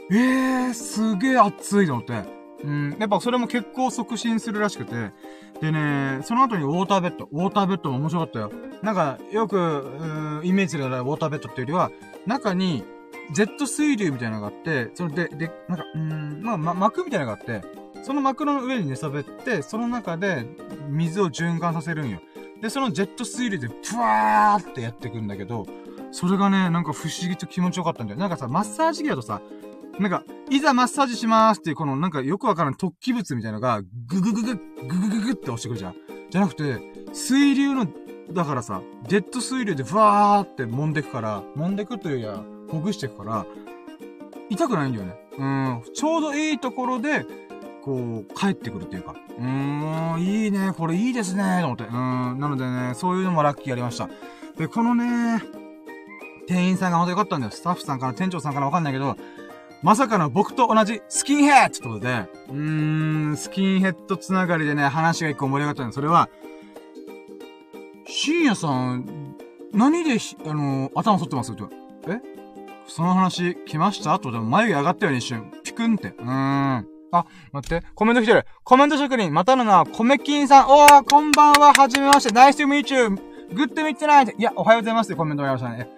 えー、すげえ熱いと思って。うん、やっぱそれも結構促進するらしくて。でね、その後にウォーターベッド。ウォーターベッドも面白かったよ。なんか、よく、うイメージでウォーターベッドっていうよりは、中に、ジェット水流みたいなのがあって、それで、で、なんか、うん、まあ、ま、膜みたいなのがあって、その膜の上に寝そべって、その中で水を循環させるんよ。で、そのジェット水流で、ぷわーってやっていくんだけど、それがね、なんか不思議と気持ちよかったんだよ。なんかさ、マッサージ機だとさ、なんか、いざマッサージしまーすっていう、このなんかよくわからん突起物みたいなのが、ぐぐぐぐ、ぐぐぐぐって押してくるじゃん。じゃなくて、水流の、だからさ、ジェット水流でふわーって揉んでくから、揉んでくというや、ほぐしてくから、痛くないんだよね。うん。ちょうどいいところで、こう、帰ってくるっていうか。うーん、いいね。これいいですね。と思って。うん。なのでね、そういうのもラッキーやりました。で、このね、店員さんがほんとよかったんだよ。スタッフさんから店長さんからわかんないけど、まさかの僕と同じスキンヘッドってことで、うーん、スキンヘッドつながりでね、話が一個盛り上がったんだそれは、深夜さん、何で、あの頭剃ってます？ってえ？その話来ました？とでも眉毛上がったよね、一瞬。ピクンって。うーん。あ、待って。コメント来てる。コメント職人、またのな、コメキンさん。おー、こんばんは、はじめまして。ナイス to meet you. Good midnight。いや、おはようございますってコメントがありましたね。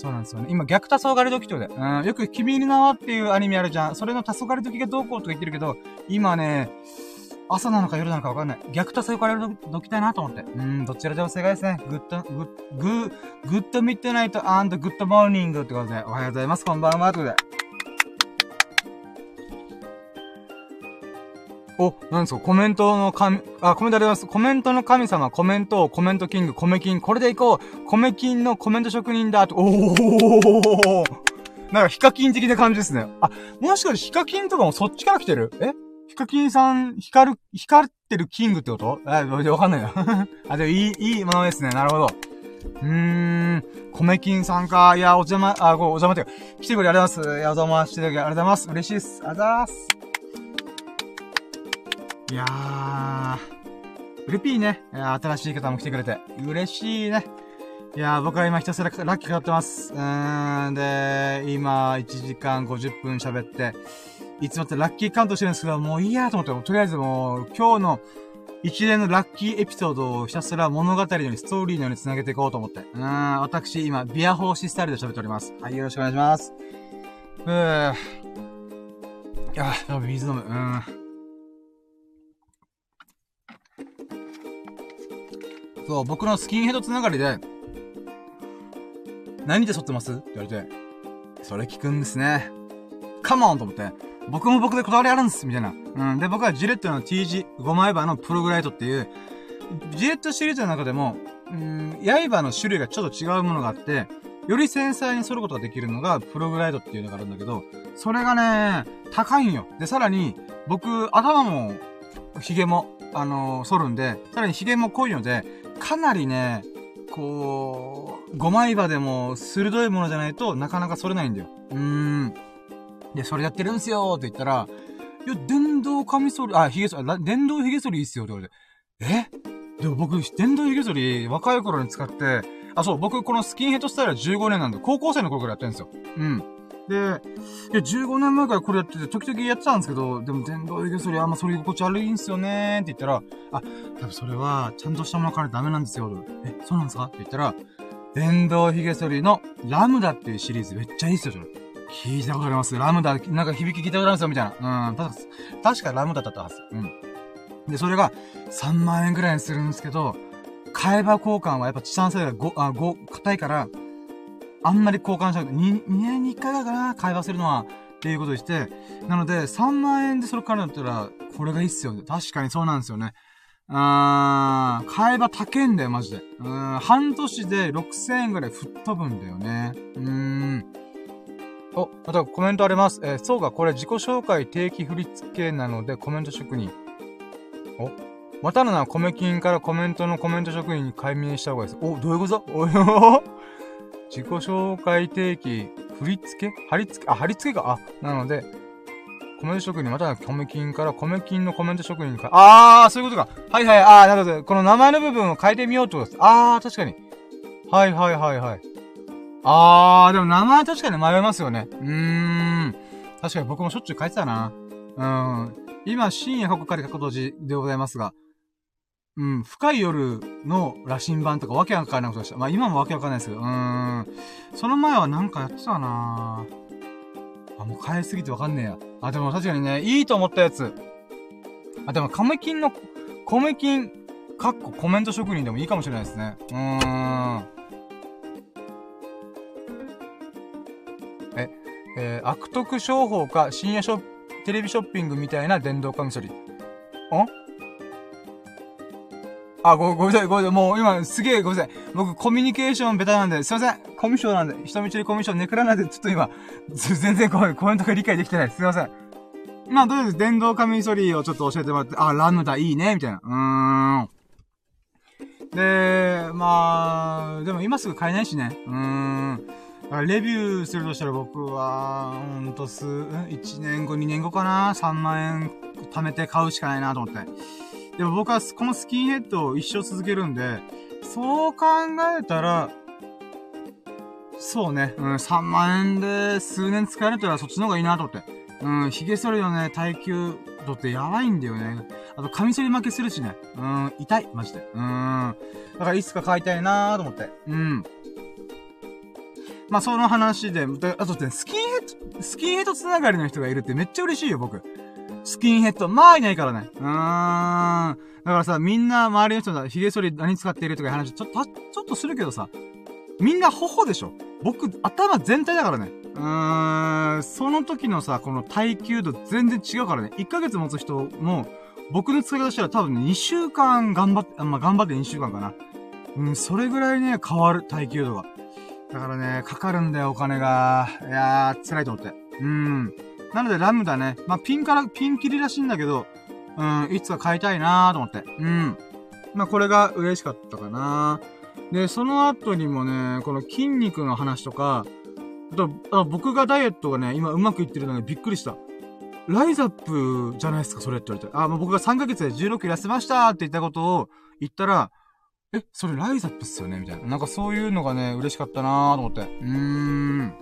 そうなんですよね。今、逆黄昏時とで。うん、よく君の名はっていうアニメあるじゃん。それの黄昏時がどうこうとか言ってるけど、今ね、朝なのか夜なのかわかんない。逆とそういうかれるどきたいなと思って。うん、どちらでも正解ですね。 Good、goo、goo、good midnight good morning ってことで、おはようございます。こんばんは。ということで。お、なんですかコメントの神、あ、コメントあります。コメントの神様、コメント、コメントキング、コメキン、これでいこう。コメキンのコメント職人だと、おおなんかヒカキン的な感じですね。あ、もしかしてヒカキンとかもそっちから来てる？え？ヒカキンさん、光る、光ってるキングってこと？あ、わかんないな。あ、でもいい、いいものですね。なるほど。うーん、コメキンさんか。いや、お邪魔、あ、ご、お邪魔って来てくれありがとうございます。いや、お邪魔してくれありがとうございます。嬉しいです。ありがとうございます。いやー、うれぴーね。新しい方も来てくれて。嬉しいね。いやー、僕は今ひたすらラッキーかかってます。うーん、で、今、1時間50分喋って、いつもってラッキーカウントしてるんですけど、もういいやと思って、とりあえずもう、今日の一連のラッキーエピソードをひたすら物語のように、ストーリーのように繋げていこうと思って。うーん、私、今、ビアホーシスタイルで喋っております。はい、よろしくお願いします。うー。いや、水飲む。うん。そう、僕のスキンヘッドつながりで、何で剃ってます？って言われて、それ聞くんですね。カモンと思って、僕も僕でこだわりあるんですみたいな。うん。で、僕はジレットの T 字5枚刃のプログライトっていう、ジレットシリーズの中でも、うん、刃の種類がちょっと違うものがあって、より繊細に剃ることができるのが、プログライドっていうのがあるんだけど、それがね、高いんよ。で、さらに、僕、頭も、髭も、あのー、剃るんで、さらに髭も濃いので、かなりね、こう、5枚刃でも鋭いものじゃないとなかなか剃れないんだよ。うーん。で、それやってるんすよって言ったら、いや、電動カミソリ、あ、髭剃り、電動髭剃りいいっすよって言われて。え？でも僕、電動髭剃り若い頃に使って、あ、そう、僕このスキンヘッドスタイルは15年なんで、高校生の頃からやってるんですよ。うん。で、いや、15年前からこれやってて、時々やってたんですけど、でも電動髭剃りあんま剃り心地悪いんすよねーって言ったら、あ、多分それは、ちゃんとしたものからダメなんですよ。え、そうなんですかって言ったら、電動髭剃りのラムダっていうシリーズめっちゃいいっすよ、それ。聞いたことあります。ラムダ、なんか響き聞いたことありますよ、みたいな。うん、ただ、確かラムダだったはず。うん。で、それが3万円くらいにするんですけど、替え刃交換はやっぱチタン製が5、あ、5、硬いから、あんまり交換しなくて、2, 2年に1回だから会話するのは、っていうことにして、なので、3万円でそれからだったら、これがいいっすよね。確かにそうなんですよね。うーん、買えば高いんだよ、マジで。うん、半年で6000円ぐらい吹っ飛ぶんだよね。うーん。お、またコメントあります。えー、そうか、これ自己紹介定期振り付けなのでコメント職人。おまたのな、コメキンからコメントのコメント職人に解明した方がいいです。お、どういうこと？およ自己紹介定期、振り付け？貼り付け？あ、貼り付けか。あ、なので、コメント職人、またはコメキンからコメキンのコメント職人にあー、そういうことか。はいはい、あー、なるほど。この名前の部分を変えてみようってことです。あー、確かに。はいはいはいはい。あー、でも名前確かに迷いますよね。うーん。確かに僕もしょっちゅう書いてたな。うん。今、深夜過去から書くとじでございますが、うん、深い夜の羅針盤とかわけわかんないことでした。まあ今もわけわかんないですけど、うーん。その前はなんかやってたなあ、もう変えすぎてわかんねえや。あ、でも確かにね、いいと思ったやつ。あ、でも、カメキンの、コメキン、かっこコメント職人でもいいかもしれないですね。うーん。え、えー、悪徳商法か深夜ショテレビショッピングみたいな電動カミソリ。んあ、ご、ごめんなさい、ごめんなさい。もう今、すげえごめんなさい。僕、コミュニケーションベタなんで、すいません。コミュ障なんで、人見知りコミュ障ネクラなんで、ちょっと今、全然こうコメントが理解できてない。すいません。まあ、とりあえず、電動カミソリをちょっと教えてもらって、あ、ラムダいいね、みたいな。うーん。で、まあ、でも今すぐ買えないしね。うーん。レビューするとしたら僕は、ほんと数、1年後、2年後かな ?3 万円貯めて買うしかないなと思って。でも僕はこのスキンヘッドを一生続けるんで、そう考えたら、そうね、うん、3万円で数年使えるたらそっちの方がいいなと思って。うん、髭剃りのね、耐久度ってやばいんだよね。あと、カミソリ負けするしね。うん、痛い、マジで。うん。だからいつか買いたいなーと思って。うん。まあ、その話で、あとね、スキンヘッド、スキンヘッドつながりの人がいるってめっちゃ嬉しいよ、僕。スキンヘッド。まあいないからね。うーん。だからさ、みんな周りの人が髭剃り何使っているとかいう話、ちょっと、ちょっとするけどさ、みんな頬でしょ僕、頭全体だからね。うーん、その時のさ、この耐久度全然違うからね。1ヶ月持つ人も、僕の使い方したら多分2週間頑張って、まあ、頑張って2週間かな。うん、それぐらいね、変わる、耐久度が。だからね、かかるんだよ、お金が。いやー、辛いと思って。うん。なので、ラムダね。まあ、ピンから、ピン切りらしいんだけど、うん、いつか買いたいなーと思って。うん。まあ、これが嬉しかったかなで、その後にもね、この筋肉の話とか、あと、あ僕がダイエットがね、今うまくいってるのでびっくりした。ライザップじゃないですか、それって言われて。あ、もう僕が3ヶ月で16キロ痩せましたって言ったことを言ったら、え、それライザップっすよね？みたいな。なんかそういうのがね、嬉しかったなーと思って。うーん。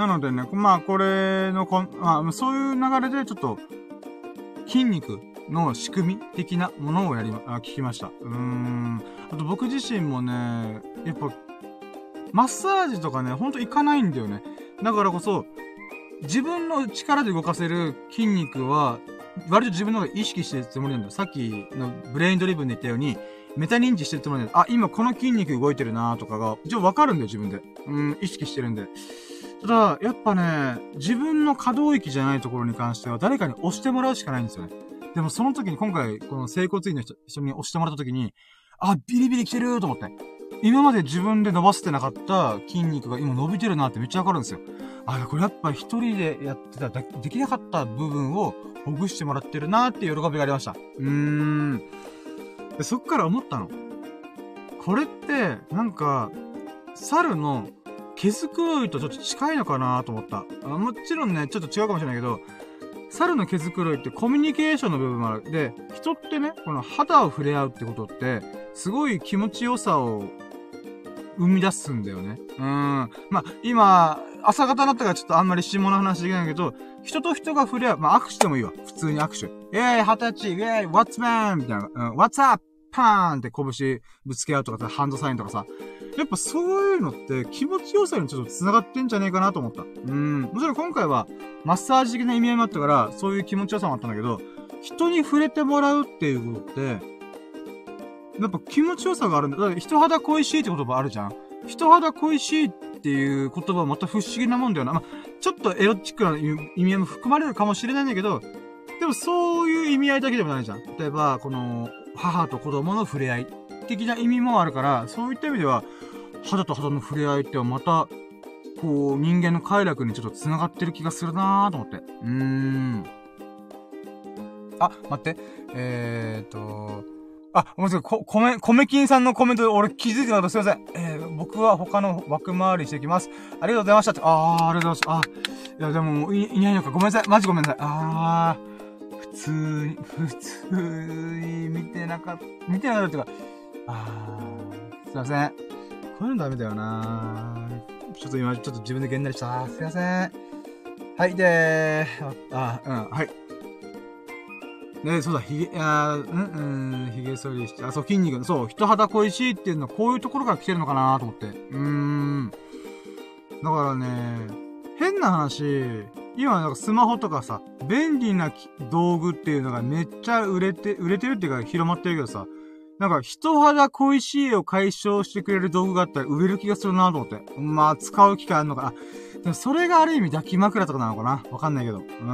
なのでね、まあこれのこ、まあそういう流れでちょっと、筋肉の仕組み的なものをやりま、聞きました。うーん。あと僕自身もね、やっぱ、マッサージとかね、ほんと行かないんだよね。だからこそ、自分の力で動かせる筋肉は、割と自分の方が意識してるつもりなんだよ。さっきのブレインドリブンで言ったように、メタ認知してるつもりなんだよ。あ、今この筋肉動いてるなとかが、一応わかるんだよ、自分で。うん、意識してるんで。ただ、やっぱね、自分の可動域じゃないところに関しては、誰かに押してもらうしかないんですよね。でもその時に今回、この整骨院の人、人に押してもらった時に、あ、ビリビリ来てると思って。今まで自分で伸ばせてなかった筋肉が今伸びてるなってめっちゃわかるんですよ。あ、これやっぱ一人でやってた、できなかった部分をほぐしてもらってるなーって喜びがありました。うーん。でそっから思ったの。これって、なんか、猿の毛づくろいとちょっと近いのかなと思った。もちろんね、ちょっと違うかもしれないけど、猿の毛づくろいってコミュニケーションの部分もある。で、人ってね、この肌を触れ合うってことって、すごい気持ちよさを生み出すんだよね。うん。まあ、今、朝方だったからちょっとあんまり下の話できないけど、人と人が触れ合う。まあ、握手でもいいわ。普通に握手。イェーイ、二十歳、イェーイ、what's man? みたいな。うん、what's up? パーンって拳ぶつけ合うとかさ、ハンドサインとかさ。やっぱそういうのって気持ちよさにちょっと繋がってんじゃねえかなと思った。うん。もちろん今回はマッサージ的な意味合いもあったから、そういう気持ちよさもあったんだけど、人に触れてもらうっていうことって、やっぱ気持ちよさがあるんだ。だから人肌恋しいって言葉あるじゃん人肌恋しいっていう言葉はまた不思議なもんだよな。まあ、ちょっとエロチックな意味合いも含まれるかもしれないんだけど、でもそういう意味合いだけでもないじゃん。例えば、この、母と子供の触れ合い的な意味もあるから、そういった意味では、肌と肌の触れ合いってはまた、こう、人間の快楽にちょっと繋がってる気がするなーと思って。うーん。あ、待って。えーと、あ、ごめんなさい。こ、米、米金さんのコメントで俺気づいてなかった。すいません。えー、僕は他の枠回りしていきます。ありがとうございましたって。あー、ありがとうございます。あ、いや、でも、い、いないのか。ごめんなさい。マジごめんなさい。あー、普通に、普通に見てなかった、見てなかったっていうか、あー、すいません。こういうのダメだよなちょっと今、ちょっと自分でげんなりした。すいません。はい、でー、あ、うん、はい。ね、そうだ、ひげ、あうん、うん、ひげ剃りして、あ、そう、筋肉、そう、人肌恋しいっていうのはこういうところから来てるのかなと思って。うーん。だからね、変な話、今なんかスマホとかさ、便利な道具っていうのがめっちゃ売れて、売れてるっていうか広まってるけどさ、なんか人肌恋しいを解消してくれる道具があったら売れる気がするなと思って。まあ、使う機会あるのかな。でもそれがある意味抱き枕とかなのかなわかんないけど。うーん。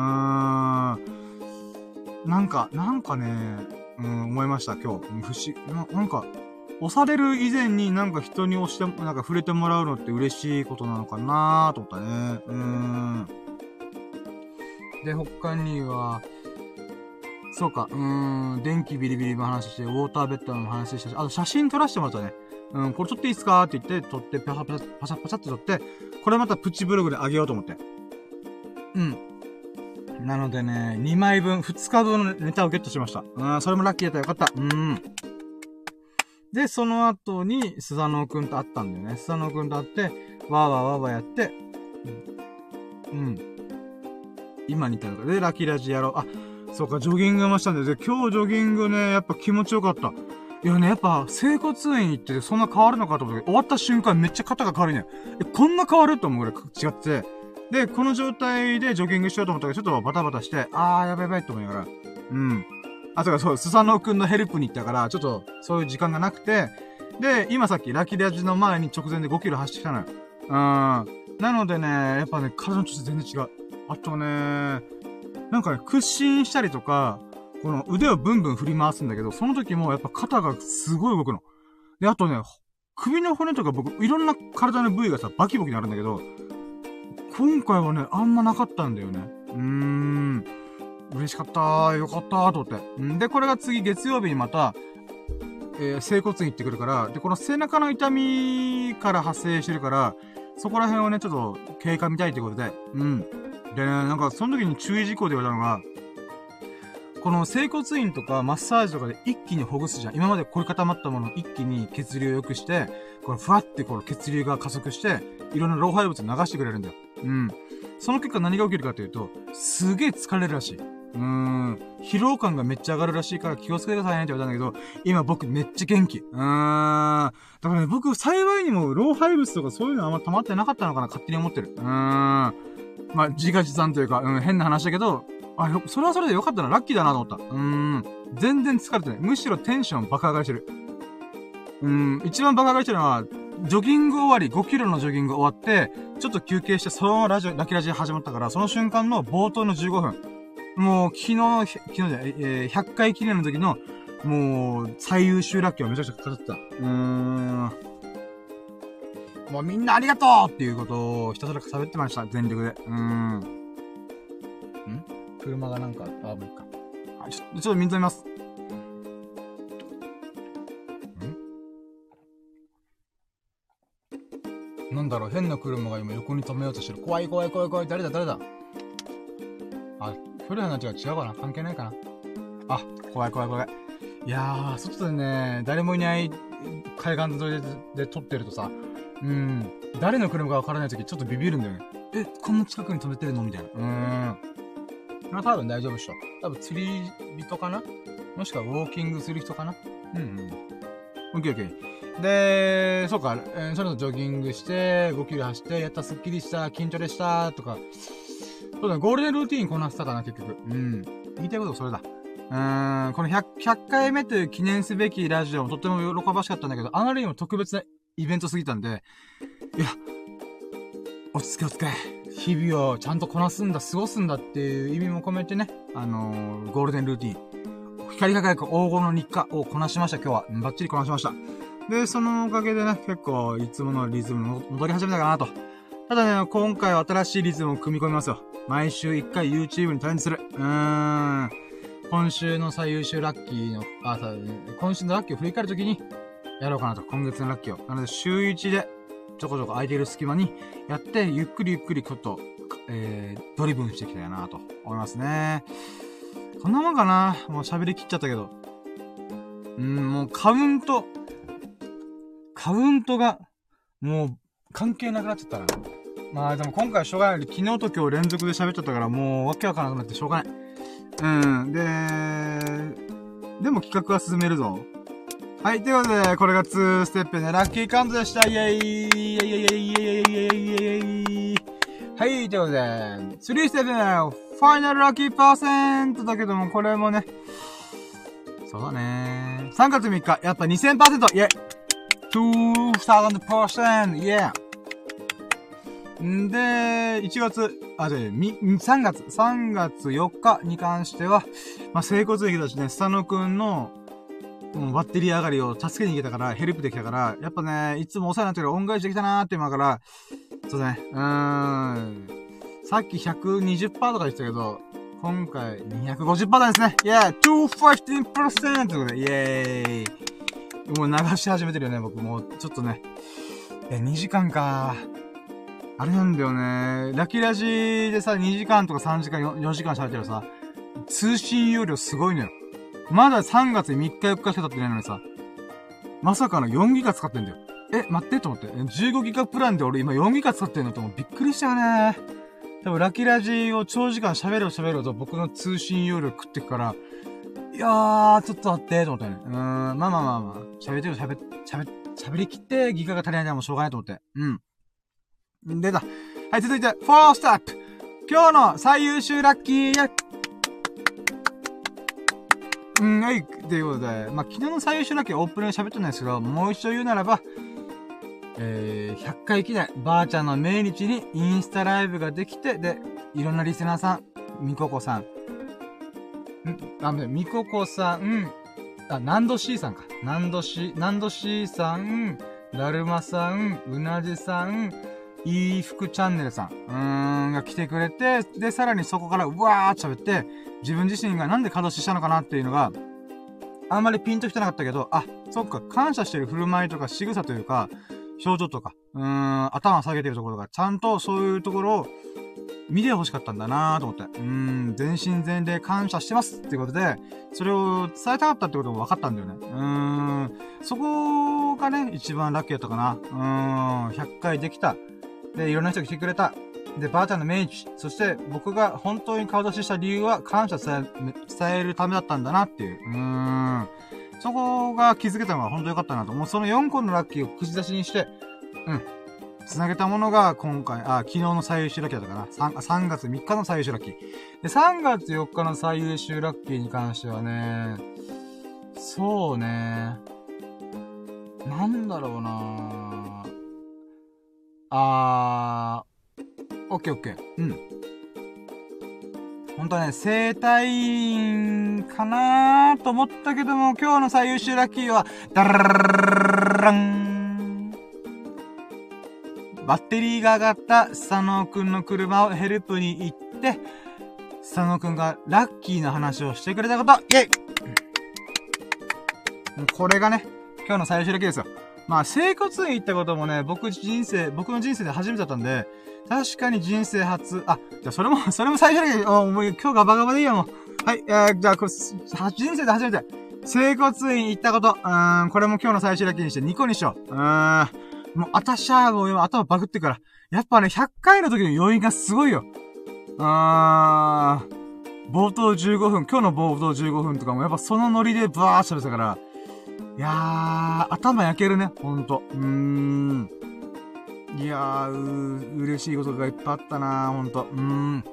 なんか、なんかね、うん、思いました、今日。不思な、なんか、押される以前になんか人に押して、なんか触れてもらうのって嬉しいことなのかなと思ったね。うーん。で、他には、そうか、うーん、電気ビリビリの話して、ウォーターベッドの話したし、あと写真撮らせてもらったね。うん、これ撮っていいですかって言って、撮って、パシャパシャ、パシャパシャって撮って、これまたプチブログであげようと思って。うん。なのでね、2枚分、2日分のネタをゲットしました。うん、それもラッキーだったよかった。うん。で、その後に、スザノーくんと会ったんだよね。スザノーくんと会って、わーわーわーわーやって、うん。うん。今に至るから。で、ラッキーラジやろう。あ、そうか、ジョギングもしたんで。で、今日ジョギングね、やっぱ気持ちよかった。いやね、やっぱ、整骨院行ってそんな変わるのかと思って、終わった瞬間めっちゃ肩が軽いね。え、こんな変わると思うぐらい違って。で、この状態でジョギングしようと思ったけど、ちょっとバタバタして、あー、やばいやばいと思いながら、うん。あ、そうか、そう、スサノオくんのヘルプに行ったから、ちょっと、そういう時間がなくて、で、今さっきラキラジの前に直前で5キロ走ってきたのよ。うん。なのでね、やっぱね、体の調子全然違う。あとね、なんかね、屈伸したりとか、この腕をブンブン振り回すんだけど、その時もやっぱ肩がすごい動くの。で、あとね、首の骨とか僕、いろんな体の部位がさ、バキバキになるんだけど、今回はね、あんまなかったんだよね。うーん。嬉しかったーよかったーと思って。んで、これが次月曜日にまた、えー、整骨院行ってくるから、で、この背中の痛みから発生してるから、そこら辺をね、ちょっと経過見たいってことで、うん。でね、なんかその時に注意事項で言われたのが、この整骨院とかマッサージとかで一気にほぐすじゃん。今まで凝り固まったものを一気に血流を良くして、このふわってこの血流が加速して、いろんな老廃物を流してくれるんだよ。うん。その結果何が起きるかというと、すげえ疲れるらしい。うーん。疲労感がめっちゃ上がるらしいから気をつけてくださいねって言われたんだけど、今僕めっちゃ元気。うーん。だからね、僕幸いにも老廃物とかそういうのあんま溜まってなかったのかな勝手に思ってる。うーん。まあ、自画自賛というか、うん、変な話だけど、あ、それはそれでよかったな、ラッキーだなと思った。うーん。全然疲れてない。むしろテンション爆上がりしてる。うん、一番爆上がりしてるのは、ジョギング終わり、5キロのジョギング終わって、ちょっと休憩して、そのままラジオ、ラキラジ始まったから、その瞬間の冒頭の15分。もう、昨日、昨日じゃない、えー、100回記念の時の、もう、最優秀ラッキーをめちゃくちゃ語ってた。うーん。もうみんなありがとうっていうことをひたすら喋ってました。全力で。うーん。ん？車がなんか、あ、もういいか。あ、ちょ、ちょっと水飲みます。なんだろう、変な車が今横に止めようとしてる。怖い怖い怖い怖い。誰だ誰だ？あ、距離の話が違うかな？関係ないかな？あ、怖い怖い怖い。いやー、外でね、誰もいない海岸沿いでで撮ってるとさ、うん、誰の車かわからないときちょっとビビるんだよね。え、こんな近くに止めてるの？みたいな。うーん。まあ多分大丈夫っしょ。多分釣り人かな？もしくはウォーキングする人かな？うんうん。オッケーオッケー。で、そうか、えー、それとジョギングして、5キロ走って、やったスッキリした、筋トレした、とか、そうだね、ゴールデンルーティーンこなしたかな、結局。うん。言いたいことはそれだ。うーん、この100、100回目という記念すべきラジオもとっても喜ばしかったんだけど、あまりにも特別なイベントすぎたんで、いや、落ち着け落ち着け。日々をちゃんとこなすんだ、過ごすんだっていう意味も込めてね、あのー、ゴールデンルーティーン。光り輝く黄金の日課をこなしました、今日は。バッチリこなしました。で、そのおかげでね、結構、いつものリズム戻り始めたかなと。ただね、今回は新しいリズムを組み込みますよ。毎週1回 YouTube にチャレンジする。うーん。今週の最優秀ラッキーの、あ、今週のラッキーを振り返るときに、やろうかなと。今月のラッキーを。なので、週1で、ちょこちょこ空いてる隙間に、やって、ゆっくりゆっくりちょっと、えー、ドリブンしていきたいなと思いますね。こんなもんかなもう喋りきっちゃったけど。うん、もうカウント、カウントが、もう、関係なくなっちゃったな。まあでも今回しょうがない。昨日と今日連続で喋っちゃったからもうわけわからなくなってしょうがない。うん。で、でも企画は進めるぞ。はい、ということで、これが2ステップねラッキーカウントでした。イェイ。イェイ。イェイ。イェイ。イェイ。イェイ。イェイ。はい、ということで、3ステップのファイナルラッキーパーセントだけども、これもね、そうだね。3月3日、やっぱ2000%、イェイ !2000%! イェイ。んで、1月、あ、じゃみ、3月、3月4日に関しては、まあ、整骨液だしね、スタノくんのもうバッテリー上がりを助けに行けたから、ヘルプできたから、やっぱね、いつもお世話になってる恩返しできたなーって今から、そうね、うーん。さっき120%とかでしたけど、今回250%ですね。イェーイ !215% ということで、イェーイもう流し始めてるよね、僕。もう、ちょっとね。え、2時間かあれなんだよね。ラキラジでさ、2時間とか3時間、4時間喋ってるさ、通信容量すごいのよ。まだ3月3日4日しか経ってないのにさ、まさかの4ギガ使ってんだよ。え、待ってと思って。15ギガプランで俺今4ギガ使ってんのともびっくりしたね。多分ラキラジを長時間喋る喋ると僕の通信容量食ってくから、いやー、ちょっと待って、と思ってね。うーん、まあまあまあまあ、喋ってる喋、喋、喋りきってギガが足りないならもうしょうがないと思って。うん。出た。はい、続いて、フォーステップ。今日の最優秀ラッキーやうん、はい。ということで、まあ、昨日の最優秀ラッキーオープニング喋ったんですけど、もう一度言うならば、えー、100回記念、ばあちゃんの命日にインスタライブができて、で、いろんなリスナーさん、みここさん、ん？あ、みここさん、あ、ナンド C さんか。ナンド C、ナンド C さん、だるまさん、うなじさん、いい服チャンネルさん、うーん、が来てくれて、で、さらにそこからうわーって喋って、自分自身がなんで稼働したのかなっていうのが、あんまりピンと来てなかったけど、あ、そっか、感謝してる振る舞いとか仕草というか、表情とか、うーん、頭下げてるところが、ちゃんとそういうところを見てほしかったんだなと思って。うーん、全身全霊感謝してますっていうことで、それを伝えたかったってことも分かったんだよね。うーん、そこがね、一番ラッキーだったかな。うーん、100回できた。で、いろんな人が来てくれた。で、ばあちゃんの命日。そして、僕が本当に顔出しした理由は感謝伝え、伝えるためだったんだなっていう。うーん。そこが気づけたのが本当良かったなと。もうその4個のラッキーを口出しにして、うん。繋げたものが今回、あ、昨日の最優秀ラッキーだったかな。3, 3月3日の最優秀ラッキー。で、3月4日の最優秀ラッキーに関してはね、そうね、なんだろうなあー、オッケーオッケー。うん。ほんとね、生体院かなーと思ったけども、今日の最優秀ラッキーは、ダラランバッテリーが上がったスサノーくんの車をヘルプに行って、スサノーくんがラッキーな話をしてくれたこと、イェイこれがね、今日の最優秀ラッキーですよ。まあ、整骨院行ったこともね、僕人生、僕の人生で初めてだったんで、確かに人生初、あ、じゃあそれも、それも最初だけど、もう今日ガバガバでいいよ、もう。はい、えー、じゃあこれ、人生で初めて、整骨院行ったこと、うーん、これも今日の最終だけにして2個にしよう。うーん、もう、あたしゃーもう今頭バグってから、やっぱね、100回の時の余韻がすごいよ。うーん、冒頭15分、今日の冒頭15分とかもやっぱそのノリでバーッ喋ったから、いやー、頭焼けるね、ほんと。うーん。いやー、う、嬉しいことがいっぱいあったなー、ほんと。うーん。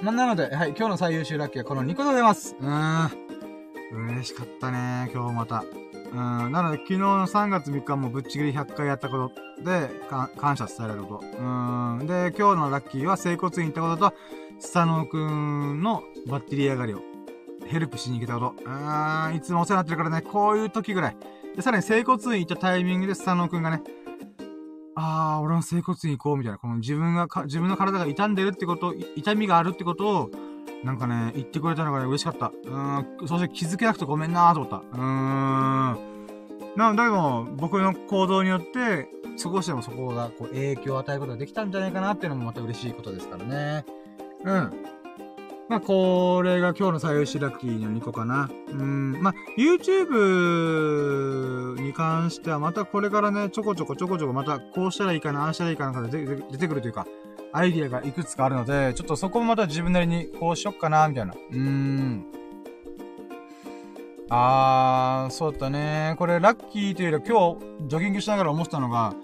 ま、なので、はい、今日の最優秀ラッキーはこの2個でございます。うーん。嬉しかったね今日また。うん。なので、昨日の3月3日もぶっちぎり100回やったことで、感謝伝えられること。うん。で、今日のラッキーは整骨院行ったことと、スサノーくんのバッテリー上がりをヘルプしに行けたこと。うーん、いつもお世話になってるからね、こういう時ぐらい。で、さらに整骨院行ったタイミングでスサノーくんがね、あー、俺も整骨院行こうみたいな、この自分が自分の体が傷んでるってこと、痛みがあるってことを、なんかね、言ってくれたのがね、嬉しかった。うーん、そして気づけなくてごめんなーと思った。うーん。なん、だけど、僕の行動によって、少しでもそこが、こう、影響を与えることができたんじゃないかなっていうのもまた嬉しいことですからね。うん。まあ、これが今日の最優秀ラッキーの2個かな。うん。まあ、YouTube に関してはまたこれからね、ちょこちょこちょこちょこまたこうしたらいいかな、ああしたらいいかな、出てくるというか、アイディアがいくつかあるので、ちょっとそこもまた自分なりにこうしよっかな、みたいな。うーん。あー、そうだったね。これラッキーというよりは今日、ジョギングしながら思ってたのが、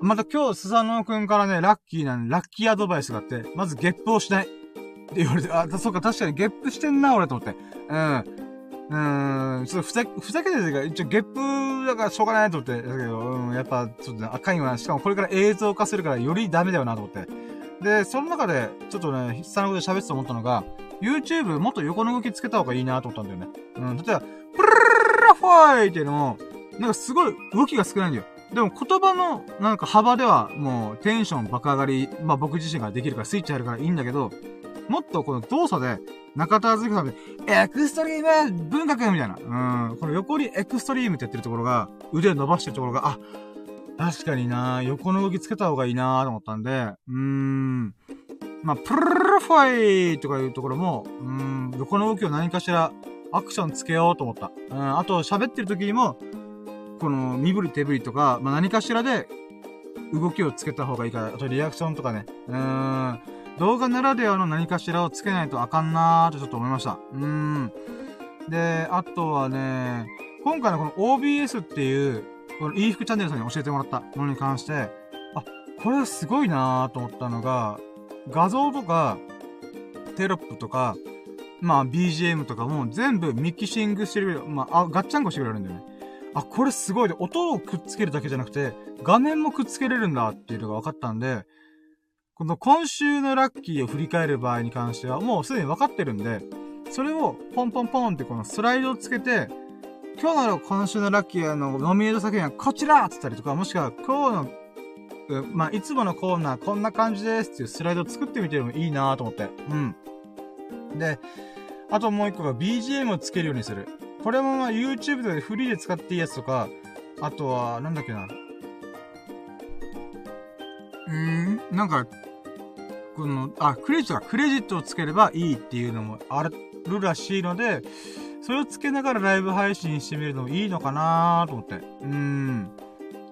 また今日、スサノオくんからね、ラッキーな、ラッキーアドバイスがあって、まずゲップをしない。って言われて、あ、そうか、確かにゲップしてんな、俺と思って。うん。うん、ちょっとふざ、ふざけてるか一応ゲップだからしょうがないと思って、だけど、うん、やっぱ、ちょっとね、赤いわ。しかもこれから映像化するからよりダメだよなと思って。で、その中で、ちょっとね、筆算のことで喋ってと思ったのが、YouTube もっと横の動きつけた方がいいなと思ったんだよね。うん、例えば、プルルルルファイっていうのも、なんかすごい動きが少ないんだよ。でも言葉のなんか幅ではもうテンション爆上がり、まあ僕自身ができるからスイッチあるからいいんだけど、もっとこの動作で、中田敦彦さんで、エクストリーム文学みたいな。うん。この横にエクストリームってやってるところが、腕を伸ばしてるところが、あ、確かにな横の動きつけた方がいいなと思ったんで、うーん。まあ、プルルファイとかいうところも、うん、横の動きを何かしらアクションつけようと思った。うん、あと喋ってる時にも、この身振り手振りとか、まあ、何かしらで動きをつけた方がいいから、あとリアクションとかね。うーん。動画ならではの何かしらをつけないとあかんなーとちょっと思いました。うーん。で、あとはね、今回のこの OBS っていう、この e 服チャンネルさんに教えてもらったものに関して、あ、これはすごいなーと思ったのが、画像とか、テロップとか、まあ BGM とかも全部ミキシングしてくれる、まあ、あ、ガッチャンコしてくれるんだよね。あ、これすごいで、音をくっつけるだけじゃなくて、画面もくっつけれるんだっていうのが分かったんで、この今週のラッキーを振り返る場合に関しては、もうすでに分かってるんで、それをポンポンポンってこのスライドをつけて、今日の今週のラッキーのノミネート作品はこちらって言ったりとか、もしくは今日の、まあ、いつものコーナーこんな感じですっていうスライドを作ってみてもいいなと思って。うん。で、あともう一個が BGM をつけるようにする。これもまあ YouTube でフリーで使っていいやつとか、あとは、なんだっけな。うーん、なんか、この、あ、クレジットか、クレジットをつければいいっていうのもあるらしいので、それをつけながらライブ配信してみるのもいいのかなと思って。うん。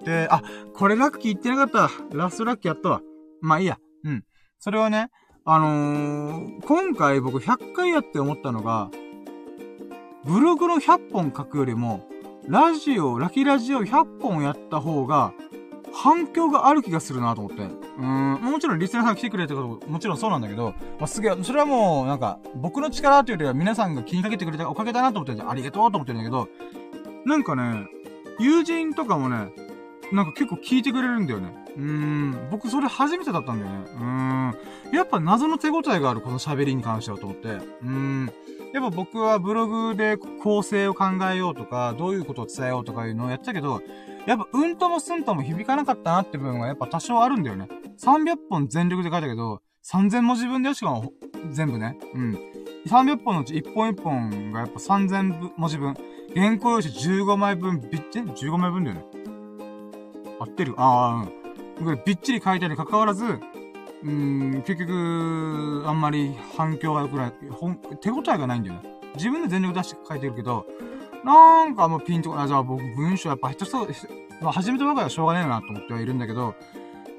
で、あ、これラッキー言ってなかった。ラストラッキーやったわ。まあいいや。うん。それはね、あのー、今回僕100回やって思ったのが、ブログの100本書くよりも、ラジオ、ラキラジオ100本やった方が、反響がある気がするなと思って。うん、もちろんリスナーさん来てくれたこともちろんそうなんだけど、まあ、すげえ、それはもう、なんか、僕の力というよりは皆さんが気にかけてくれたおかげだなと思ってありがとうと思ってるんだけど、なんかね、友人とかもね、なんか結構聞いてくれるんだよね。うーん。僕それ初めてだったんだよね。うーん。やっぱ謎の手応えがある、この喋りに関してはと思って。うーん。やっぱ僕はブログで構成を考えようとか、どういうことを伝えようとかいうのをやったけど、やっぱうんともすんとも響かなかったなって部分がやっぱ多少あるんだよね。300本全力で書いたけど、3000文字分でよしかも全部ね。うん。300本のうち1本1本がやっぱ3000文字分。原稿用紙15枚分、びっちり ?15 枚分だよね。合ってるああ、うん。これびっちり書いたに関わらず、うーん、結局、あんまり反響が良くない、手応えがないんだよね。自分で全力出して書いてるけど、なんかもうピンとこない。じゃあ僕文章やっぱ下手そう、まあ始めたばかりはしょうがねえなと思ってはいるんだけど、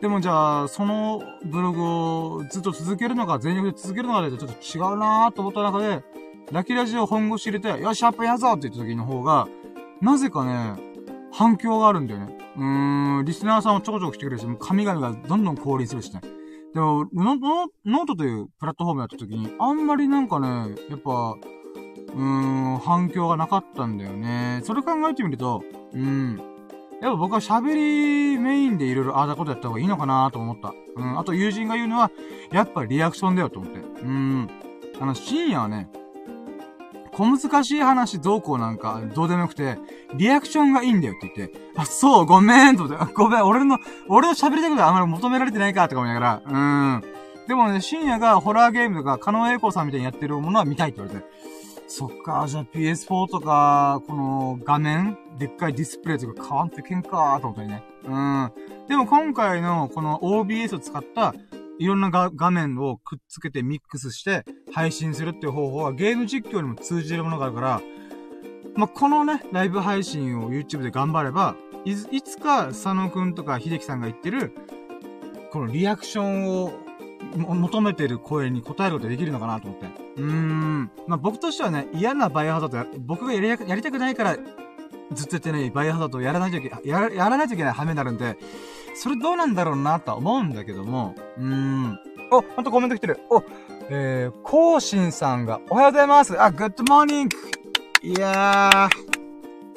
でもじゃあ、そのブログをずっと続けるのか、全力で続けるのかでちょっと違うなと思った中で、ラキラジを本腰入れて、よし、アップやぞって言った時の方が、なぜかね、反響があるんだよね。うーん、リスナーさんもちょこちょこ来てくれるし、神々がどんどん降臨するしね。でも、ノートというプラットフォームやった時に、あんまりなんかね、やっぱ、うーん、反響がなかったんだよね。それ考えてみると、うん。やっぱ僕は喋りメインでいろいろああだことやった方がいいのかなと思った。うん。あと友人が言うのは、やっぱリアクションだよと思って。うん。あの、深夜はね、小難しい話どうこうなんか、どうでもよくて、リアクションがいいんだよって言って、あ、そう、ごめんと思って、ごめん、俺の、俺の喋りたいことはあまり求められてないかとか思いながら、うん。でもね、深夜がホラーゲームとか、カノエイコさんみたいにやってるものは見たいって言われて、そっか、じゃあ PS4 とか、この画面でっかいディスプレイとか変わってけんかーと思ったりね。うん。でも今回のこの OBS を使ったいろんな画面をくっつけてミックスして配信するっていう方法はゲーム実況にも通じるものがあるから、まあ、このね、ライブ配信を YouTube で頑張れば、いいつか佐野くんとか秀樹さんが言ってる、このリアクションを求めてる声に応えることができるのかなと思って。うーん。まあ、僕としてはね、嫌なバイオハザード、僕がやりやりたくないから、ずっとやってないバイオハザードをやらないといけ、やら、やらないといけない羽目になるんで、それどうなんだろうなとは思うんだけども、うーん。お、ほんとコメント来てる。お、えー、コーシンさんが、おはようございます。あ、 Good morning。いやー、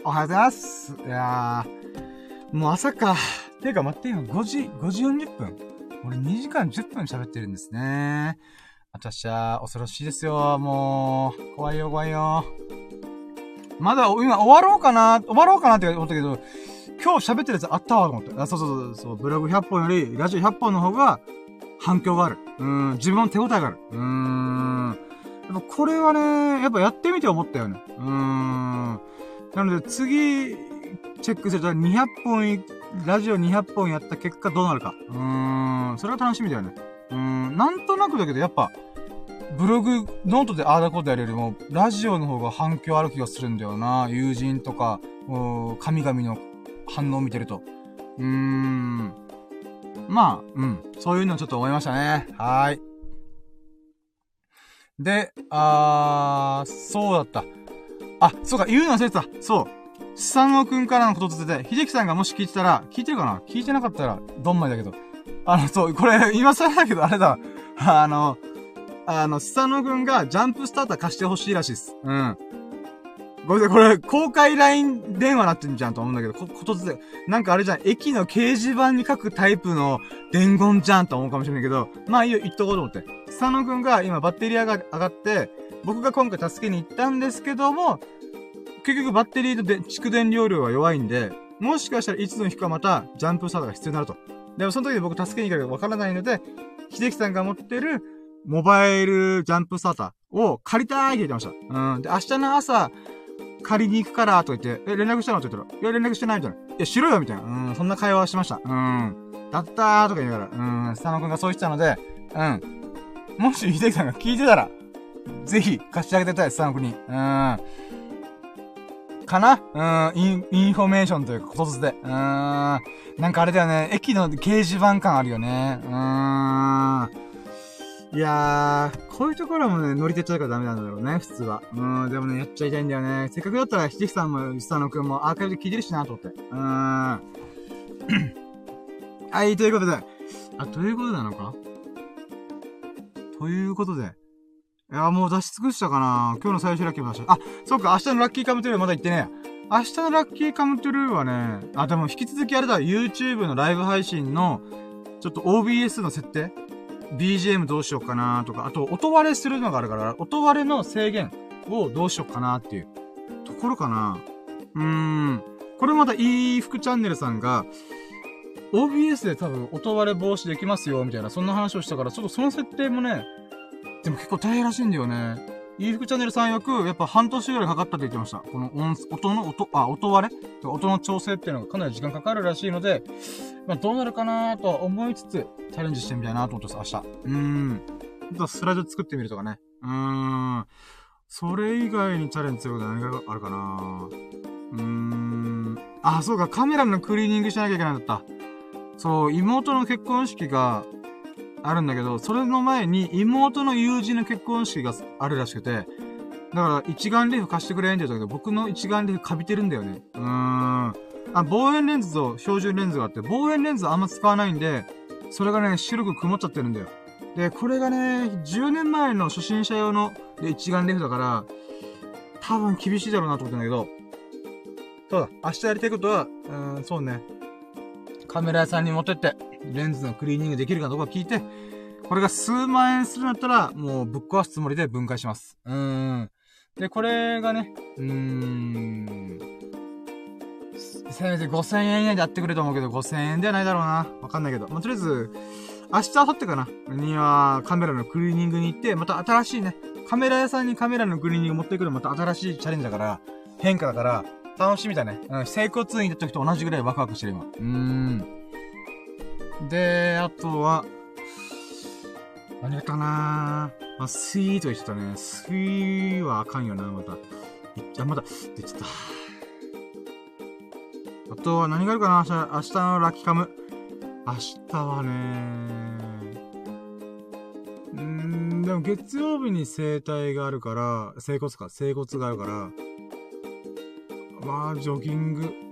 おはようございます。いやー、もう朝か。てか待ってよ、5時、5時40分。俺2時間10分喋ってるんですね。あたしゃ、恐ろしいですよ、もう。怖いよ、怖いよ。まだ、今終わろうかな、終わろうかなって思ったけど、今日喋ってるやつあったわと思って。あ、そうそうそう、ブログ100本より、ラジオ100本の方が、反響がある。うん、自分の手応えがある。うーん。やっぱこれはね、やっぱやってみて思ったよね。うーん。なので次、チェックすると200本、ラジオ200本やった結果どうなるか。うーん。それが楽しみだよね。うーん。なんとなくだけど、やっぱ、ブログ、ノートでああだことやるよりも、ラジオの方が反響ある気がするんだよな。友人とか、神々の反応を見てると。うーん。まあ、うん。そういうのちょっと思いましたね。はーい。で、あー、そうだった。あ、そうか、言うの忘れてた。そう。スサノくんからのことつってて、秀樹さんがもし聞いてたら、聞いてるかな？聞いてなかったら、どんまいだけど。あの、そう、これ、今更だけど、あれだ。あの、あの、スサノくんがジャンプスターター貸してほしいらしいです。うん。ごめんなさい、これ、公開 LINE 電話なってんじゃんと思うんだけど、こ、ことつで、なんかあれじゃん、駅の掲示板に書くタイプの伝言じゃんと思うかもしれないけど、まあいいよ、言っとこうと思って。佐野くんが今バッテリーが上がって、僕が今回助けに行ったんですけども、結局バッテリーとで蓄電容量が弱いんで、もしかしたらいつの日かまたジャンプスタートが必要になると。でもその時で僕助けに行かなきゃわからないので、秀樹さんが持ってるモバイルジャンプスターターを借りたいって言ってました。うん。で、明日の朝、借りに行くからと言って、え、連絡したの？って言ったら、いや、連絡してないみたいな。い？や、しろよみたいな。うん、そんな会話をしました。うん。だったーとか言いながら、うん、佐野くんがそう言ってたので、うん。もし、秀樹さんが聞いてたら、ぜひ、貸してあげてたい、佐野くんに。うん。かな？うん、イン、インフォメーションというか、ことづてで。うん。なんかあれだよね、駅の掲示板感あるよね。うーん。いやー、こういうところもね、乗り手ちゃうからダメなんだろうね、普通は。うん、でもね、やっちゃいたいんだよね。せっかくだったら、秀樹さんも、佐野くんもアーカイブで聞いてるしな、と思って。うーん。はい、ということで。あ、ということなのか？ということで。いや、もう出し尽くしたかな今日の最終ラッキーも出した。あ、そうか、明日のラッキーカムトゥルーまだ言ってね明日のラッキーカムトゥルーはね、あ、でも引き続きあれだ、YouTube のライブ配信の、ちょっと OBS の設定？BGM どうしようかなとか、あと、音割れするのがあるから、音割れの制限をどうしようかなっていうところかな。うーん。これまた、いい服チャンネルさんが、OBS で多分音割れ防止できますよ、みたいな、そんな話をしたから、ちょっとその設定もね、でも結構大変らしいんだよね。いい服チャンネルさんよく、やっぱ半年ぐらいかかったって言ってました。この音、音の音、あ、音割れ？音の調整っていうのがかなり時間かかるらしいので、まあどうなるかなと思いつつ、チャレンジしてみたいなと思ってます、明日。うーん。あとスライド作ってみるとかね。うーん。それ以外にチャレンジすること何があるかな？うーん。あ、そうか、カメラのクリーニングしなきゃいけないんだった。そう、妹の結婚式が、あるんだけど、それの前に妹の友人の結婚式があるらしくて、だから一眼レフ貸してくれんって言ったけど、僕の一眼レフカビてるんだよね。うーん。あ、望遠レンズと標準レンズがあって、望遠レンズあんま使わないんで、それがね、白く曇っちゃってるんだよ。で、これがね、10年前の初心者用ので一眼レフだから、多分厳しいだろうなと思ってんだけど、そうだ、明日やりたいことは、うーん、そうね。カメラ屋さんに持ってって、レンズのクリーニングできるかどうか聞いて、これが数万円するんだったら、もうぶっ壊すつもりで分解します。うーん。で、これがね、うーん。せめて5000円以内でやってくれと思うけど、5000円ではないだろうな。わかんないけど。まあ、とりあえず、明日、明後日かな。には、カメラのクリーニングに行って、また新しいね、カメラ屋さんにカメラのクリーニング持ってくるまた新しいチャレンジだから、変化だから、楽しみだね。うん、整骨院行った時と同じぐらいワクワクしてる今。うーん。で、あとは、何やったなぁ。あ、スイート言ってたね。スイーはあかんよな、また。あ、また、出ちゃった。あとは何があるかな明日、明日のラッキーカム。明日はねうーん、でも月曜日に整体があるから、整骨か、整骨があるから、まあ、ジョギング。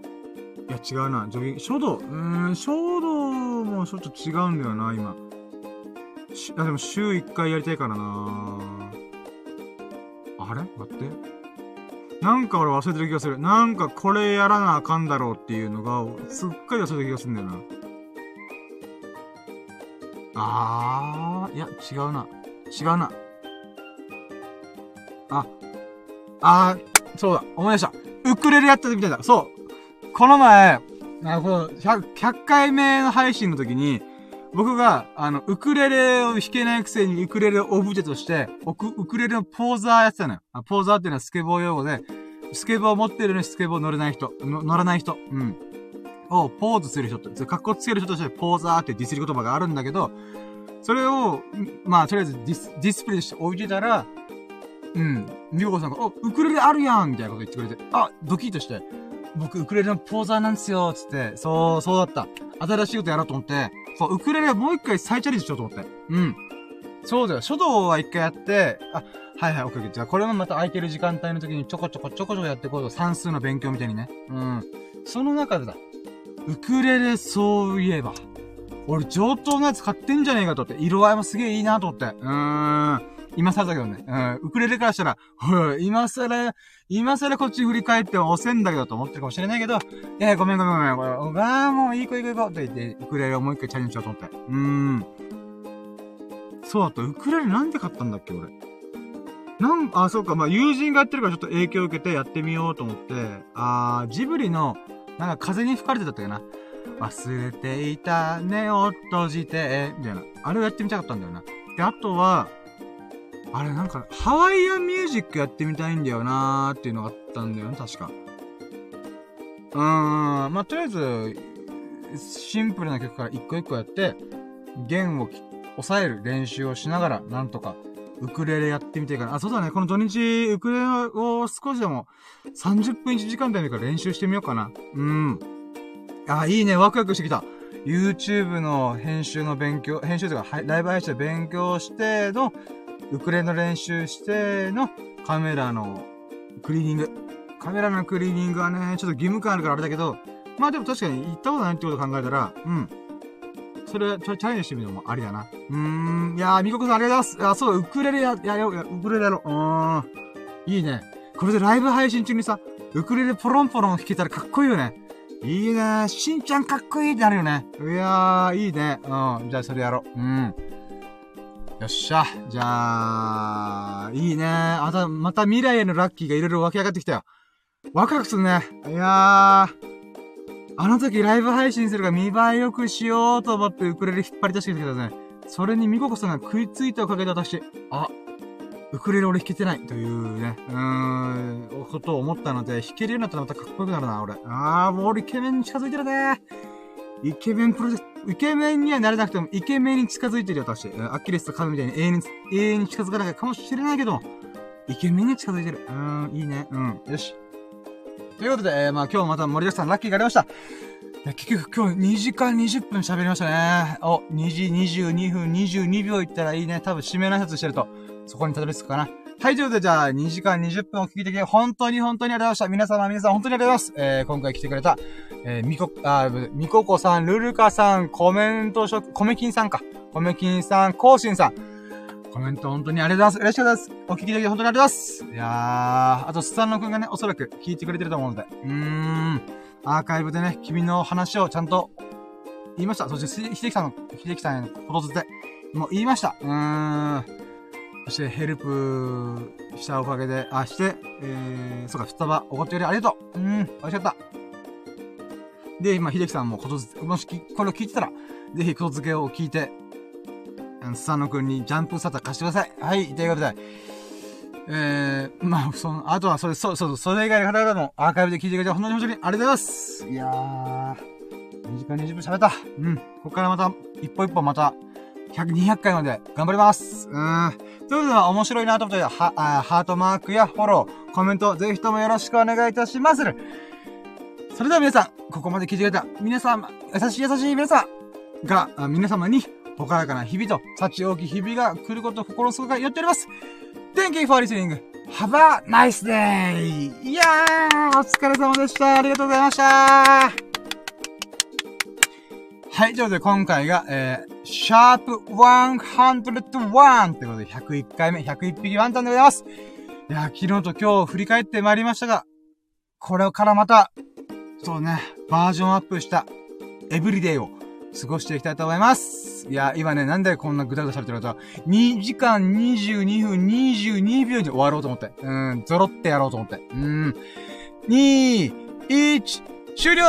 いや、違うな。ジョギング。書道。うーん、書道もちょっと違うんだよな、今。あ、でも週1回やりたいからなあれ？待って。なんか俺忘れてる気がする。なんかこれやらなあかんだろうっていうのが、すっかり忘れてる気がするんだよな。あー、いや、違うな。違うな。あ、あー、そうだ、思い出した。ウクレレやってたみたいだ。そう。この前、あ、この100、100回目の配信の時に、僕が、あの、ウクレレを弾けないくせにウクレレオブジェとして、ウクレレのポーザーやってたのよ。ポーザーっていうのはスケボー用語で、スケボー持ってるのにスケボー乗れない人、乗らない人、うん。をポーズする人って、格好つける人としてポーザーってディスり言葉があるんだけど、それを、まあ、とりあえずディス、ディスプレイして置いてたら、うん。みこさんが、お、ウクレレあるやんみたいなこと言ってくれて、あ、ドキッとして、僕、ウクレレのポーザーなんですよ、つって、そう、そうだった。新しいことやろうと思って、そう、ウクレレはもう一回再チャレンジしようと思って。うん。そうだよ。書道は一回やって、あ、はいはい、オッケー。じゃあこれもまた空いてる時間帯の時にちょこちょこちょこちょこやっていこうと。算数の勉強みたいにね。うん。その中でだ。ウクレレそういえば。俺上等なやつ買ってんじゃねえかと思って。色合いもすげえいいなと思って。うーん。今更だけどね。うん。ウクレレからしたら、ほ今更、今更こっち振り返って押せんだけどと思ってるかもしれないけど、いや、ごめんごめんごめん。これ、ああ、もういい子いい子いい子って言って、ウクレレをもう一回チャレンジしようと思って。うーん。そうだった。ウクレレなんで買ったんだっけ、俺。なん、あ、そうか、まあ、友人がやってるからちょっと影響を受けてやってみようと思って、あー、ジブリの、なんか風に吹かれてたったよな。忘れていた、目を閉じて、みたいな。あれをやってみたかったんだよな。で、あとは、あれなんか、ハワイアンミュージックやってみたいんだよなーっていうのがあったんだよね、確か。うーん、まあ、とりあえず、シンプルな曲から一個一個やって、弦を抑える練習をしながら、なんとか、ウクレレやってみていかな。あ、そうだね。この土日、ウクレレを少しでも、30分1時間でもいいから練習してみようかな。うん。あ、いいね。ワクワクしてきた。YouTube の編集の勉強、編集というか、ライブ配信で勉強しての、ウクレレの練習しての、カメラのクリーニング。カメラのクリーニングはね、ちょっと義務感あるからあれだけど、まあでも確かに行ったことないってこと考えたら、うん。それ、ちょチャレンジしてみるのもありだな。うーん。いやー、みここさんありがとうございます。あ、そう、ウクレレや、やよう、ウクレレやろう。うーん。いいね。これでライブ配信中にさ、ウクレレポロンポロン弾けたらかっこいいよね。いいねしんちゃんかっこいいってなるよね。いやー、いいね。うん。じゃあそれやろう。うん。よっしゃ。じゃあ、いいね。あと、また未来へのラッキーがいろいろ湧き上がってきたよ。ワクワクするね。いやー。あの時ライブ配信するから見栄え良くしようと思ってウクレレ引っ張り出してきたけどね。それにミココさんが食いついたおかげで私、あ、ウクレレ俺弾けてないというね、うーん、ことを思ったので、弾けるようになったらまたかっこよくなるな、俺。あー、もう俺イケメンに近づいてるね。イケメンプロジェクト、イケメンにはなれなくても、イケメンに近づいてるよ、私。アキレスとカムみたいに永遠に、永遠に近づかないかもしれないけど、イケメンに近づいてる。うーん、いいね。うん。よし。ということで、えー、まあ今日また盛りだくさんラッキーがありました。結局今日2時間20分喋りましたね。お、2時22分22秒いったらいいね。多分締めの挨拶してると、そこにたどり着くかな。はい、ということで、じゃあ、2時間20分を聞いてき、本当に本当にありがとうございました。皆様、皆さん、本当にありがとうございます。えー、今回来てくれた、えー、みこ、あ、みここさん、ルルカさん、コメントしょ、コメキンさんか。コメキンさん、コーシンさん。コメント本当にありがとうございます。嬉しかったです。お聞きでき本当にありがとうございます。いやー、あと、スタンノくんがね、おそらく聞いてくれてると思うので。うーん。アーカイブでね、君の話をちゃんと言いました。そして、秀樹さんの、秀樹さんへのことで、もう言いました。うーん。そして、ヘルプしたおかげで、あ、して、えー、そうか、ふたば、おごってよりありがとう。うん、美味しかった。で、今、秀樹さんもことづけ、もしこれを聞いてたら、ぜひことづけを聞いて、スサノくんにジャンプサタ貸してください。はい、ということで、えー、まあ、その、あとはそれ、そう、そう、それ以外の方々もアーカイブで聞いてくれて本当に本当にありがとうございます。いやー、2時間20分喋った。うん。ここからまた、一歩一歩また、100、200回まで頑張ります。うん。ということで、面白いなと思ったら、は、あハートマークやフォロー、コメント、ぜひともよろしくお願いいたします。それでは皆さん、ここまで聞いてくれた皆様、優しい優しい皆さんが、皆様に、ほからかな日々と、幸大き日々が来ることを心すごく寄っております。Thank you for listening. Have a nice day! いやー、お疲れ様でした。ありがとうございました。はい、ということで今回が、えー、シャープ101ってことで101回目、101匹ワンタンでございます。いや、昨日と今日振り返ってまいりましたが、これからまた、そうね、バージョンアップしたエブリデイを過ごしていきたいと思います。いや、今ね、なんでこんなぐだぐだされてるかと、2時間22分22秒で終わろうと思って。うん、ゾロってやろうと思って。うん。2、1、終了